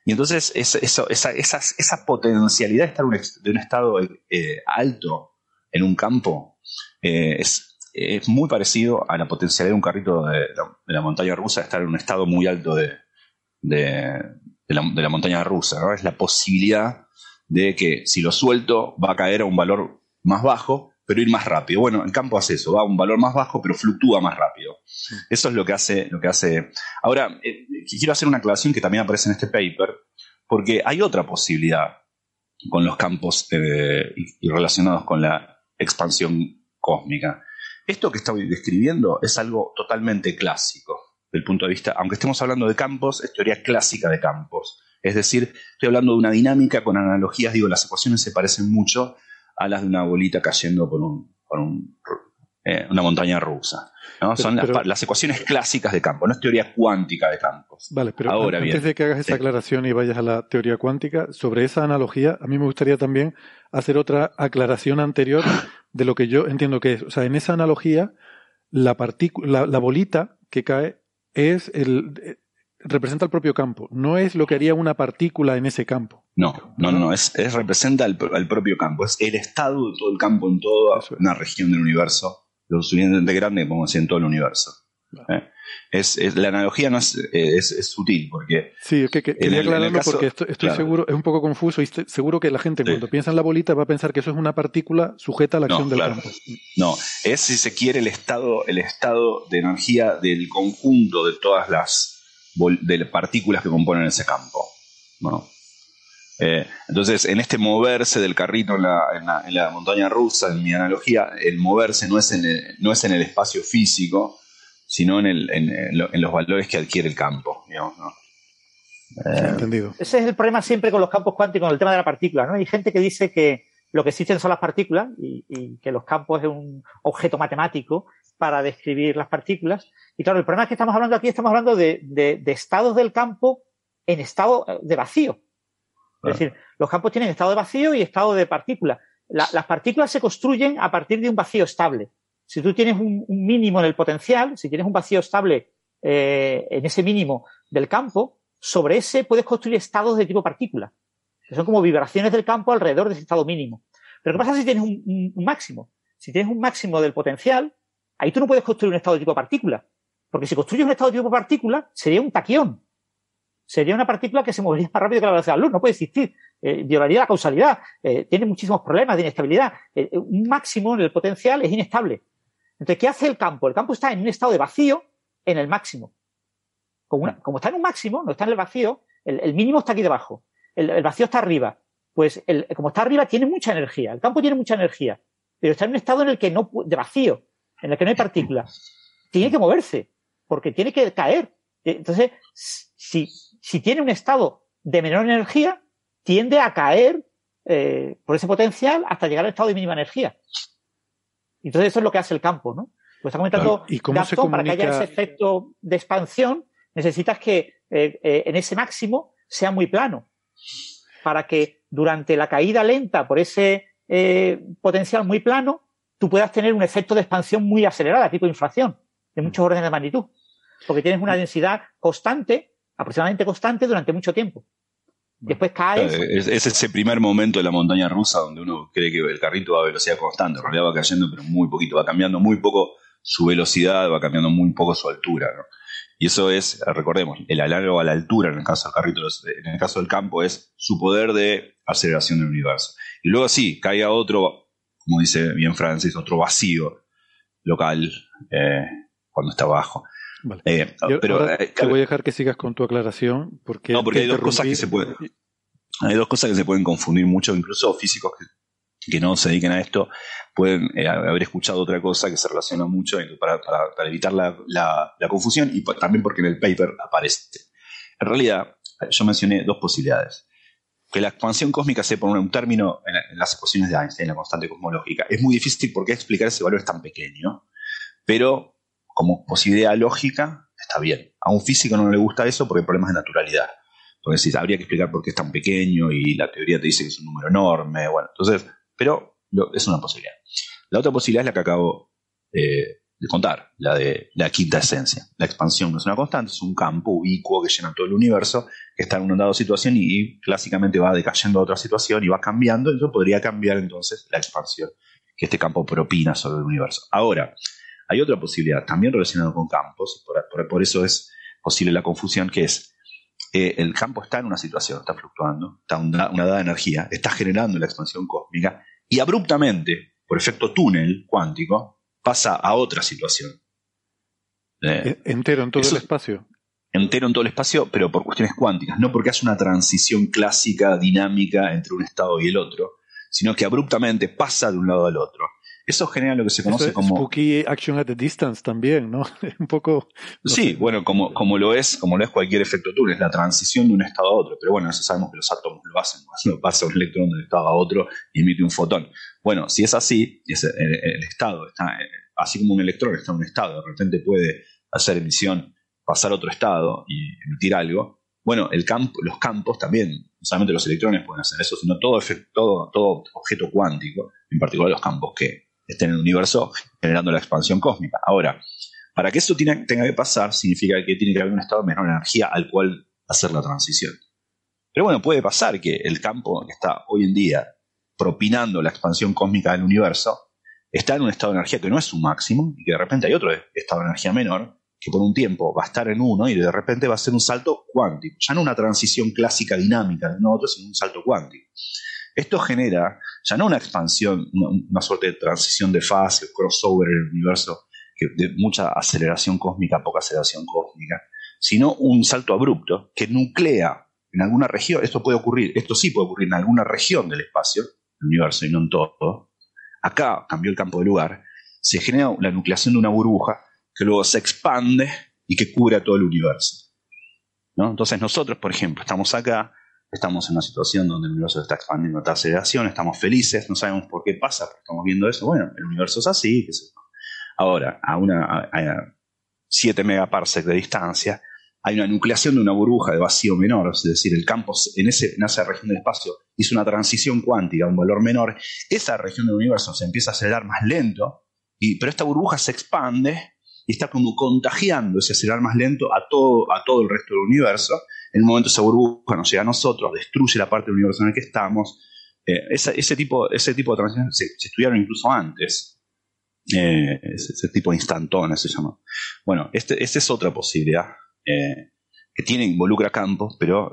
Y entonces esa, potencialidad de estar de un estado eh, alto en un campo eh, es, muy parecido a la potencialidad de un carrito de la, montaña rusa de estar en un estado muy alto de la, de la montaña rusa, ¿no? Es la posibilidad de que si lo suelto va a caer a un valor más bajo, pero ir más rápido. Bueno, el campo hace eso, va a un valor más bajo, pero fluctúa más rápido. Eso es lo que hace. Lo que hace. Ahora, eh, quiero hacer una aclaración que también aparece en este paper, porque hay otra posibilidad con los campos eh, y, y relacionados con la expansión cósmica. Esto que estoy describiendo es algo totalmente clásico, del punto de vista, aunque estemos hablando de campos, es teoría clásica de campos. Es decir, estoy hablando de una dinámica con analogías, digo, las ecuaciones se parecen mucho a las de una bolita cayendo por, un, por un, eh, una montaña rusa. ¿no? Pero- Son las, pero- las ecuaciones clásicas de campo, no es teoría cuántica de campos. Vale, pero Ahora antes bien. de que hagas esa Sí. aclaración y vayas a la teoría cuántica, sobre esa analogía, a mí me gustaría también hacer otra aclaración anterior de lo que yo entiendo que es. O sea, en esa analogía, la, partícula, la, la bolita que cae es el, representa el propio campo, no es lo que haría una partícula en ese campo. No, no, no, no, es, es- representa al, al propio campo, es el estado de todo el campo en toda es. una región del universo, lo suficientemente grande como decir en todo el universo. ¿eh? Es, es- la analogía no es, eh, es, es sutil, porque Sí, es que, quería el- el aclararlo caso- porque esto- estoy claro. seguro, es un poco confuso y estoy seguro que la gente Sí. cuando piensa en la bolita va a pensar que eso es una partícula sujeta a la No, acción del claro. campo. no, es si se quiere el estado, el estado de energía del conjunto de todas las de las partículas que componen ese campo. ¿no? Eh, entonces, en este moverse del carrito en la, en la- en la montaña rusa, en mi analogía, el moverse no es en el, no es en el espacio físico, sino en, el, en, en lo- en los valores que adquiere el campo. digamos, ¿no? Sí, entendido. Ese es el problema siempre con los campos cuánticos, con el tema de la partícula. ¿no? Hay gente que dice que lo que existen son las partículas y, y que los campos es un objeto matemático para describir las partículas. Y claro, el problema es que estamos hablando aquí, estamos hablando de, de- de estados del campo en estado eh, de vacío. Es decir, los campos tienen estado de vacío y estado de partícula. La- las partículas se construyen a partir de un vacío estable. Si tú tienes un, un mínimo en el potencial, si tienes un vacío estable eh, en ese mínimo del campo, sobre ese puedes construir estados de tipo partícula, que son como vibraciones del campo alrededor de ese estado mínimo. Pero ¿qué pasa si tienes un- un máximo? Si tienes un máximo del potencial, ahí tú no puedes construir un estado de tipo partícula. Porque si construyes un estado de tipo partícula, sería un taquión. Sería una partícula que se movería más rápido que la velocidad de la luz, no puede existir. Eh, violaría la causalidad, eh, tiene muchísimos problemas de inestabilidad. Eh, un máximo en el potencial es inestable. Entonces, ¿qué hace el campo? El campo está en un estado de vacío en el máximo. Como, está en un máximo, no está en el vacío, el, mínimo está aquí debajo, el, vacío está arriba. Pues como está arriba, tiene mucha energía. El campo tiene mucha energía, pero está en un estado en el que no, de vacío, en el que no hay partículas. Tiene que moverse, porque tiene que caer. Entonces, si, si tiene un estado de menor energía, tiende a caer eh, por ese potencial hasta llegar al estado de mínima energía. Entonces, eso es lo que hace el campo, ¿no? Lo está comentando Claro. ¿Y cómo se Gaston, para que haya comunica- ese efecto de expansión, necesitas que eh, eh, en ese máximo sea muy plano. Para que durante la caída lenta por ese potencial muy plano, tú puedas tener un efecto de expansión muy acelerada, tipo inflación, de muchos órdenes de magnitud. Porque tienes una densidad constante, aproximadamente constante, durante mucho tiempo. Después caes. Es, es ese primer momento de la montaña rusa donde uno cree que el carrito va a velocidad constante, en realidad va cayendo, pero muy poquito, va cambiando muy poco su velocidad, va cambiando muy poco su altura. ¿no? Y eso es, recordemos, el alargo a la altura, en el caso del carrito, en el caso del campo, es su poder de aceleración del universo. Y luego sí, caiga otro, como dice bien Francis, otro vacío local eh, cuando está abajo. Vale. Eh, Yo pero ahora eh, te voy a dejar que sigas con tu aclaración porque No, porque hay dos cosas que se pueden- hay dos cosas que se pueden confundir mucho, incluso físicos que, que no se dediquen a esto pueden haber escuchado otra cosa que se relaciona mucho para, para- para evitar la, la- la confusión y también porque en el paper aparece. En realidad, yo mencioné dos posibilidades. Que la expansión cósmica se pone un término en, la- en las ecuaciones de Einstein, la constante cosmológica. Es muy difícil porque explicar ese valor es tan pequeño, pero como posibilidad lógica está bien. A un físico no le gusta eso porque hay problemas de naturalidad. Si habría que explicar por qué es tan pequeño y la teoría te dice que es un número enorme. Bueno, entonces, pero es una posibilidad. La otra posibilidad es la que acabo eh, de contar, la de la quinta esencia. La expansión no es una constante, es un campo ubicuo que llena todo el universo, que está en una dada situación y, clásicamente va decayendo a otra situación y va cambiando. Eso podría cambiar entonces la expansión que este campo propina sobre el universo. Ahora, hay otra posibilidad también relacionada con campos, por- por eso es posible la confusión, que es eh, el campo está en una situación, está fluctuando, está una, una dada energía, está generando la expansión cósmica y abruptamente, por efecto túnel cuántico, pasa a otra situación. Eh, e-, entero en todo el espacio. Entero en todo el espacio, pero por cuestiones cuánticas, no porque hace una transición clásica, dinámica entre un estado y el otro, sino que abruptamente pasa de un lado al otro. Eso genera lo que se conoce como. Spooky action at a distance también, ¿no? un poco. sí, bueno, como, como lo es, como lo es cualquier efecto túnel, es la transición de un estado a otro. Pero bueno, eso sabemos que los átomos lo hacen, cuando pasa un electrón de un estado a otro y emite un fotón. Bueno, si es así, el, estado está, eh, así como un electrón está en un estado, de repente puede hacer emisión, pasar a otro estado y emitir algo. Bueno, el campo, los campos también, no solamente los electrones pueden hacer eso, sino todo, efecto, todo, todo objeto cuántico, en particular los campos que esté en el universo generando la expansión cósmica. Ahora, para que eso tenga que pasar, significa que tiene que haber un estado de menor energía al cual hacer la transición. Pero bueno, puede pasar que el campo que está hoy en día propinando la expansión cósmica del universo está en un estado de energía que no es su máximo y que de repente hay otro estado de energía menor que por un tiempo va a estar en uno y de repente va a ser un salto cuántico. Ya no una transición clásica dinámica de uno otro, sino un salto cuántico. Esto genera ya no una expansión, una, suerte de transición de fase, crossover en el universo, de mucha aceleración cósmica, poca aceleración cósmica, sino un salto abrupto que nuclea en alguna región, esto puede ocurrir, esto sí puede ocurrir en alguna región del espacio, del universo y no en todo. Acá cambió el campo de lugar, se genera la nucleación de una burbuja que luego se expande y que cubre a todo el universo. Entonces nosotros, por ejemplo, estamos acá, estamos en una situación donde el universo está expandiendo a esta aceleración, estamos felices, no sabemos por qué pasa, pero estamos viendo eso, bueno, el universo es así, sé Ahora, a una 7 megaparsec de distancia, hay una nucleación de una burbuja de vacío menor, es decir, el campo en, ese, en esa región del espacio hizo una transición cuántica a un valor menor, esa región del universo se empieza a acelerar más lento, y, pero esta burbuja se expande y está como contagiando ese acelerar más lento a todo, a todo el resto del universo, en un momento esa burbuja nos llega a nosotros, destruye la parte del universo en el que estamos. Eh, ese, tipo, ese tipo de transiciones se, estudiaron incluso antes. Eh, ese, tipo de instantones se llama. Bueno, este, esta es otra posibilidad eh, que tiene, involucra campos, pero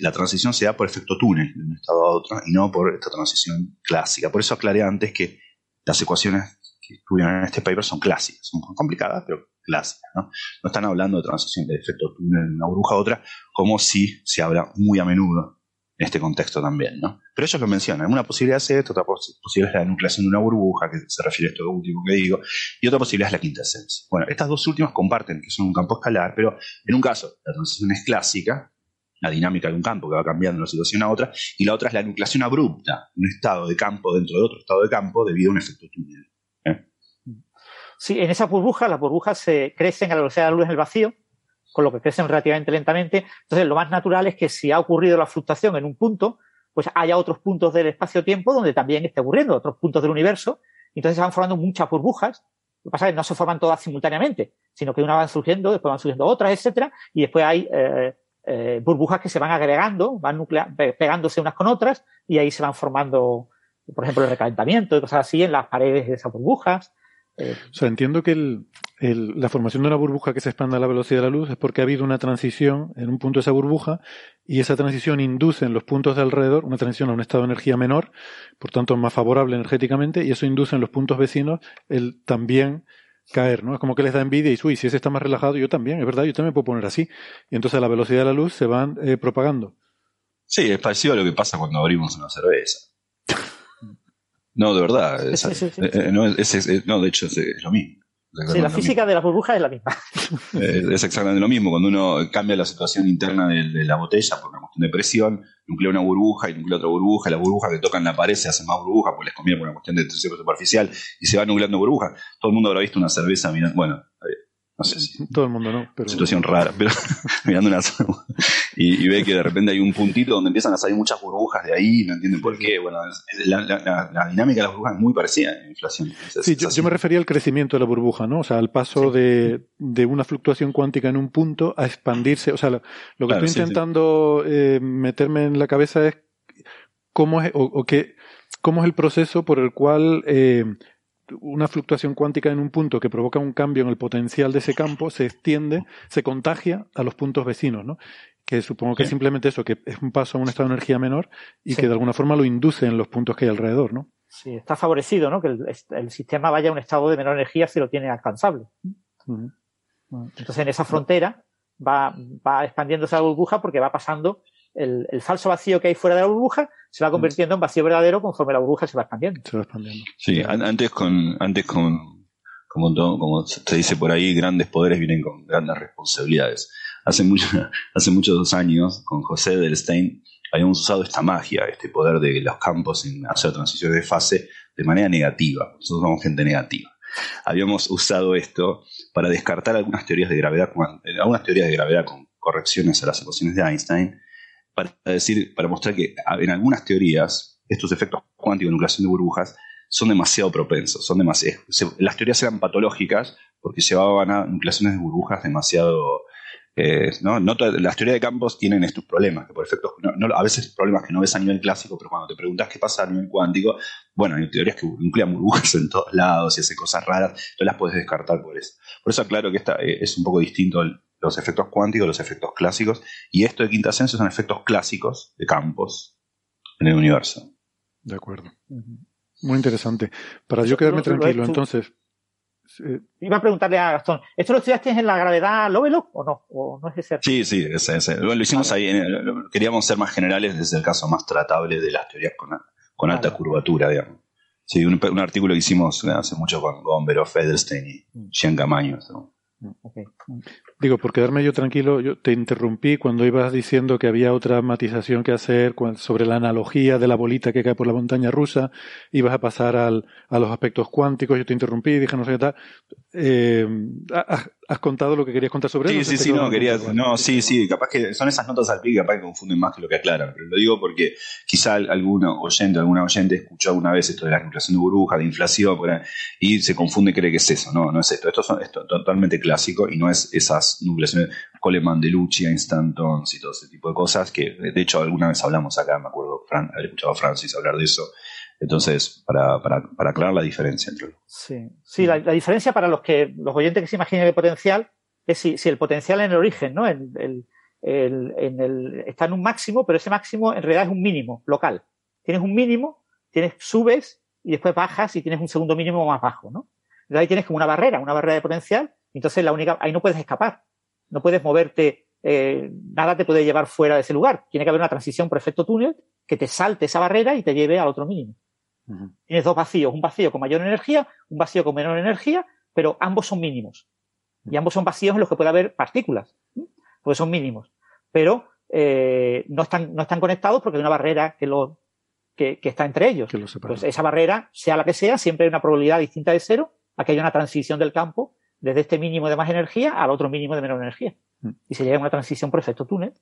la transición se da por efecto túnel de un estado a otro y no por esta transición clásica. Por eso aclaré antes que las ecuaciones que estudian en este paper son clásicas, son complicadas, pero clásicas. ¿no? no están hablando de transición de efecto túnel de una burbuja a otra, como si se habla muy a menudo en este contexto también. ¿no? Pero ellos lo mencionan. Una posibilidad es esto, otra posibilidad es la nucleación de una burbuja, que se refiere a esto último que digo, y otra posibilidad es la quinta esencia. Bueno, estas dos últimas comparten que son un campo escalar, pero en un caso la transición es clásica, la dinámica de un campo que va cambiando de una situación a otra, y la otra es la nucleación abrupta, un estado de campo dentro de otro estado de campo debido a un efecto túnel. Sí, en esas burbujas, las burbujas se crecen a la velocidad de la luz en el vacío, con lo que crecen relativamente lentamente. Entonces, lo más natural es que si ha ocurrido la fluctuación en un punto, pues haya otros puntos del espacio-tiempo donde también esté ocurriendo, otros puntos del universo. Entonces se van formando muchas burbujas. Lo que pasa es que no se forman todas simultáneamente, sino que una van surgiendo, después van surgiendo otras, etcétera, y después hay eh, eh, burbujas que se van agregando, van pegándose unas con otras, y ahí se van formando, por ejemplo, el recalentamiento y cosas así en las paredes de esas burbujas. O sea, entiendo que la formación de una burbuja que se expanda a la velocidad de la luz es porque ha habido una transición en un punto de esa burbuja y esa transición induce en los puntos de alrededor una transición a un estado de energía menor, por tanto más favorable energéticamente, y eso induce en los puntos vecinos el también caer, ¿no? Es como que les da envidia y, uy, si ese está más relajado, yo también, es verdad, yo también puedo poner así. Y entonces a la velocidad de la luz se van eh, propagando. Sí, es parecido a lo que pasa cuando abrimos una cerveza. No, de verdad. no, de hecho es, lo mismo. Sí, la física de la burbuja es la misma. es exactamente lo mismo. Cuando uno cambia la situación interna de, la botella por una cuestión de presión, nuclea una burbuja y nuclea otra burbuja, y la burbuja que toca en la pared se hace más burbuja porque les conviene por una cuestión de tensión superficial y se va nucleando burbuja. Todo el mundo habrá visto una cerveza mirando. Bueno, no sé si. Todo el mundo no. Pero... Situación rara, pero mirando una. y, ve que de repente hay un puntito donde empiezan a salir muchas burbujas de ahí, no entienden por qué. Bueno, la, dinámica de las burbujas es muy parecida en inflación. sí, yo, me refería al crecimiento de la burbuja, ¿no? O sea, al paso de, de, una fluctuación cuántica en un punto a expandirse. O sea, lo, que estoy intentando eh, meterme en la cabeza es cómo es, o, qué, cómo es el proceso por el cual eh, una fluctuación cuántica en un punto que provoca un cambio en el potencial de ese campo se extiende, se contagia a los puntos vecinos, ¿no? que supongo que Sí. es simplemente eso, que es un paso a un estado de energía menor y Sí. que de alguna forma lo induce en los puntos que hay alrededor, ¿no? Sí, está favorecido, ¿no? Que el, el sistema vaya a un estado de menor energía si lo tiene alcanzable. Entonces, en esa frontera va, va expandiéndose la burbuja porque va pasando el, el falso vacío que hay fuera de la burbuja, se va convirtiendo en vacío verdadero conforme la burbuja se va expandiendo. Se va expandiendo. Sí, an- antes con, antes con, como, to- como se dice por ahí, grandes poderes vienen con grandes responsabilidades. Hace, mucho, hace muchos años, con José Delstein, habíamos usado esta magia, este poder de los campos en hacer transiciones de fase de manera negativa. Nosotros somos gente negativa. Habíamos usado esto para descartar algunas teorías de gravedad, algunas teorías de gravedad con correcciones a las ecuaciones de Einstein, para decir, para mostrar que en algunas teorías estos efectos cuánticos de nucleación de burbujas son demasiado propensos, son demasiado, se- las teorías eran patológicas porque llevaban a nucleaciones de burbujas demasiado eh, ¿no? No las teorías de campos tienen estos problemas, que por efectos, a veces problemas que no ves a nivel clásico, pero cuando te preguntas qué pasa a nivel cuántico, bueno, hay teorías que nuclean burbujas en todos lados y hacen cosas raras, tú las puedes descartar por eso. Por eso aclaro que esta, eh, es un poco distinto el- los efectos cuánticos, los efectos clásicos, y esto de quinta esencia son efectos clásicos de campos en el universo. De acuerdo. Muy interesante. Para yo quedarme Lo- lo- lo tranquilo, entonces, eh, Iba a preguntarle a Gastón, ¿esto lo estudiaste en la gravedad Lovelock o no? ¿O no es ese? Sí, sí, ese, ese. Lo, lo hicimos ahí, en el- lo- queríamos ser más generales desde el caso más tratable de las teorías con, con alta Vale. curvatura, digamos. Sí, un, un artículo que hicimos hace mucho con Gomberg, Fedelstein y Jean Camaño. ¿no? Ok. Digo, por quedarme yo tranquilo, yo te interrumpí cuando ibas diciendo que había otra matización que hacer sobre la analogía de la bolita que cae por la montaña rusa, ibas a pasar al, a los aspectos cuánticos, yo te interrumpí y dije no sé qué tal. Eh, ¿has, has contado lo que querías contar sobre Sí, eso? sí, sí, no, una quería, pregunta. no, sí, sí, capaz que son esas notas al pie que capaz que confunden más que lo que aclaran, pero lo digo porque quizá alguno oyente, alguna oyente escuchó alguna vez esto de la inflación de burbuja, de inflación, y se confunde y cree que es eso, no, no es esto, esto, son, esto es totalmente clásico y no es esas nucleaciones Coleman, Delucci, Instantons y todo ese tipo de cosas que de hecho alguna vez hablamos acá, me acuerdo Fran, haber escuchado a Francis hablar de eso, entonces para, para, para aclarar la diferencia entre los Sí, sí la, diferencia para los que los oyentes que se imaginen el potencial es si, el potencial en el origen, ¿no? El, el- el- en está en un máximo, pero ese máximo en realidad es un mínimo local. Tienes un mínimo, tienes subes y después bajas y tienes un segundo mínimo más bajo, ¿no? Entonces ahí tienes como una barrera, una barrera de potencial, entonces la única, ahí no puedes escapar, no puedes moverte, eh, nada te puede llevar fuera de ese lugar. Tiene que haber una transición por efecto túnel que te salte esa barrera y te lleve al otro mínimo tienes dos vacíos, un vacío con mayor energía, un vacío con menor energía, pero ambos son mínimos. Y ambos son vacíos en los que puede haber partículas, ¿sí? porque son mínimos. Pero eh, no, están, no están conectados porque hay una barrera que, lo, que, que está entre ellos. Que lo separa. Pues esa barrera, sea la que sea, siempre hay una probabilidad distinta de cero a que haya una transición del campo desde este mínimo de más energía al otro mínimo de menor energía. Mm. Y se llega a una transición por efecto túnel.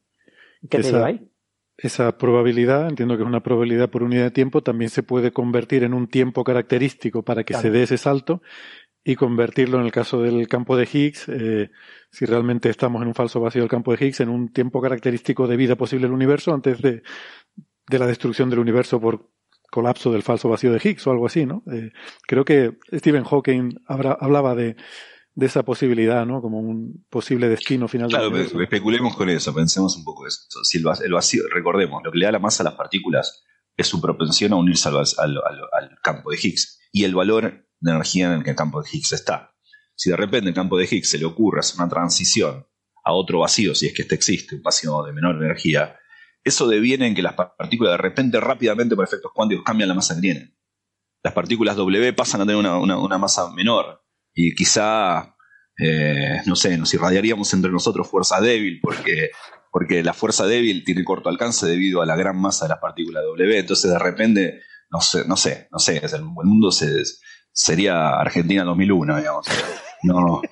que te Esa- lleva ahí? Esa probabilidad, entiendo que es una probabilidad por unidad de tiempo, también se puede convertir en un tiempo característico para que Claro. se dé ese salto y convertirlo en el caso del campo de Higgs, eh, si realmente estamos en un falso vacío del campo de Higgs, en un tiempo característico de vida posible del universo antes de, de la destrucción del universo por colapso del falso vacío de Higgs o algo así, ¿no? Eh, creo que Stephen Hawking hablaba de, de esa posibilidad, ¿no? Como un posible destino final Claro, pero especulemos con eso, pensemos un poco eso. Si el vacío, el vacío- recordemos, lo que le da la masa a las partículas es su propensión a unirse al, al- al- al campo de Higgs y el valor de energía en el que el campo de Higgs está. Si de repente el campo de Higgs se le ocurre hacer una transición a otro vacío, si es que este existe, un vacío de menor energía, eso deviene en que las partículas de repente rápidamente por efectos cuánticos cambian la masa que tienen. Las partículas W pasan a tener una, una- una masa menor y quizá, eh, no sé, nos irradiaríamos entre nosotros fuerza débil porque, porque la fuerza débil tiene corto alcance debido a la gran masa de las partículas W. Entonces de repente, no sé, no sé, no sé, el mundo se, sería Argentina 2001, digamos. No,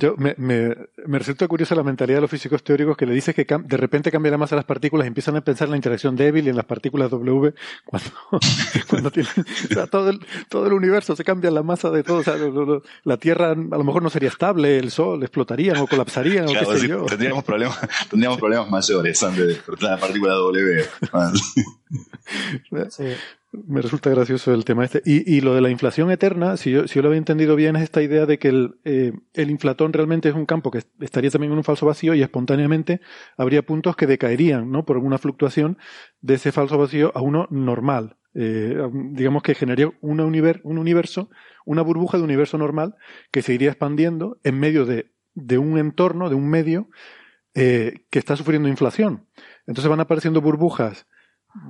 Yo, me, me, me resulta curiosa la mentalidad de los físicos teóricos que le dices que de repente cambia la masa de las partículas y empiezan a pensar en la interacción débil y en las partículas W cuando, cuando tienen, o sea, todo, el, todo el universo se cambia la masa de todo. O sea, lo- lo- lo- la Tierra a lo mejor no sería estable, el Sol explotarían o colapsarían o qué sé sí, yo. tendríamos, problemas, tendríamos problemas mayores antes de la partícula W. Ah, Sí. Me resulta gracioso el tema este. Y, y lo de la inflación eterna, si yo, si yo lo había entendido bien, es esta idea de que el, eh, el inflatón realmente es un campo que estaría también en un falso vacío y espontáneamente habría puntos que decaerían, ¿no? Por alguna fluctuación de ese falso vacío a uno normal. Eh, digamos que generaría una univer- un universo, una burbuja de universo normal que se iría expandiendo en medio de, de un entorno, de un medio eh, que está sufriendo inflación. Entonces van apareciendo burbujas,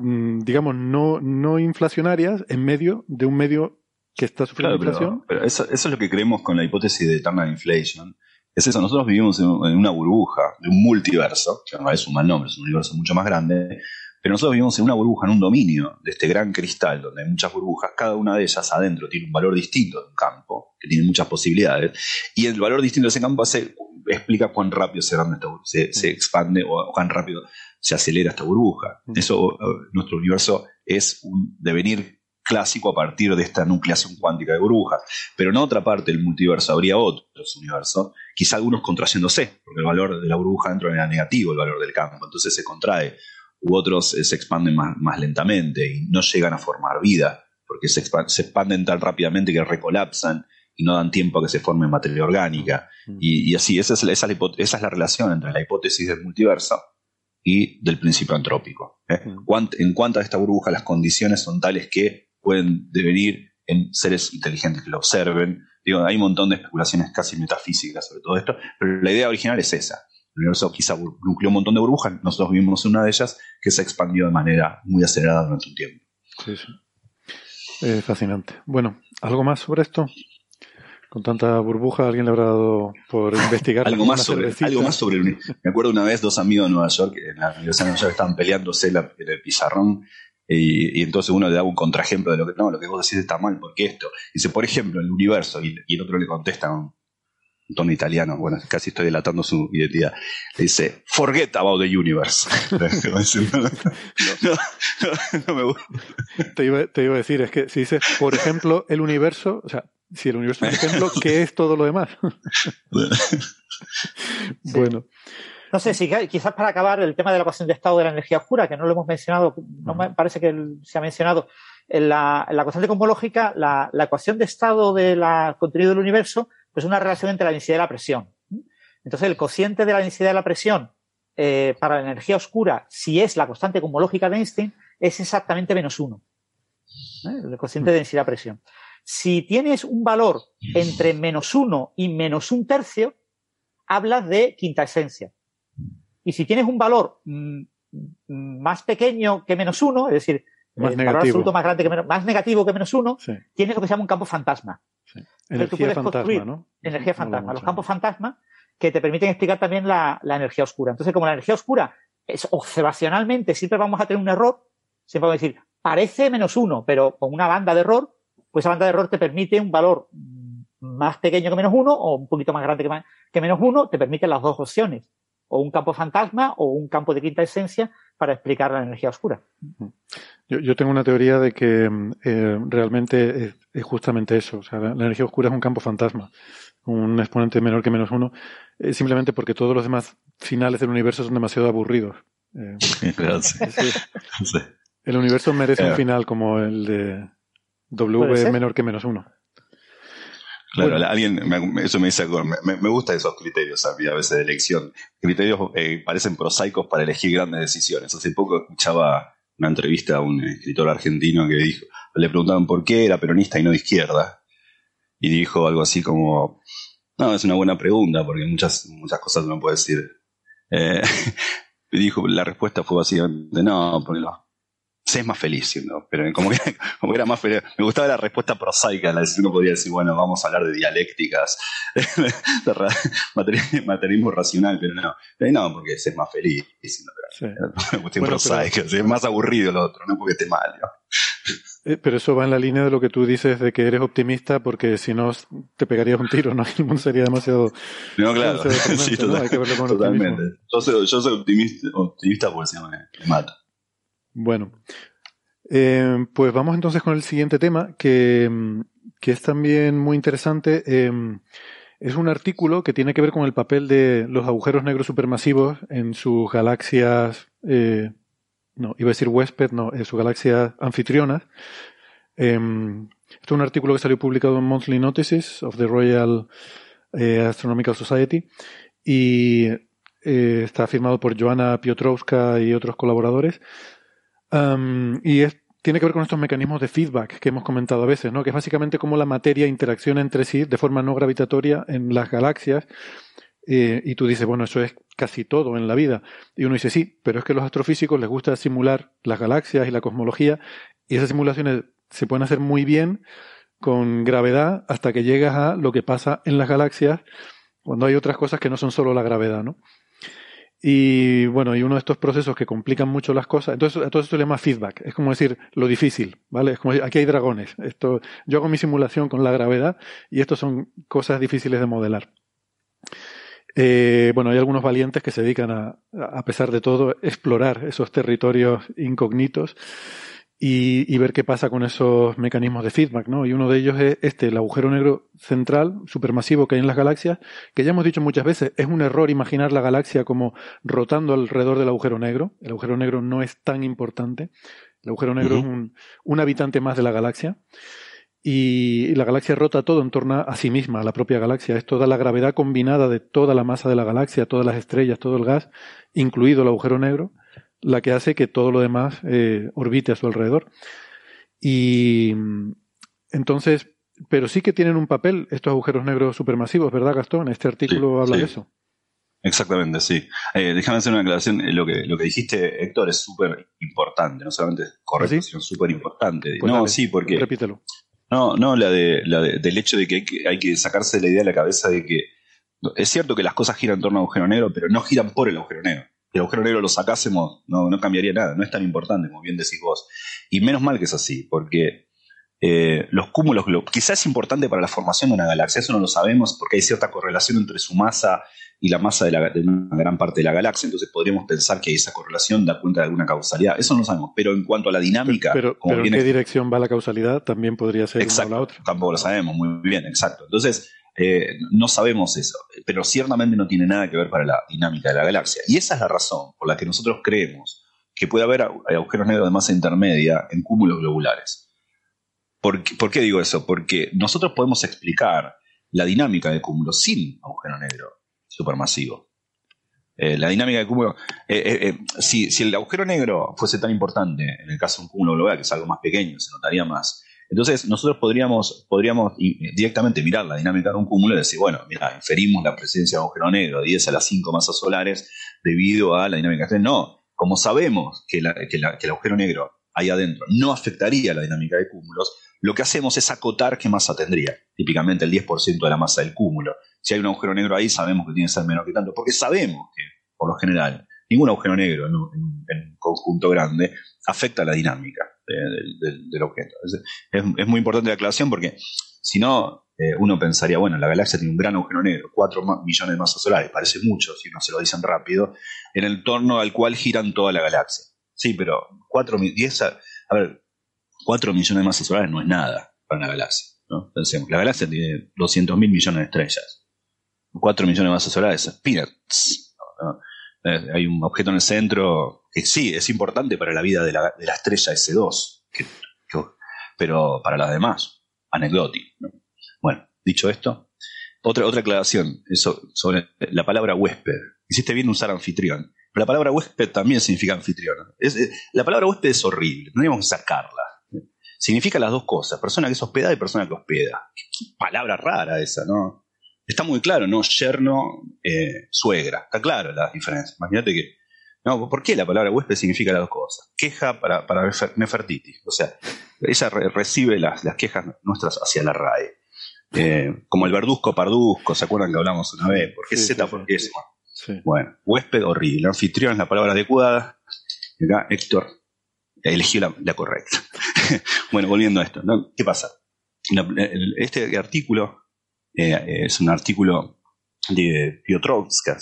digamos, no, no inflacionarias en medio de un medio que está sufriendo Claro, inflación. pero, pero eso, eso es lo que creemos con la hipótesis de eternal inflation. Es eso, nosotros vivimos en, en una burbuja de un multiverso, que no es un mal nombre, es un universo mucho más grande, pero nosotros vivimos en una burbuja, en un dominio de este gran cristal, donde hay muchas burbujas, cada una de ellas adentro tiene un valor distinto de un campo, que tiene muchas posibilidades, y el valor distinto de ese campo hace, explica cuán rápido se, esta se, se expande o cuán rápido se acelera esta burbuja. Mm. Eso, nuestro universo es un devenir clásico a partir de esta nucleación cuántica de burbujas. Pero en otra parte del multiverso habría otros universos, quizá algunos contrayéndose, porque el valor de la burbuja dentro era negativo, el valor del campo, entonces se contrae, u otros eh, se expanden más, más lentamente y no llegan a formar vida, porque se, expan- se expanden tan rápidamente que recolapsan y no dan tiempo a que se forme materia orgánica. Y, y así, esa es, la, esa, es la hipo- esa es la relación entre la hipótesis del multiverso y del principio antrópico. ¿eh? Mm. En cuanto a esta burbuja, las condiciones son tales que pueden devenir en seres inteligentes que lo observen. Digo, hay un montón de especulaciones casi metafísicas sobre todo esto, pero la idea original es esa. El universo quizá nucleó un montón de burbujas, nosotros vivimos en una de ellas que se expandió de manera muy acelerada durante un tiempo. Sí, sí. Eh, fascinante. Bueno, ¿algo más sobre esto? Con tanta burbuja, alguien le habrá dado por investigar. algo, más sobre, algo más sobre Me acuerdo una vez dos amigos de Nueva York, en la Universidad de Nueva York, estaban peleándose la- en el pizarrón y, y entonces uno le daba un contraejemplo de lo que no, lo que vos decís está mal, porque esto. Dice, por ejemplo, el universo, y, y el otro le contesta un, un tono italiano, bueno, casi estoy delatando su identidad. Le dice, forget about the universe. No me gusta. Te iba, te iba a decir, es que si dices, por ejemplo, el universo, o sea, si el universo es un ejemplo, ¿qué es todo lo demás? Bueno, No sé, si quizás para acabar el tema de la ecuación de estado de la energía oscura, que no lo hemos mencionado, no me parece que se ha mencionado. En la, en la constante cosmológica, la, la ecuación de estado del contenido del universo pues es una relación entre la densidad y la presión. Entonces, el cociente de la densidad y la presión eh, para la energía oscura, si es la constante cosmológica de Einstein, es exactamente menos uno. ¿eh? El cociente de densidad-presión. Si tienes un valor entre menos uno y menos un tercio, hablas de quinta esencia. Y si tienes un valor mm, mm, más pequeño que menos uno, es decir, Más el valor negativo. absoluto más grande que menos, más negativo que menos uno, sí. tienes lo que se llama un campo fantasma. Energía puedes fantasma, construir ¿no? Energía fantasma. lo Los campos fantasma que te permiten explicar también la, la energía oscura. Entonces, como la energía oscura es observacionalmente, siempre vamos a tener un error, siempre vamos a decir, parece menos uno, pero con una banda de error, pues esa banda de error te permite un valor más pequeño que menos uno o un poquito más grande que, más- que menos uno, te permite las dos opciones. O un campo fantasma o un campo de quinta esencia para explicar la energía oscura. Yo, yo tengo una teoría de que eh, realmente es, es justamente eso. O sea, la, la energía oscura es un campo fantasma, un exponente menor que menos uno, eh, simplemente porque todos los demás finales del universo son demasiado aburridos. Eh, sí, el universo merece un final como el de ¿Puede W menor que menos uno. Claro, Bueno. alguien, me- eso me dice algo, me, me- me gustan esos criterios a mí a veces de elección. Criterios eh, parecen prosaicos para elegir grandes decisiones. Hace poco escuchaba una entrevista a un escritor argentino que dijo, le preguntaban por qué era peronista y no de izquierda. Y dijo algo así como, no, es una buena pregunta porque muchas, muchas cosas uno puede decir. Eh, y dijo, la respuesta fue básicamente, no, porque los, se es más feliz siendo, pero como que, como que era más feliz. Me gustaba la respuesta prosaica, la de uno podría decir, bueno, vamos a hablar de dialécticas, de materialismo racional, pero no, no, porque se es más feliz, diciendo, Sí. pero una cuestión Bueno, pero- prosaica, sí, es más aburrido lo otro, no porque esté mal. ¿no? Eh, pero eso va en la línea de lo que tú dices de que eres optimista porque si no te pegarías un tiro, ¿no? El mundo sería demasiado... No, claro, sí, ¿no? Hay que verlo con totalmente. Yo soy, yo soy optimista, optimista porque si no me, me mato. Bueno, eh, pues vamos entonces con el siguiente tema, que, que es también muy interesante. Eh, es un artículo que tiene que ver con el papel de los agujeros negros supermasivos en sus galaxias, eh, no, iba a decir huésped, no, en sus galaxias anfitrionas. Este es un artículo que salió publicado en Monthly Notices of the Royal Astronomical Society y está firmado por Joana Piotrowska y otros colaboradores. Y es, tiene que ver con estos mecanismos de feedback que hemos comentado a veces, ¿no? que es básicamente cómo la materia interacciona entre sí de forma no gravitatoria en las galaxias. Eh, y tú dices, bueno, eso es casi todo en la vida. Y uno dice, sí, pero es que a los astrofísicos les gusta simular las galaxias y la cosmología, y esas simulaciones se pueden hacer muy bien con gravedad hasta que llegas a lo que pasa en las galaxias cuando hay otras cosas que no son solo la gravedad, ¿no? Y bueno, y uno de estos procesos que complican mucho las cosas, entonces a todo esto le llama feedback, es como decir lo difícil, ¿vale? Es como decir, aquí hay dragones, esto, yo hago mi simulación con la gravedad y esto son cosas difíciles de modelar. Eh, bueno, hay algunos valientes que se dedican a, a pesar de todo, explorar esos territorios incógnitos y, ver qué pasa con esos mecanismos de feedback, ¿no? Y uno de ellos es este, el agujero negro central, supermasivo que hay en las galaxias, que ya hemos dicho muchas veces, es un error imaginar la galaxia como rotando alrededor del agujero negro. El agujero negro no es tan importante. El agujero negro es un, un, habitante más de la galaxia. Y la galaxia rota todo en torno a sí misma, a la propia galaxia. Es toda la gravedad combinada de toda la masa de la galaxia, todas las estrellas, todo el gas, incluido el agujero negro la que hace que todo lo demás eh, orbite a su alrededor. Y entonces, pero sí que tienen un papel estos agujeros negros supermasivos, ¿verdad, Gastón? Este artículo habla de eso. Exactamente, sí. Eh, déjame hacer una aclaración. Eh, lo que, lo que dijiste, Héctor, es súper importante. No solamente es correcto, ¿Ah, sino súper importante. Pues no, sí, porque. Repítelo. No, no, la, de, la del hecho de que hay, que hay que sacarse la idea de la cabeza de que. Es cierto que las cosas giran en torno al agujero negro, pero no giran por el agujero negro el agujero negro lo sacásemos, no, no cambiaría nada, no es tan importante, como bien decís vos. Y menos mal que es así, porque eh, los cúmulos, quizás es importante para la formación de una galaxia, eso no lo sabemos porque hay cierta correlación entre su masa y la masa de, la, de, una gran parte de la galaxia, entonces podríamos pensar que esa correlación da cuenta de alguna causalidad, eso no lo sabemos, pero en cuanto a la dinámica... Pero, ¿en qué dirección va la causalidad? También podría ser exacto, una o la otra. Tampoco lo sabemos, muy bien, exacto. Entonces, eh, no sabemos eso, pero ciertamente no tiene nada que ver para la dinámica de la galaxia. Y esa es la razón por la que nosotros creemos que puede haber agujeros negros de masa intermedia en cúmulos globulares. ¿Por qué, digo eso? Porque nosotros podemos explicar la dinámica de cúmulos sin agujero negro supermasivo. Eh, la dinámica de cúmulo. Eh, si, si, el agujero negro fuese tan importante en el caso de un cúmulo global, que es algo más pequeño, se notaría más, entonces, nosotros podríamos, podríamos directamente mirar la dinámica de un cúmulo y decir, bueno, mira, inferimos la presencia de un agujero negro de 10 a las 5 masas solares debido a la dinámica. Entonces, no, como sabemos que, el agujero negro ahí adentro no afectaría la dinámica de cúmulos, lo que hacemos es acotar qué masa tendría, típicamente el 10% de la masa del cúmulo. Si hay un agujero negro ahí, sabemos que tiene que ser menor que tanto, porque sabemos que, por lo general, ningún agujero negro en un, conjunto grande afecta la dinámica del, objeto. Es, muy importante la aclaración porque si no, eh, uno pensaría, bueno, la galaxia tiene un gran agujero negro, 4 millones de masas solares, parece mucho si no se lo dicen rápido, en el torno al cual giran toda la galaxia. Sí, pero 4, 10, a, ver, 4 millones de masas solares no es nada para una galaxia. ¿no? Pensemos, la galaxia tiene 200 mil millones de estrellas. 4 millones de masas solares, peanuts. ¿no? Eh, hay un objeto en el centro que sí, es importante para la vida de la, estrella S2, pero para las demás, anecdótico. Bueno, dicho esto, otra, otra aclaración sobre la palabra huésped. Hiciste bien usar anfitrión. Pero la palabra huésped también significa anfitrión. la palabra huésped es horrible, no debemos sacarla. Significa las dos cosas, persona que es hospedada y persona que hospeda. palabra rara esa, ¿no? Está muy claro, ¿no? Yerno, eh, suegra. Está claro la diferencia. Imagínate que. No, ¿por qué la palabra huésped significa las dos cosas? Queja para, para Nefertiti. O sea, ella recibe las, las, quejas nuestras hacia la RAE. Eh, como el verduzco, parduzco, ¿se acuerdan que hablamos una vez? ¿Por qué Z? ¿Por qué S? Bueno, huésped horrible. Anfitrión es la palabra adecuada. Acá Héctor eligió la, correcta. bueno, volviendo a esto. ¿Qué pasa? Este artículo eh, es un artículo de Piotrowska,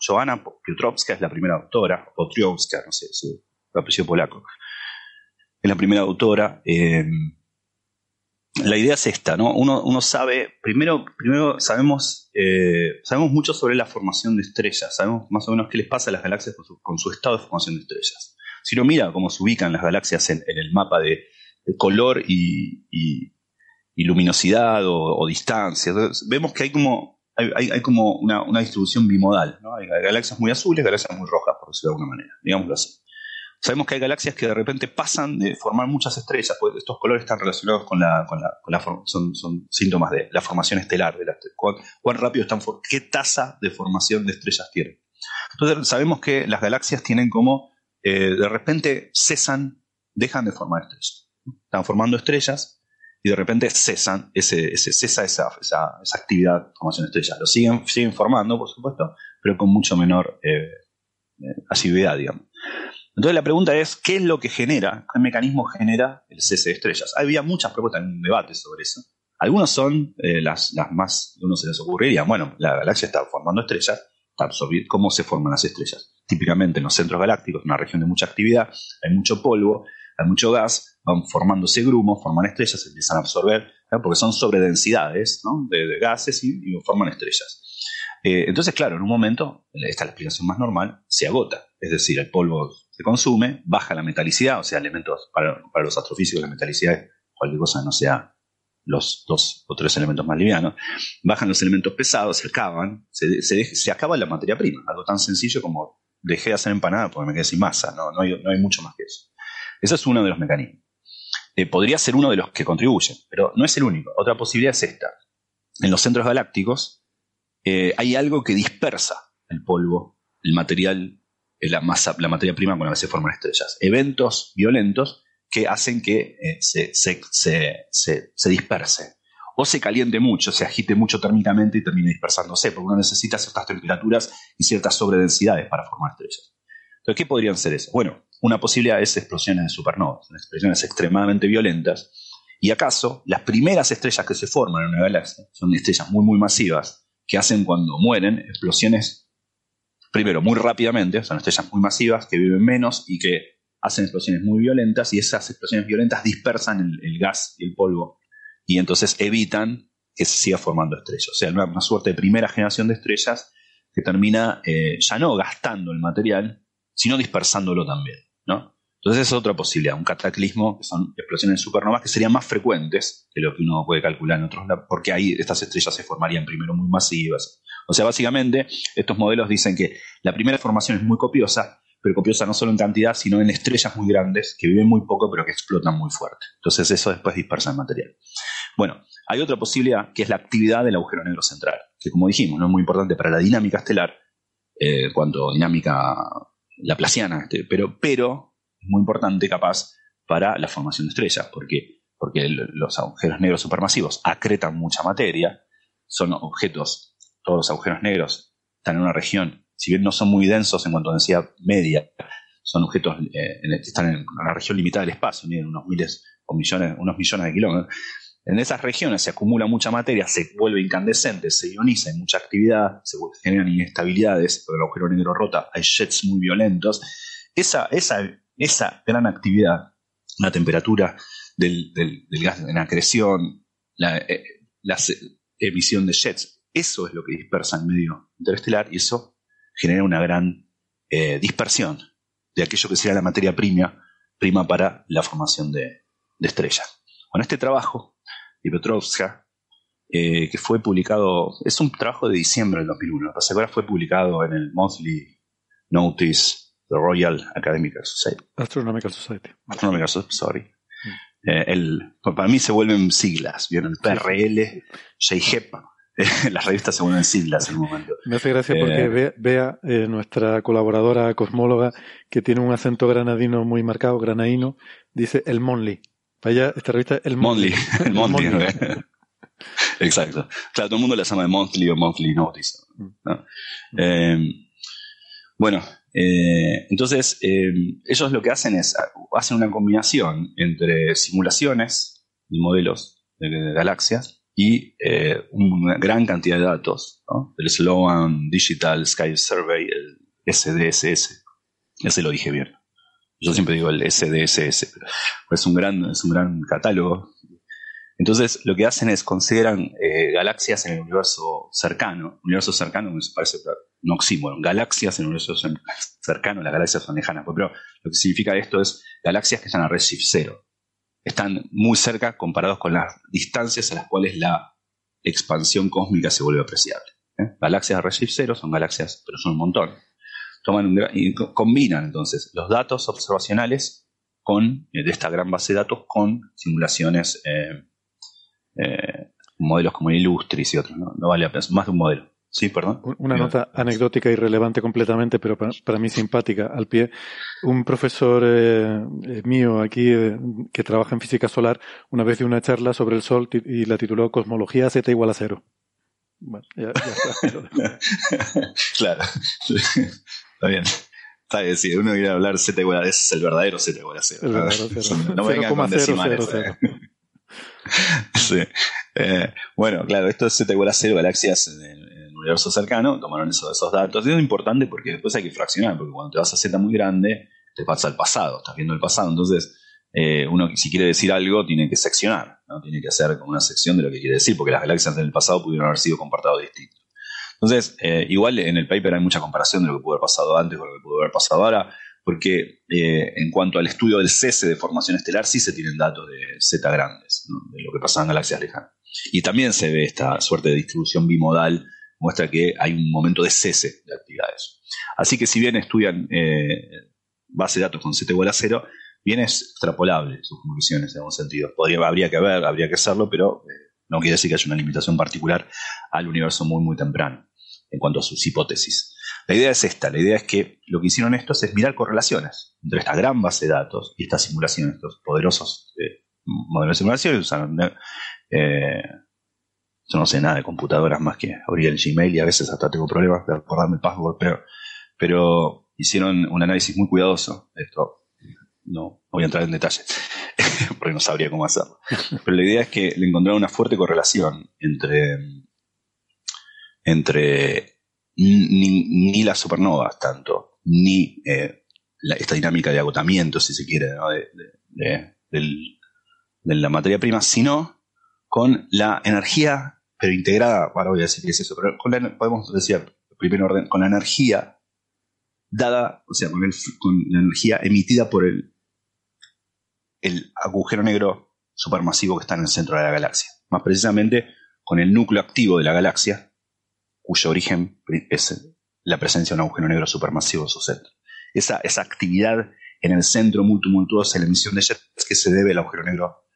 Joanna Piotrowska es la primera autora, o Piotrowska, no sé, su apellido polaco. Es la primera autora. Eh, la idea es esta, ¿no? Uno, sabe, primero, primero sabemos, eh, sabemos mucho sobre la formación de estrellas, sabemos más o menos qué les pasa a las galaxias con su, estado de formación de estrellas. Si uno mira cómo se ubican las galaxias en, el mapa de, color y luminosidad o, distancia. vemos que hay como hay, hay- como una, una distribución bimodal. Hay galaxias muy azules, galaxias muy rojas, por decirlo de alguna manera, digámoslo así. Sabemos que hay galaxias que de repente pasan de formar muchas estrellas, porque estos colores están relacionados con la, con la, con la son, son síntomas de la formación estelar, de la, cuán, rápido están, qué tasa de formación de estrellas tienen. Entonces sabemos que las galaxias tienen como, eh, de repente cesan, dejan de formar estrellas. Están formando estrellas y de repente cesan, ese, cesa esa, esa, esa actividad formación estrellas. Lo siguen, siguen formando, por supuesto, pero con mucho menor eh, eh, asiduidad, digamos. Entonces la pregunta es, ¿qué es lo que genera, qué mecanismo genera el cese de estrellas? Había muchas propuestas en un debate sobre eso. Algunas son eh, las, las más uno se les ocurriría. Bueno, la galaxia está formando estrellas, está absorbiendo cómo se forman las estrellas. Típicamente en los centros galácticos, una región de mucha actividad, hay mucho polvo, hay mucho gas, van formándose grumos, forman estrellas, se empiezan a absorber, ¿no? porque son sobredensidades ¿no? de, gases y, forman estrellas. Eh, entonces, claro, en un momento, esta es la explicación más normal, se agota. Es decir, el polvo se consume, baja la metalicidad, o sea, elementos para, los astrofísicos, la metalicidad es cualquier cosa que no sea los dos o tres elementos más livianos. Bajan los elementos pesados, se acaban, se, acaba la materia prima. Algo tan sencillo como dejé de hacer empanada porque me quedé sin masa. No hay mucho más que eso. Ese es uno de los mecanismos. Eh, podría ser uno de los que contribuyen, pero no es el único. Otra posibilidad es esta. En los centros galácticos eh, hay algo que dispersa el polvo, el material, eh, la masa, la materia prima con la que se forman estrellas. Eventos violentos que hacen que se, se, se, se- se disperse. O se caliente mucho, se agite mucho térmicamente y termine dispersándose, porque uno necesita ciertas temperaturas y ciertas sobredensidades para formar estrellas. Entonces, ¿qué podrían ser esas? Bueno, una posibilidad es explosiones de supernovas, son explosiones extremadamente violentas. Y acaso, las primeras estrellas que se forman en una galaxia son estrellas muy, muy masivas, que hacen cuando mueren explosiones, primero, muy rápidamente, son estrellas muy masivas, que viven menos y que hacen explosiones muy violentas, y esas explosiones violentas dispersan el, gas y el polvo, y entonces evitan que se siga formando estrellas. O sea, una, una suerte de primera generación de estrellas que termina eh, ya no gastando el material, sino dispersándolo también. ¿No? Entonces es otra posibilidad, un cataclismo, que son explosiones supernovas que serían más frecuentes que lo que uno puede calcular en otros lados, porque ahí estas estrellas se formarían primero muy masivas. O sea, básicamente, estos modelos dicen que la primera formación es muy copiosa, pero copiosa no solo en cantidad, sino en estrellas muy grandes, que viven muy poco, pero que explotan muy fuerte. Entonces eso después dispersa el material. Bueno, hay otra posibilidad, que es la actividad del agujero negro central, que como dijimos, es muy importante para la dinámica estelar, eh, cuanto dinámica laplaciana, este, pero, pero es muy importante capaz para la formación de estrellas, porque, porque los agujeros negros supermasivos acretan mucha materia, son objetos, todos los agujeros negros están en una región, si bien no son muy densos en cuanto a densidad media, son objetos eh, que están en una región limitada del espacio, miden unos miles o millones, unos millones de kilómetros. En esas regiones se acumula mucha materia, se vuelve incandescente, se ioniza, hay mucha actividad, se generan inestabilidades, el agujero negro rota, hay jets muy violentos. Esa, esa, esa gran actividad, la temperatura del, del- gas en acreción, la, eh, emisión de jets, eso es lo que dispersa el medio interestelar y eso genera una gran eh, dispersión de aquello que sería la materia prima, prima para la formación de, de estrellas. Con este trabajo, de Petrovska, eh, que fue publicado, es un trabajo de diciembre del 2001, pero ahora fue publicado en el Monthly Notice de Royal Academical Society. Astronomical Society. Astronomical Society, sorry. Eh, el, para mí se vuelven siglas, ¿vieron? El PRL, JHEP, eh, las revistas se vuelven siglas en un momento. Me hace gracia porque Eh, Bea, eh, nuestra colaboradora cosmóloga, que tiene un acento granadino muy marcado, granaíno, dice el Monly. Ella, esta revista el. Monthly, el Monthly. Exacto. Claro, todo el mundo la llama de Monthly o Monthly Notice. ¿no? Eh, bueno, eh, entonces eh, ellos lo que hacen es hacen una combinación entre simulaciones de modelos de, de galaxias y una gran cantidad de datos, ¿no? el Sloan Digital Sky Survey, el SDSS, ese lo dije bien. Yo siempre digo el SDSS, es un gran, es un gran catálogo. Entonces, lo que hacen es consideran eh, galaxias en el universo cercano. Universo cercano me parece un oxímoron. Galaxias en el universo cer- cercano, las galaxias son lejanas. Pero lo que significa esto es galaxias que están a redshift cero. Están muy cerca comparados con las distancias a las cuales la expansión cósmica se vuelve apreciable. ¿eh? Galaxias de Redshift 0 son galaxias, pero son un montón. Toman y combinan entonces los datos observacionales con, de esta gran base de datos con simulaciones, modelos como el Illustris y otros. No, no vale la pena, más de un modelo. Sí, perdón. Una nota anecdótica y relevante completamente, pero para, mí simpática al pie. Un profesor eh, eh, mío aquí eh, que trabaja en física solar una vez dio una charla sobre el Sol y la tituló Cosmología Z igual a cero. Bueno, ya, está. claro. Está bien. Está bien, si uno quiere hablar Z igual a cero, es el verdadero Z igual a cero. El verdadero cero. No vengan con decimales. sí. bueno, claro, esto es Z igual a cero, galaxias en, universo cercano, tomaron esos, esos datos. Y es importante porque después hay que fraccionar, porque cuando te vas a Z muy grande, te pasa el pasado, estás viendo el pasado. Entonces, eh, uno si quiere decir algo, tiene que seccionar, ¿no? tiene que hacer como una sección de lo que quiere decir, porque las galaxias en el pasado pudieron haber sido comportados distintos. Entonces, eh, igual en el paper hay mucha comparación de lo que pudo haber pasado antes con lo que pudo haber pasado ahora, porque eh, en cuanto al estudio del cese de formación estelar, sí se tienen datos de Z grandes, de lo que pasaba en galaxias lejanas. Y también se ve esta suerte de distribución bimodal muestra que hay un momento de cese de actividades. Así que si bien estudian eh, base de datos con Z igual a cero, bien es extrapolable sus conclusiones en algún sentido. Habría que ver, habría que hacerlo, pero eh, no quiere decir que haya una limitación particular al universo muy, muy temprano en cuanto a sus hipótesis. La idea es esta, la idea es que lo que hicieron estos es mirar correlaciones entre esta gran base de datos y estas simulaciones, estos poderosos eh, modelos de simulación, usaron yo no sé nada de computadoras más que abrir el Gmail y a veces hasta tengo problemas de acordarme el password, pero, pero hicieron un análisis muy cuidadoso esto. No, voy a entrar en detalle, porque no sabría cómo hacerlo. Pero la idea es que le encontraron una fuerte correlación entre, entre ni, las supernovas tanto, ni eh, esta dinámica de agotamiento, si se quiere, de, de la materia prima, sino con la energía, pero integrada, ahora voy a decir qué es eso, pero podemos decir, primer orden, con la energía dada, o sea, con, la energía emitida por el, el agujero negro supermasivo que está en el centro de la galaxia. Más precisamente con el núcleo activo de la galaxia, cuyo origen es la presencia de un agujero negro supermasivo en su centro. Esa, esa actividad en el centro muy tumultuosa, la emisión de jets que se debe al agujero negro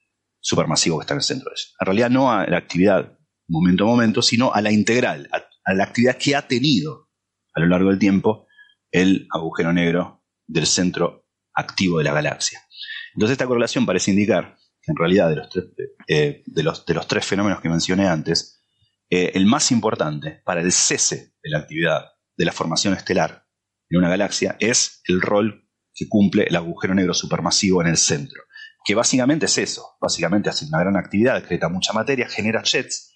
supermasivo que está en el centro de eso. En realidad no a la actividad momento a momento, sino a la integral, a, la actividad que ha tenido a lo largo del tiempo el agujero negro del centro activo de la galaxia. Entonces esta correlación parece indicar que en realidad de los tres, eh, de los, de los tres fenómenos que mencioné antes, eh, el más importante para el cese de la actividad de la formación estelar en una galaxia es el rol que cumple el agujero negro supermasivo en el centro que básicamente es eso, básicamente hace una gran actividad, crea mucha materia, genera jets,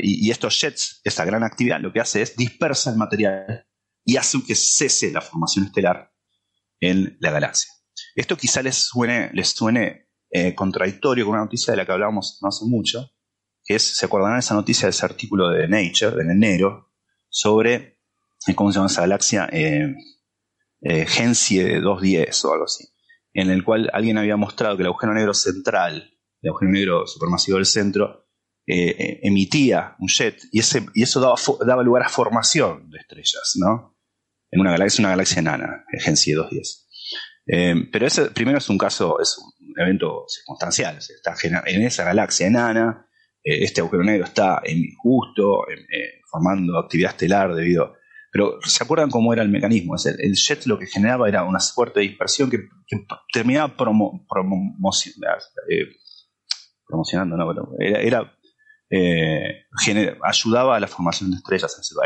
y, estos jets, esta gran actividad, lo que hace es dispersa el material y hace que cese la formación estelar en la galaxia. Esto quizá les suene, les suene eh, contradictorio con una noticia de la que hablábamos no hace mucho, que es, ¿se acordarán esa noticia de ese artículo de Nature, de enero, sobre, eh, ¿cómo se llama esa galaxia? Eh, eh Gencie 210 o algo así en el cual alguien había mostrado que el agujero negro central, el agujero negro supermasivo del centro, emitía un jet y, ese, y eso daba, lugar a formación de estrellas, ¿no? En una galaxia, una galaxia enana, Gencie 210. Eh, pero ese primero es un caso, es un evento circunstancial. está en esa galaxia enana, este agujero negro está en, justo formando actividad estelar debido pero ¿se acuerdan cómo era el mecanismo? el, jet lo que generaba era una fuerte dispersión que, terminaba promo, eh, promocionando, no, era, eh, ayudaba a la formación de estrellas. Esto,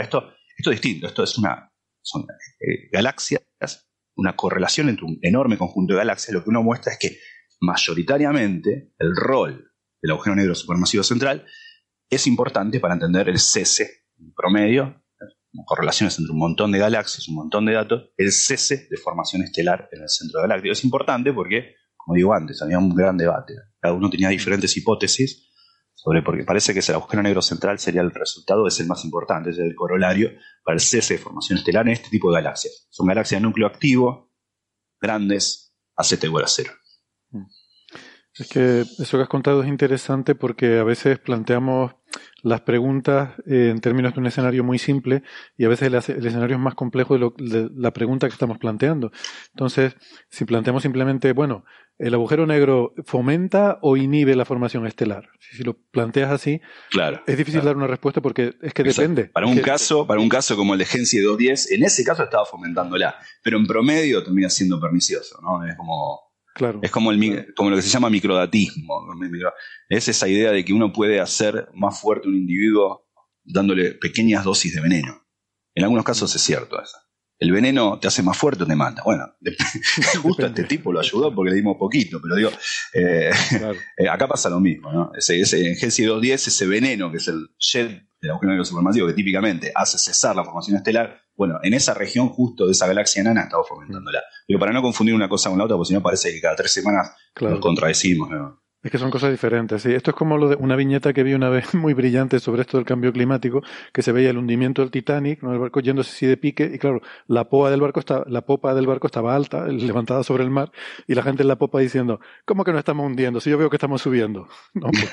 esto es distinto, esto es una, son eh, galaxias, una correlación entre un enorme conjunto de galaxias. Lo que uno muestra es que mayoritariamente el rol del agujero negro supermasivo central es importante para entender el cese promedio correlaciones entre un montón de galaxias, un montón de datos, el cese de formación estelar en el centro galáctico. Es importante porque, como digo antes, había un gran debate. Cada uno tenía diferentes hipótesis sobre porque parece que el agujero negro central sería el resultado, es el más importante, es el corolario para el cese de formación estelar en este tipo de galaxias. Son galaxias de núcleo activo, grandes, a Z igual a cero. Es que eso que has contado es interesante porque a veces planteamos las preguntas eh, en términos de un escenario muy simple y a veces el, el escenario es más complejo de, lo, de, la pregunta que estamos planteando. Entonces, si planteamos simplemente, bueno, ¿el agujero negro fomenta o inhibe la formación estelar? Si, lo planteas así, claro, es difícil claro. dar una respuesta porque es que Exacto. depende. Para un Que- caso, para un caso como el de Gensi 210, en ese caso estaba fomentándola, pero en promedio termina siendo pernicioso, ¿no? Es como Claro. es como el como lo que se llama microdatismo. Es esa idea de que uno puede hacer más fuerte un individuo dándole pequeñas dosis de veneno. En algunos casos es cierto eso. El veneno te hace más fuerte o te mata. Bueno, justo a este tipo lo ayudó porque le dimos poquito, pero digo, eh, claro. eh, acá pasa lo mismo, ¿no? Ese, ese, en Gensi 210, ese veneno, que es el jet del agujero negro supermasivo, que típicamente hace cesar la formación estelar, bueno, en esa región justo de esa galaxia enana estaba fomentándola. Pero para no confundir una cosa con la otra, porque si no parece que cada tres semanas Claro. nos contradecimos, ¿no? Es que son cosas diferentes, sí. Esto es como lo de una viñeta que vi una vez muy brillante sobre esto del cambio climático, que se veía el hundimiento del Titanic, ¿no? el barco yéndose así de pique, y claro, la popa del barco está, la popa del barco estaba alta, levantada sobre el mar, y la gente en la popa diciendo, ¿cómo que no estamos hundiendo? Si yo veo que estamos subiendo. No, pues,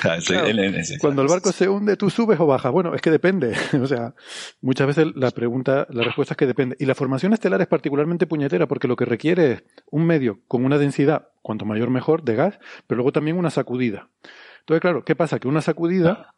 Claro. ese- Cuando el barco se hunde, ¿tú subes o bajas? Bueno, es que depende. O sea, muchas veces la pregunta, la respuesta es que depende. Y la formación estelar es particularmente puñetera porque lo que requiere es un medio con una densidad, cuanto mayor mejor, de gas, pero luego también una sacudida. Entonces, claro, ¿qué pasa? Que una sacudida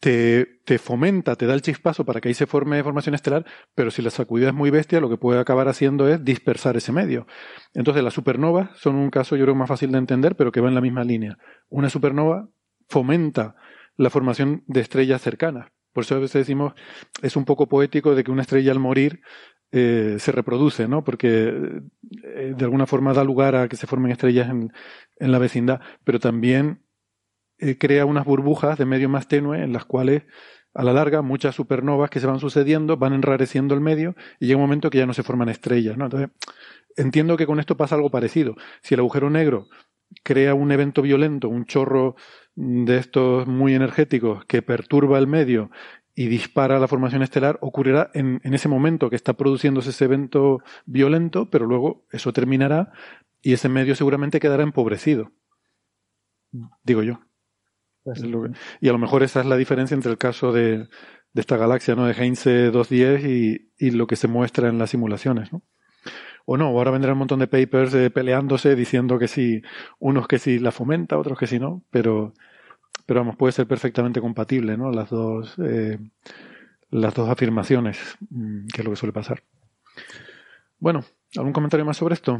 te, te fomenta, te da el chispazo para que ahí se forme formación estelar, pero si la sacudida es muy bestia, lo que puede acabar haciendo es dispersar ese medio. Entonces, las supernovas son un caso, yo creo, más fácil de entender, pero que va en la misma línea. Una supernova fomenta la formación de estrellas cercanas. Por eso a veces decimos, es un poco poético de que una estrella al morir eh, se reproduce, ¿no? Porque eh, de alguna forma da lugar a que se formen estrellas en, en la vecindad, pero también eh, crea unas burbujas de medio más tenue en las cuales a la larga muchas supernovas que se van sucediendo van enrareciendo el medio y llega un momento que ya no se forman estrellas, ¿no? Entonces, entiendo que con esto pasa algo parecido. Si el agujero negro crea un evento violento, un chorro de estos muy energéticos que perturba el medio y dispara la formación estelar, ocurrirá en, en ese momento que está produciéndose ese evento violento, pero luego eso terminará y ese medio seguramente quedará empobrecido. Digo yo. Pues que- y a lo mejor esa es la diferencia entre el caso de, de esta galaxia, ¿no? De Heinze 210 y, y lo que se muestra en las simulaciones, ¿no? O no, ahora vendrán un montón de papers eh, peleándose diciendo que sí, unos que sí la fomenta, otros que sí no, pero, pero vamos, puede ser perfectamente compatible, ¿no? Las dos, eh, las dos afirmaciones, mm, que es lo que suele pasar. Bueno, ¿algún comentario más sobre esto?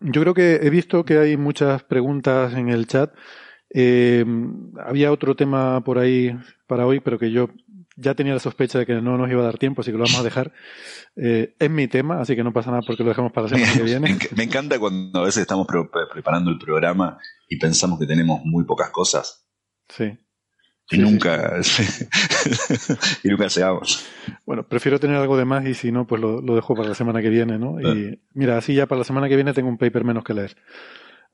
Yo creo que he visto que hay muchas preguntas en el chat. Eh, había otro tema por ahí para hoy, pero que yo ya tenía la sospecha de que no nos iba a dar tiempo, así que lo vamos a dejar. Eh, es mi tema, así que no pasa nada porque lo dejamos para la semana que viene. me encanta cuando a veces estamos pre- pre- preparando el programa y pensamos que tenemos muy pocas cosas Sí. y Sí, nunca y nunca llegamos. Bueno, prefiero tener algo de más y si no, pues lo, lo dejo para la semana que viene, ¿no? Claro. Y mira, así ya para la semana que viene tengo un paper menos que leer.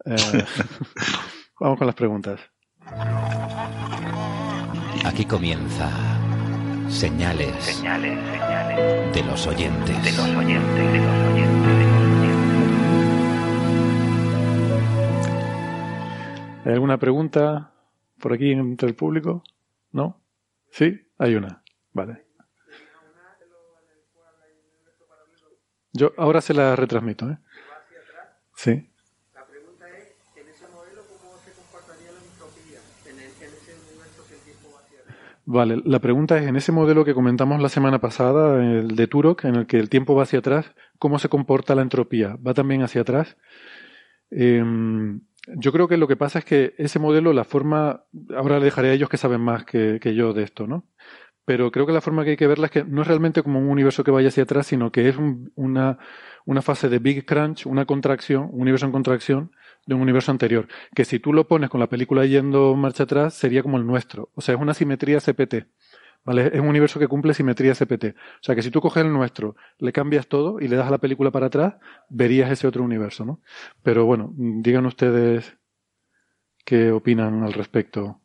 Eh, vamos con las preguntas. Aquí comienza Señales, de los oyentes. ¿Hay alguna pregunta por aquí entre el público? ¿No? ¿Sí? Hay una. Vale. Yo ahora se la retransmito, ¿eh? Sí. Vale, la pregunta es, en ese modelo que comentamos la semana pasada, el de Turok, en el que el tiempo va hacia atrás, ¿cómo se comporta la entropía? ¿Va también hacia atrás? Em, yo creo que lo que pasa es que ese modelo, la forma, ahora le dejaré a ellos que saben más que, yo de esto, ¿no? Pero creo que la forma que hay que verla es que no es realmente como un universo que vaya hacia atrás, sino que es un- una, una fase de Big Crunch, una contracción, un universo en contracción de un universo anterior. Que si tú lo pones con la película yendo marcha atrás, sería como el nuestro. O sea, es una simetría CPT. ¿Vale? Es un universo que cumple simetría CPT. O sea, que si tú coges el nuestro, le cambias todo y le das a la película para atrás, verías ese otro universo, ¿no? Pero bueno, digan ustedes qué opinan al respecto.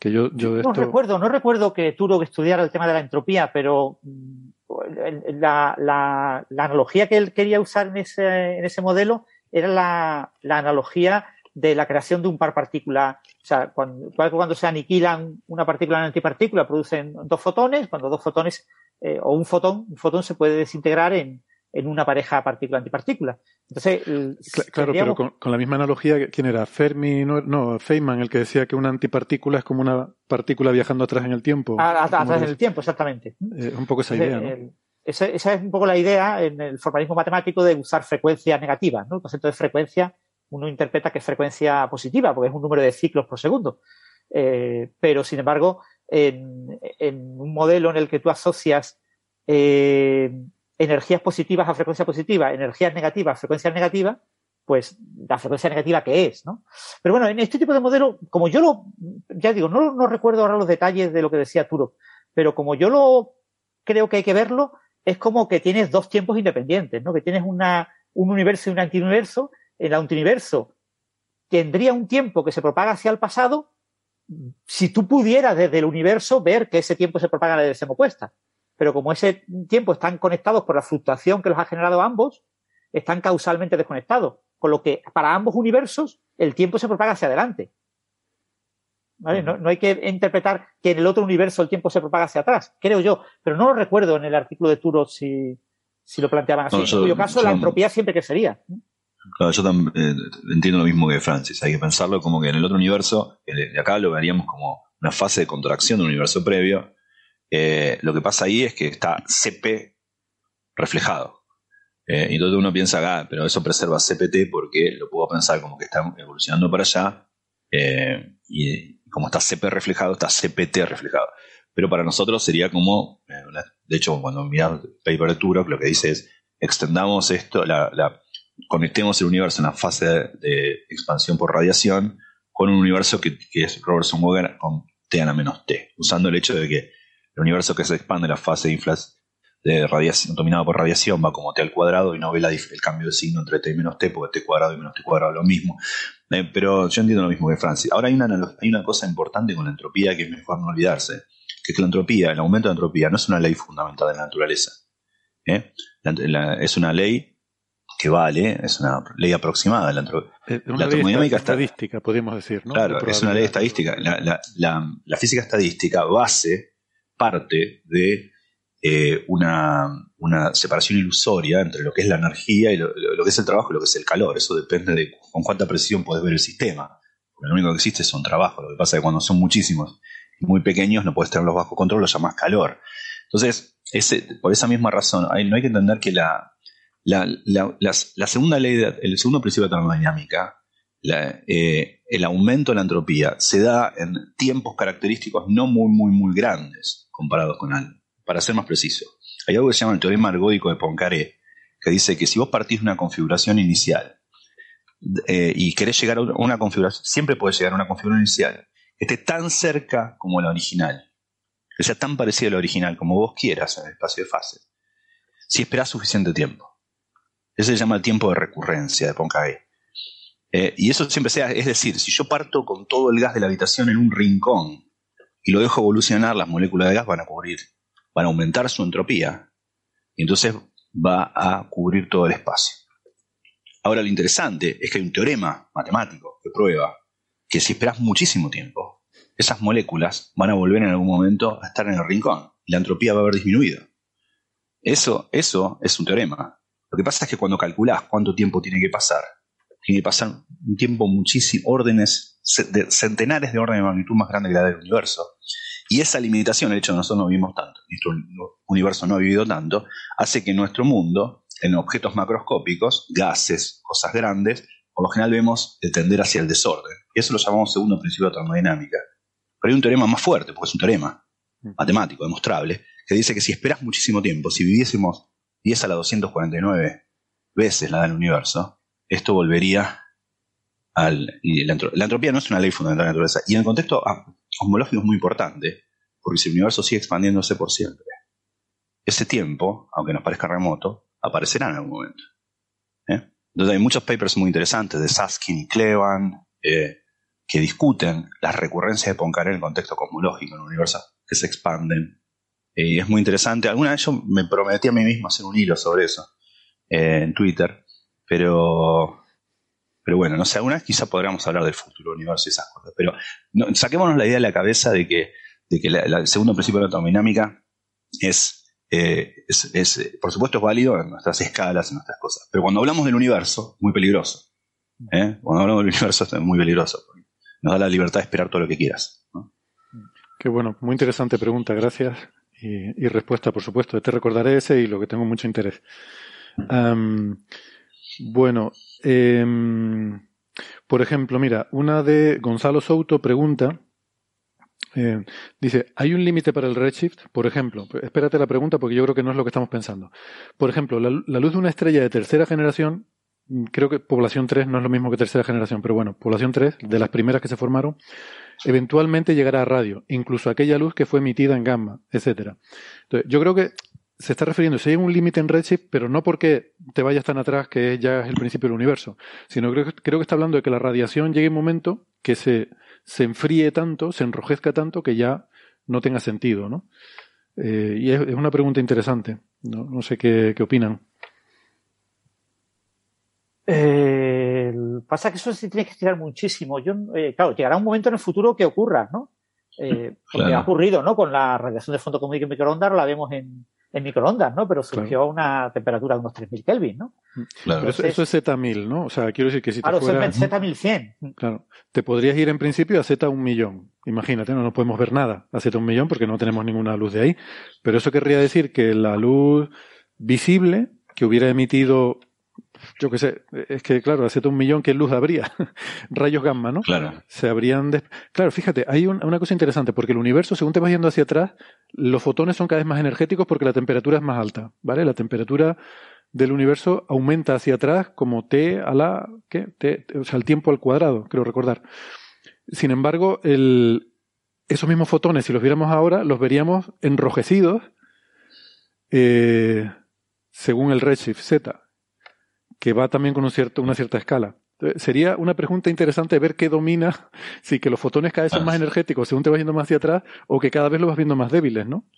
Que yo, yo de No esto. recuerdo, no recuerdo que Turok estudiara el tema de la entropía, pero la, la- la analogía que él quería usar en ese, en ese modelo era la, la analogía de la creación de un par partícula. O sea, cuando, cuando se aniquilan una partícula una antipartícula, producen dos fotones. Cuando dos fotones eh, o un fotón, un fotón se puede desintegrar en, en una pareja partícula-antipartícula. Entonces, claro, pero con, la misma analogía, ¿quién era? Fermi, no, no, Feynman, el que decía que una antipartícula es como una partícula viajando atrás en el tiempo. Ah, atrás en el tiempo, exactamente. Eh, un poco esa idea, ¿no? esa, es un poco la idea en el formalismo matemático de usar frecuencias negativas, ¿no? El concepto de frecuencia, uno interpreta que es frecuencia positiva, porque es un número de ciclos por segundo. Eh, pero, sin embargo, en, un modelo en el que tú asocias eh, energías positivas a frecuencia positiva, energías negativas a frecuencia negativa, pues la frecuencia negativa que es, ¿no? Pero bueno, en este tipo de modelo, como yo lo, ya digo, no, recuerdo ahora los detalles de lo que decía Turo, pero como yo lo creo que hay que verlo, es como que tienes dos tiempos independientes, ¿no? Que tienes una, un universo y un antiuniverso. En el antiuniverso tendría un tiempo que se propaga hacia el pasado si tú pudieras desde el universo ver que ese tiempo se propaga en la dirección opuesta pero como ese tiempo están conectados por la fluctuación que los ha generado ambos, están causalmente desconectados. Con lo que para ambos universos el tiempo se propaga hacia adelante. No, hay que interpretar que en el otro universo el tiempo se propaga hacia atrás, creo yo, pero no lo recuerdo en el artículo de Turo si, lo planteaban así. en cuyo caso, la entropía siempre que sería. Claro, yo también eh, entiendo lo mismo que Francis. Hay que pensarlo como que en el otro universo, de acá lo veríamos como una fase de contracción de un universo previo, eh, lo que pasa ahí es que está CP reflejado. Eh, y entonces uno piensa, ah, pero eso preserva CPT porque lo puedo pensar como que está evolucionando para allá. Y como está CP reflejado, está CPT reflejado. Pero para nosotros sería como, de hecho, cuando miramos el paper de Turok, lo que dice es, extendamos esto, la, conectemos el universo en la fase de, expansión por radiación con un universo que, es Robertson Walker con T a la menos T, usando el hecho de que el universo que se expande, la fase de inflación de radiación, dominado por radiación, va como t al cuadrado y no ve el cambio de signo entre t y menos t, porque t cuadrado y menos t cuadrado es lo mismo. Eh, pero yo entiendo lo mismo que Francis. Ahora hay una, hay una cosa importante con la entropía que es mejor no olvidarse, que es que la entropía, el aumento de entropía, no es una ley fundamental de la naturaleza. ¿eh? es una ley que vale, es una ley aproximada. La, eh, una ley estadística, podemos decir, ¿no? Claro, es una ley estadística. La, la física estadística base parte de eh, una, separación ilusoria entre lo que es la energía y lo, que es el trabajo y lo que es el calor. Eso depende de con cuánta precisión puedes ver el sistema. Porque lo único que existe son trabajos. Lo que pasa es que cuando son muchísimos y muy pequeños no puedes tenerlos bajo control, lo llamas calor. Entonces, ese, por esa misma razón, hay, no hay que entender que la, la, segunda ley, el segundo principio de termodinámica, eh, el aumento de la entropía se da en tiempos característicos no muy, muy, muy grandes comparados con algo. Para ser más preciso, hay algo que se llama el teorema ergódico de Poincaré, que dice que si vos partís de una configuración inicial eh, y querés llegar a una configuración, siempre puedes llegar a una configuración inicial que esté tan cerca como la original, que sea tan parecida a la original como vos quieras en el espacio de fases, si esperás suficiente tiempo. Ese se llama el tiempo de recurrencia de Poincaré. Eh, y eso siempre sea, es decir, si yo parto con todo el gas de la habitación en un rincón y lo dejo evolucionar, las moléculas de gas van a cubrir, van a aumentar su entropía y entonces va a cubrir todo el espacio. Ahora lo interesante es que hay un teorema matemático que prueba que si esperas muchísimo tiempo, esas moléculas van a volver en algún momento a estar en el rincón y la entropía va a haber disminuido. Eso, eso es un teorema. Lo que pasa es que cuando calculas cuánto tiempo tiene que pasar, tiene que pasar un tiempo muchísimo, órdenes de centenares de órdenes de magnitud más grande que la del universo. Y esa limitación, el hecho de nosotros no vivimos tanto, nuestro universo no ha vivido tanto, hace que nuestro mundo, en objetos macroscópicos, gases, cosas grandes, por lo general vemos tender hacia el desorden. Y eso lo llamamos segundo principio de termodinámica. Pero hay un teorema más fuerte, porque es un teorema mm. matemático, demostrable, que dice que si esperas muchísimo tiempo, si viviésemos 10 a la 249 veces la del universo, esto volvería y la, entropía no es una ley fundamental de la naturaleza. Y en el contexto cosmológico es muy importante, porque si el universo sigue expandiéndose por siempre, ese tiempo, aunque nos parezca remoto, aparecerá en algún momento. ¿eh? Entonces hay muchos papers muy interesantes de Saskin y Clevan eh, que discuten las recurrencias de Poincaré en el contexto cosmológico, en el universo que se expanden. Y es muy interesante. Alguna vez yo me prometí a mí mismo hacer un hilo sobre eso eh, en Twitter, pero Pero bueno, no sé, alguna vez quizá podríamos hablar del futuro universo y esas cosas. Pero no, saquémonos la idea de la cabeza de que, de que la- el segundo principio de la termodinámica es, eh, es, por supuesto, es válido en nuestras escalas, en nuestras cosas. Pero cuando hablamos del universo, muy peligroso. ¿eh? Cuando hablamos del universo, es muy peligroso. Nos da la libertad de esperar todo lo que quieras. Qué bueno, muy interesante pregunta, gracias. Y, y respuesta, por supuesto. Te recordaré ese y lo que tengo mucho interés. Bueno, em, por ejemplo, mira, una de Gonzalo Souto pregunta, eh, dice, ¿hay un límite para el redshift? Por ejemplo, espérate la pregunta porque yo creo que no es lo que estamos pensando. Por ejemplo, la, luz de una estrella de tercera generación, creo que población 3 no es lo mismo que tercera generación, pero bueno, población 3, de las primeras que se formaron, eventualmente llegará a radio, incluso aquella luz que fue emitida en gamma, etcétera. Entonces, yo creo que se está refiriendo, si hay un límite en redshift, pero no porque te vayas tan atrás que ya es el principio del universo, sino creo, creo que está hablando de que la radiación llegue un momento que se, se enfríe tanto, se enrojezca tanto que ya no tenga sentido, ¿no? Eh, y es, es una pregunta interesante. No, no sé qué, qué opinan. Eh, pasa que eso sí tienes que estirar muchísimo. Yo, eh, claro, llegará un momento en el futuro que ocurra, ¿no? Eh, porque Claro. ha ocurrido, ¿no? Con la radiación de fondo común en microondas, la vemos en, en microondas, ¿no? Pero surgió a una temperatura de unos 3000 Kelvin, ¿no? Claro. Pero eso, eso es Z1000, ¿no? O sea, quiero decir que si te Claro, fueras... es Z1100. Claro. Te podrías ir en principio a Z un millón. Imagínate, no nos podemos ver nada a Z un millón porque no tenemos ninguna luz de ahí. Pero eso querría decir que la luz visible que hubiera emitido, yo qué sé, es que claro, Z un millón, ¿qué luz habría? Rayos gamma, ¿no? Claro. Se habrían... Claro, fíjate, hay un- una cosa interesante porque el universo, según te vas yendo hacia atrás, los fotones son cada vez más energéticos porque la temperatura es más alta, ¿vale? La temperatura del universo aumenta hacia atrás como t a la ¿qué? T, o sea, el tiempo al cuadrado, creo recordar. Sin embargo, el, esos mismos fotones, si los viéramos ahora, los veríamos enrojecidos eh, según el redshift z, que va también con un cierto, una cierta escala. Entonces, sería una pregunta interesante ver qué domina, si que los fotones cada vez son Ah, más energéticos según te vas yendo más hacia atrás, o que cada vez los vas viendo más débiles, ¿no?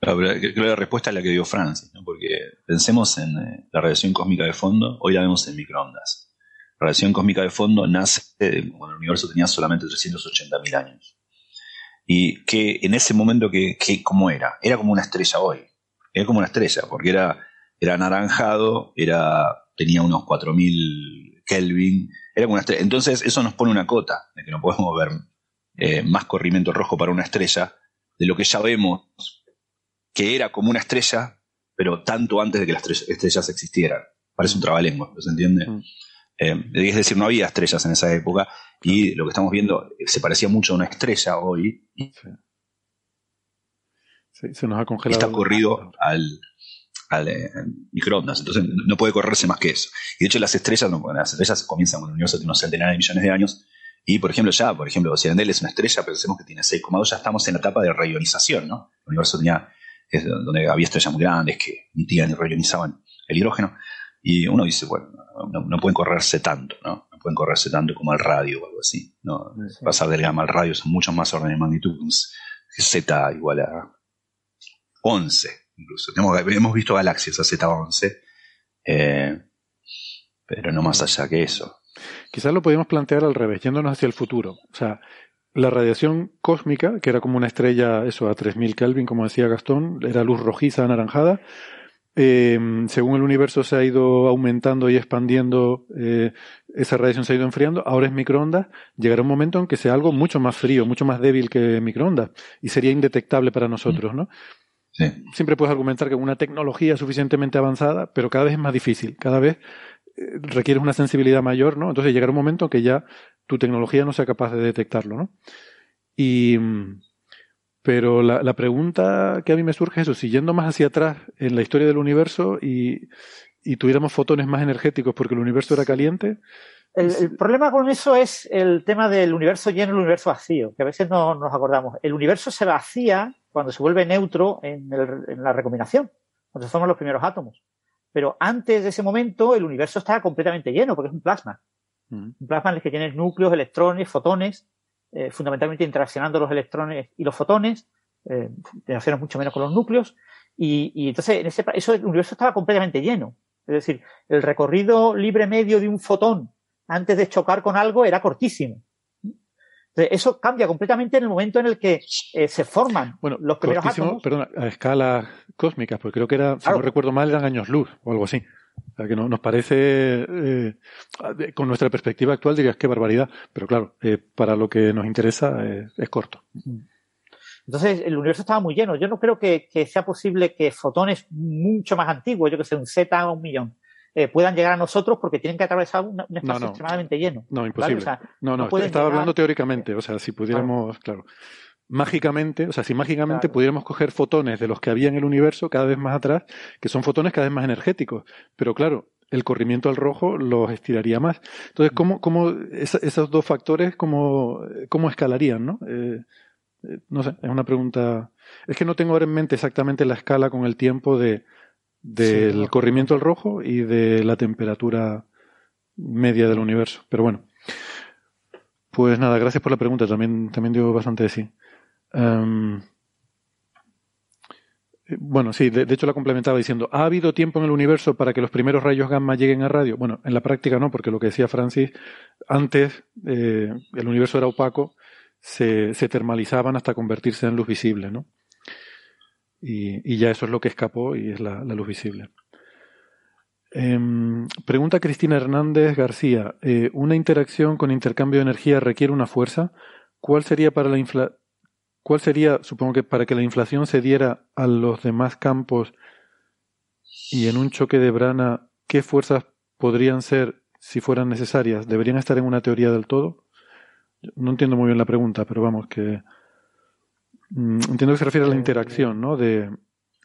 Claro, pero creo que la respuesta es la que dio Francis, ¿no? porque pensemos en eh, la radiación cósmica de fondo, hoy la vemos en microondas. La radiación cósmica de fondo nace eh, cuando el universo tenía solamente 380.000 años. Y que en ese momento, que, que, ¿cómo era? Era como una estrella hoy. Era como una estrella, porque era, era anaranjado, era, tenía unos 4.000 Kelvin, era como una estrella. Entonces eso nos pone una cota de que no podemos ver eh, más corrimiento rojo para una estrella de lo que ya vemos que era como una estrella, pero tanto antes de que las estrell- estrellas existieran. Parece un trabalengua, ¿se entiende? Mm. Eh, es decir, no había estrellas en esa época y lo que estamos viendo eh, se parecía mucho a una estrella hoy Sí, se nos ha congelado. está corrido al, al eh, microondas, entonces no puede correrse más que eso. Y de hecho las estrellas, no, las estrellas comienzan cuando el universo tiene unos centenares de millones de años y por ejemplo ya, por ejemplo, si Andel es una estrella, pensemos que tiene 6,2, ya estamos en la etapa de reionización, ¿no? El universo tenía, es donde había estrellas muy grandes que emitían y reionizaban el hidrógeno y uno dice, bueno, no, no pueden correrse tanto, ¿no? No pueden correrse tanto como el radio o algo así, ¿no? Sí. Pasar del gamma al radio son muchos más órdenes de magnitud, Z igual a 11 incluso. Hemos, hemos visto galaxias a Z11, eh, pero no más allá que eso. Quizás lo podríamos plantear al revés, yéndonos hacia el futuro. O sea, la radiación cósmica, que era como una estrella, eso, a 3000 Kelvin, como decía Gastón, era luz rojiza, anaranjada. Eh, según el universo se ha ido aumentando y expandiendo, eh, esa radiación se ha ido enfriando, ahora es microondas, llegará un momento en que sea algo mucho más frío, mucho más débil que microondas, y sería indetectable para nosotros, ¿no? Sí. siempre puedes argumentar que una tecnología suficientemente avanzada, pero cada vez es más difícil, cada vez eh, requieres una sensibilidad mayor, ¿no? Entonces llegará un momento en que ya tu tecnología no sea capaz de detectarlo, ¿no? Y, mm, pero la, la pregunta que a mí me surge es eso, si yendo más hacia atrás en la historia del universo y, y tuviéramos fotones más energéticos porque el universo era caliente, El, el problema con eso es el tema del universo lleno y el universo vacío, que a veces no nos acordamos. El universo se vacía cuando se vuelve neutro en, el- en la recombinación, cuando se forman los primeros átomos. Pero antes de ese momento, el universo está completamente lleno, porque es un plasma. mm, Un plasma en el que tienes núcleos, electrones, fotones, eh, fundamentalmente interaccionando los electrones y los fotones, eh, mucho menos con los núcleos, y, y entonces en ese, eso el universo estaba completamente lleno. Es decir, el recorrido libre medio de un fotón antes de chocar con algo era cortísimo. Entonces, eso cambia completamente en el momento en el que eh, se forman Bueno, los primeros átomos. perdona, a escalas cósmicas, porque creo que era, si Claro. no recuerdo mal, eran años luz o algo así. O sea, que no- nos parece, eh, con nuestra perspectiva actual dirías qué barbaridad, pero claro, eh, para lo que nos interesa eh, es corto. Entonces, el universo estaba muy lleno. Yo no creo que, que sea posible que fotones mucho más antiguos, yo que sé, un Z o un millón, eh, puedan llegar a nosotros porque tienen que atravesar un, un espacio no. extremadamente lleno. No, ¿vale? imposible. O sea, no, no, estaba llegar- hablando teóricamente, o sea, si pudiéramos, claro. mágicamente, o sea, si mágicamente Claro. pudiéramos coger fotones de los que había en el universo cada vez más atrás, que son fotones cada vez más energéticos, pero claro, el corrimiento al rojo los estiraría más. Entonces, ¿cómo, cómo esa- esos dos factores, cómo, cómo escalarían, no? Eh, eh, no sé, es una pregunta. Es que no tengo ahora en mente exactamente la escala con el tiempo de del Sí, corrimiento al rojo y de la temperatura media del universo. Pero bueno. Pues nada, gracias por la pregunta. También, también dio bastante de sí. Em, eh, bueno, sí, de, de hecho la complementaba diciendo, ¿ha habido tiempo en el universo para que los primeros rayos gamma lleguen a radio? Bueno, en la práctica no, porque lo que decía Francis, antes eh, el universo era opaco, se, se termalizaban hasta convertirse en luz visible, ¿no? Y, ya eso es lo que escapó y es la, luz visible. Em, pregunta Cristina Hernández García, eh, ¿una interacción con intercambio de energía requiere una fuerza? ¿Cuál sería para la infla ¿Cuál sería, supongo que para que la inflación se diera a los demás campos y en un choque de brana, qué fuerzas podrían ser si fueran necesarias? ¿Deberían estar en una teoría del todo? No entiendo muy bien la pregunta, pero vamos que entiendo que se refiere a la Eh, interacción, ¿no? De,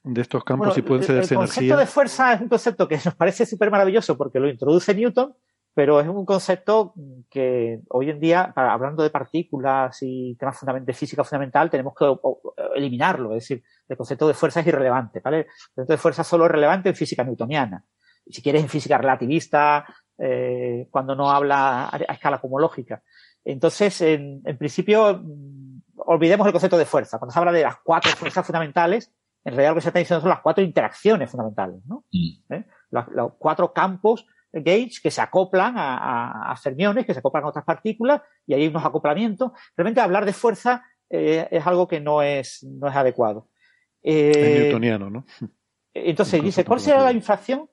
de estos campos Bueno, y pueden cederse el concepto energía. de fuerza es un concepto que nos parece súper maravilloso porque lo introduce Newton, pero es un concepto que hoy en día, para- hablando de partículas y temas de física fundamental, tenemos que o- o- eliminarlo. Es decir, el concepto de fuerza es irrelevante, ¿vale? El concepto de fuerza solo es relevante en física newtoniana. Y si quieres, en física relativista, eh, cuando no habla a, a escala cosmológica. Entonces, en, en principio, mm, olvidemos el concepto de fuerza. Cuando se habla de las cuatro fuerzas fundamentales, en realidad lo que se está diciendo son las cuatro interacciones fundamentales, ¿no? Mm. ¿Eh? Los, los cuatro campos gauge que se acoplan a, a- a fermiones, que se acoplan a otras partículas, y hay unos acoplamientos. Realmente hablar de fuerza eh, es algo que no es, no es adecuado. Eh, Es newtoniano, ¿no? entonces, dice, ¿cuál será la inflación?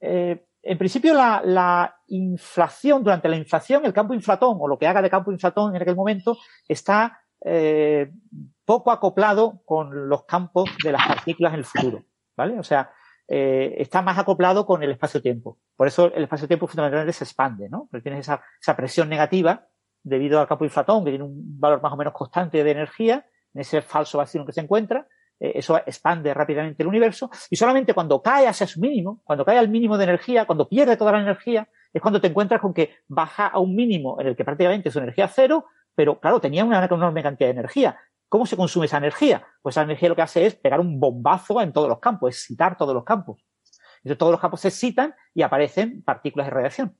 Eh, en principio, la, la inflación, durante la inflación, el campo inflatón, o lo que haga de campo inflatón en aquel momento, está eh, poco acoplado con los campos de las partículas en el futuro. ¿Vale? O sea, eh, está más acoplado con el espacio-tiempo. Por eso el espacio-tiempo fundamentalmente se expande, ¿no? Porque tienes esa, esa presión negativa debido al campo inflatón, que tiene un valor más o menos constante de energía, en ese falso vacío en que se encuentra, eh, eso expande rápidamente el universo, y solamente cuando cae hacia su mínimo, cuando cae al mínimo de energía, cuando pierde toda la energía, es cuando te encuentras con que baja a un mínimo en el que prácticamente su energía es cero, pero claro, tenía una enorme cantidad de energía. ¿Cómo se consume esa energía? Pues esa energía lo que hace es pegar un bombazo en todos los campos, excitar todos los campos. Entonces todos los campos se excitan y aparecen partículas de radiación.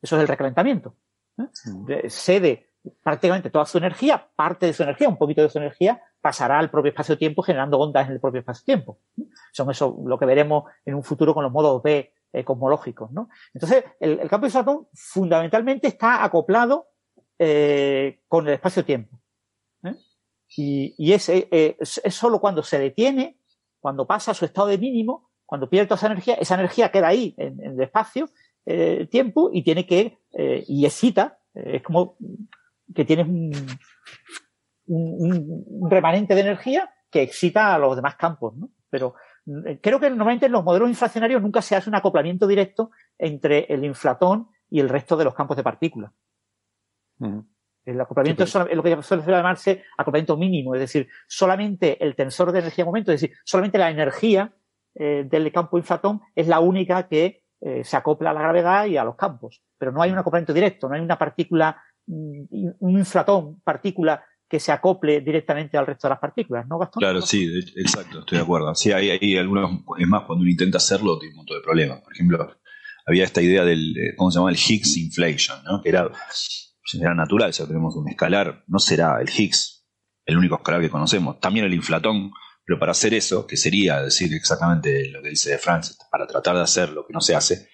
Eso es el recalentamiento. ¿eh? Eh, Cede prácticamente toda su energía, parte de su energía, un poquito de su energía, pasará al propio espacio-tiempo generando ondas en el propio espacio-tiempo. ¿eh? Son eso lo que veremos en un futuro con los modos B eh, cosmológicos. ¿no? Entonces, el, el campo de Saturn fundamentalmente está acoplado eh, con el espacio-tiempo. ¿eh? Y, eh, es, solo cuando se detiene, cuando pasa a su estado de mínimo, cuando pierde toda esa energía, esa energía queda ahí en, el espacio, tiempo, y tiene que, y excita, es como que tienes un, remanente de energía que excita a los demás campos. Pero creo que normalmente en los modelos inflacionarios nunca se hace un acoplamiento directo entre el inflatón y el resto de los campos de partículas. El acoplamiento Sí, es, lo que suele llamarse acoplamiento mínimo, es decir, solamente el tensor de energía de momento, es decir, solamente la energía eh, del campo inflatón es la única que eh, se acopla a la gravedad y a los campos. Pero no hay un acoplamiento directo, no hay una partícula, mm, un inflatón, partícula que se acople directamente al resto de las partículas, ¿no, Gastón? Claro, sí, exacto, estoy de acuerdo. Sí, hay, hay algunos, es más, cuando uno intenta hacerlo, tiene un montón de problemas. Por ejemplo, había esta idea del, eh, ¿cómo se llama? El Higgs inflation, ¿no? Que era, era natural, ya tenemos un escalar, no será el Higgs el único escalar que conocemos, también el inflatón, pero para hacer eso, que sería decir exactamente lo que dice Francis, para tratar de hacer lo que no se hace,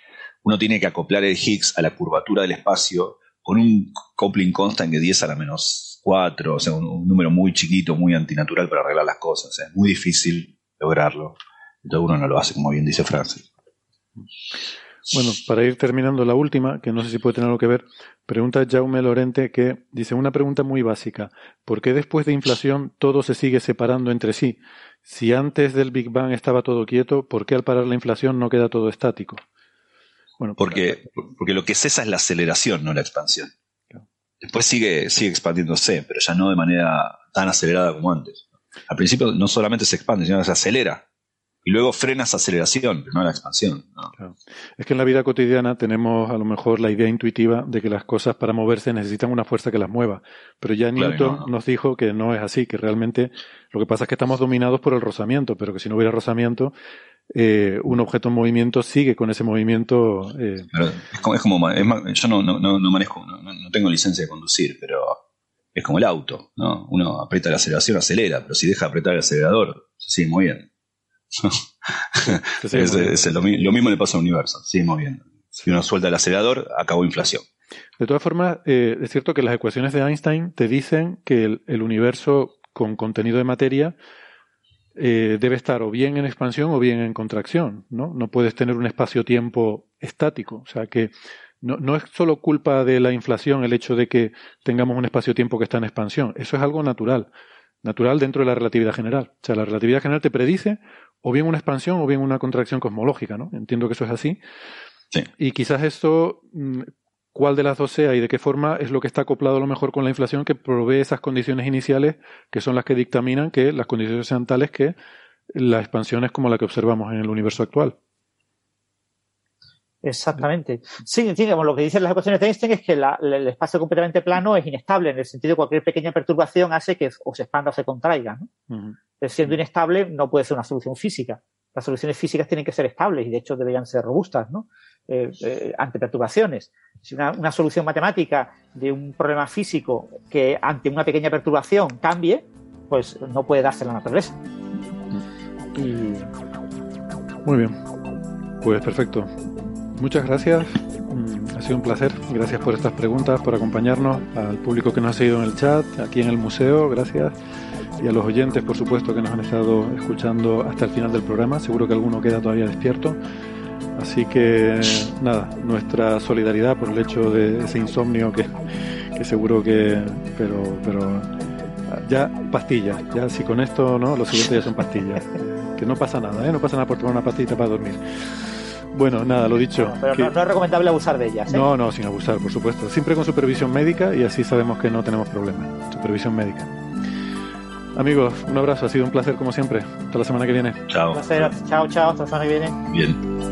uno tiene que acoplar el Higgs a la curvatura del espacio con un coupling constant de 10 a la menos 4, o sea, un, número muy chiquito, muy antinatural para arreglar las cosas. Es muy difícil lograrlo. Entonces uno no lo hace, como bien dice Francis. Bueno, para ir terminando la última, que no sé si puede tener algo que ver, pregunta Jaume Lorente que dice una pregunta muy básica. ¿Por qué después de inflación todo se sigue separando entre sí? Si antes del Big Bang estaba todo quieto, ¿por qué al parar la inflación no queda todo estático? Bueno, porque, porque lo que cesa es la aceleración, no la expansión. Después sigue, sigue expandiéndose, pero ya no de manera tan acelerada como antes. Al principio no solamente se expande, sino que se acelera y luego frena esa aceleración, no la expansión. Es que en la vida cotidiana tenemos a lo mejor la idea intuitiva de que las cosas para moverse necesitan una fuerza que las mueva, pero ya Newton nos dijo que no es así, que realmente lo que pasa es que estamos dominados por el rozamiento, pero que si no hubiera rozamiento, eh, un objeto en movimiento sigue con ese movimiento. Eh. es como, es como yo no, no, no, manejo, no, tengo licencia de conducir, pero es como el auto, ¿no? Uno aprieta la aceleración, acelera, pero si deja de apretar el acelerador, se sigue moviendo. es, lo, mismo le pasa al universo, sigue moviendo. Si uno suelta el acelerador, acabó inflación. De todas formas, eh, es cierto que las ecuaciones de Einstein te dicen que el, universo con contenido de materia eh, debe estar o bien en expansión o bien en contracción, ¿no? No puedes tener un espacio-tiempo estático. O sea que no, no, es solo culpa de la inflación el hecho de que tengamos un espacio-tiempo que está en expansión. Eso es algo natural. Natural dentro de la relatividad general. O sea, la relatividad general te predice o bien una expansión o bien una contracción cosmológica, ¿no? Entiendo que eso es así. Sí. Y quizás esto, mm, cuál de las dos sea y de qué forma, es lo que está acoplado a lo mejor con la inflación que provee esas condiciones iniciales que son las que dictaminan que las condiciones sean tales que la expansión es como la que observamos en el universo actual. Exactamente. Sí, digamos, lo que dicen las ecuaciones de Einstein es que el espacio completamente plano es inestable, en el sentido de que cualquier pequeña perturbación hace que o se expanda o se contraiga. ¿no? Siendo inestable, no puede ser una solución física. Las soluciones físicas tienen que ser estables y, de hecho, deberían ser robustas ¿no? Eh, eh, ante perturbaciones. Si una, una, solución matemática de un problema físico que ante una pequeña perturbación cambie, pues no puede darse la naturaleza. Y... Muy bien. Pues perfecto. Muchas gracias. Mm, ha sido un placer. Gracias por estas preguntas, por acompañarnos, al público que nos ha seguido en el chat, aquí en el museo. Gracias. Y a los oyentes, por supuesto, que nos han estado escuchando hasta el final del programa. Seguro que alguno queda todavía despierto. Así que, nada, nuestra solidaridad por el hecho de ese insomnio que, que seguro que. Pero, pero. Ya pastillas. Ya si con esto, ¿no? Los siguientes ya son pastillas. Que no pasa nada, ¿eh? No pasa nada por tomar una pastilla para dormir. Bueno, nada, lo dicho. pero no, es recomendable abusar de ellas. ¿eh? No, no, sin abusar, por supuesto. Siempre con supervisión médica y así sabemos que no tenemos problemas. Supervisión médica. Amigos, un abrazo, ha sido un placer como siempre. Hasta la semana que viene. Chao. Un placer. Chao, chao, hasta la semana que viene. Bien.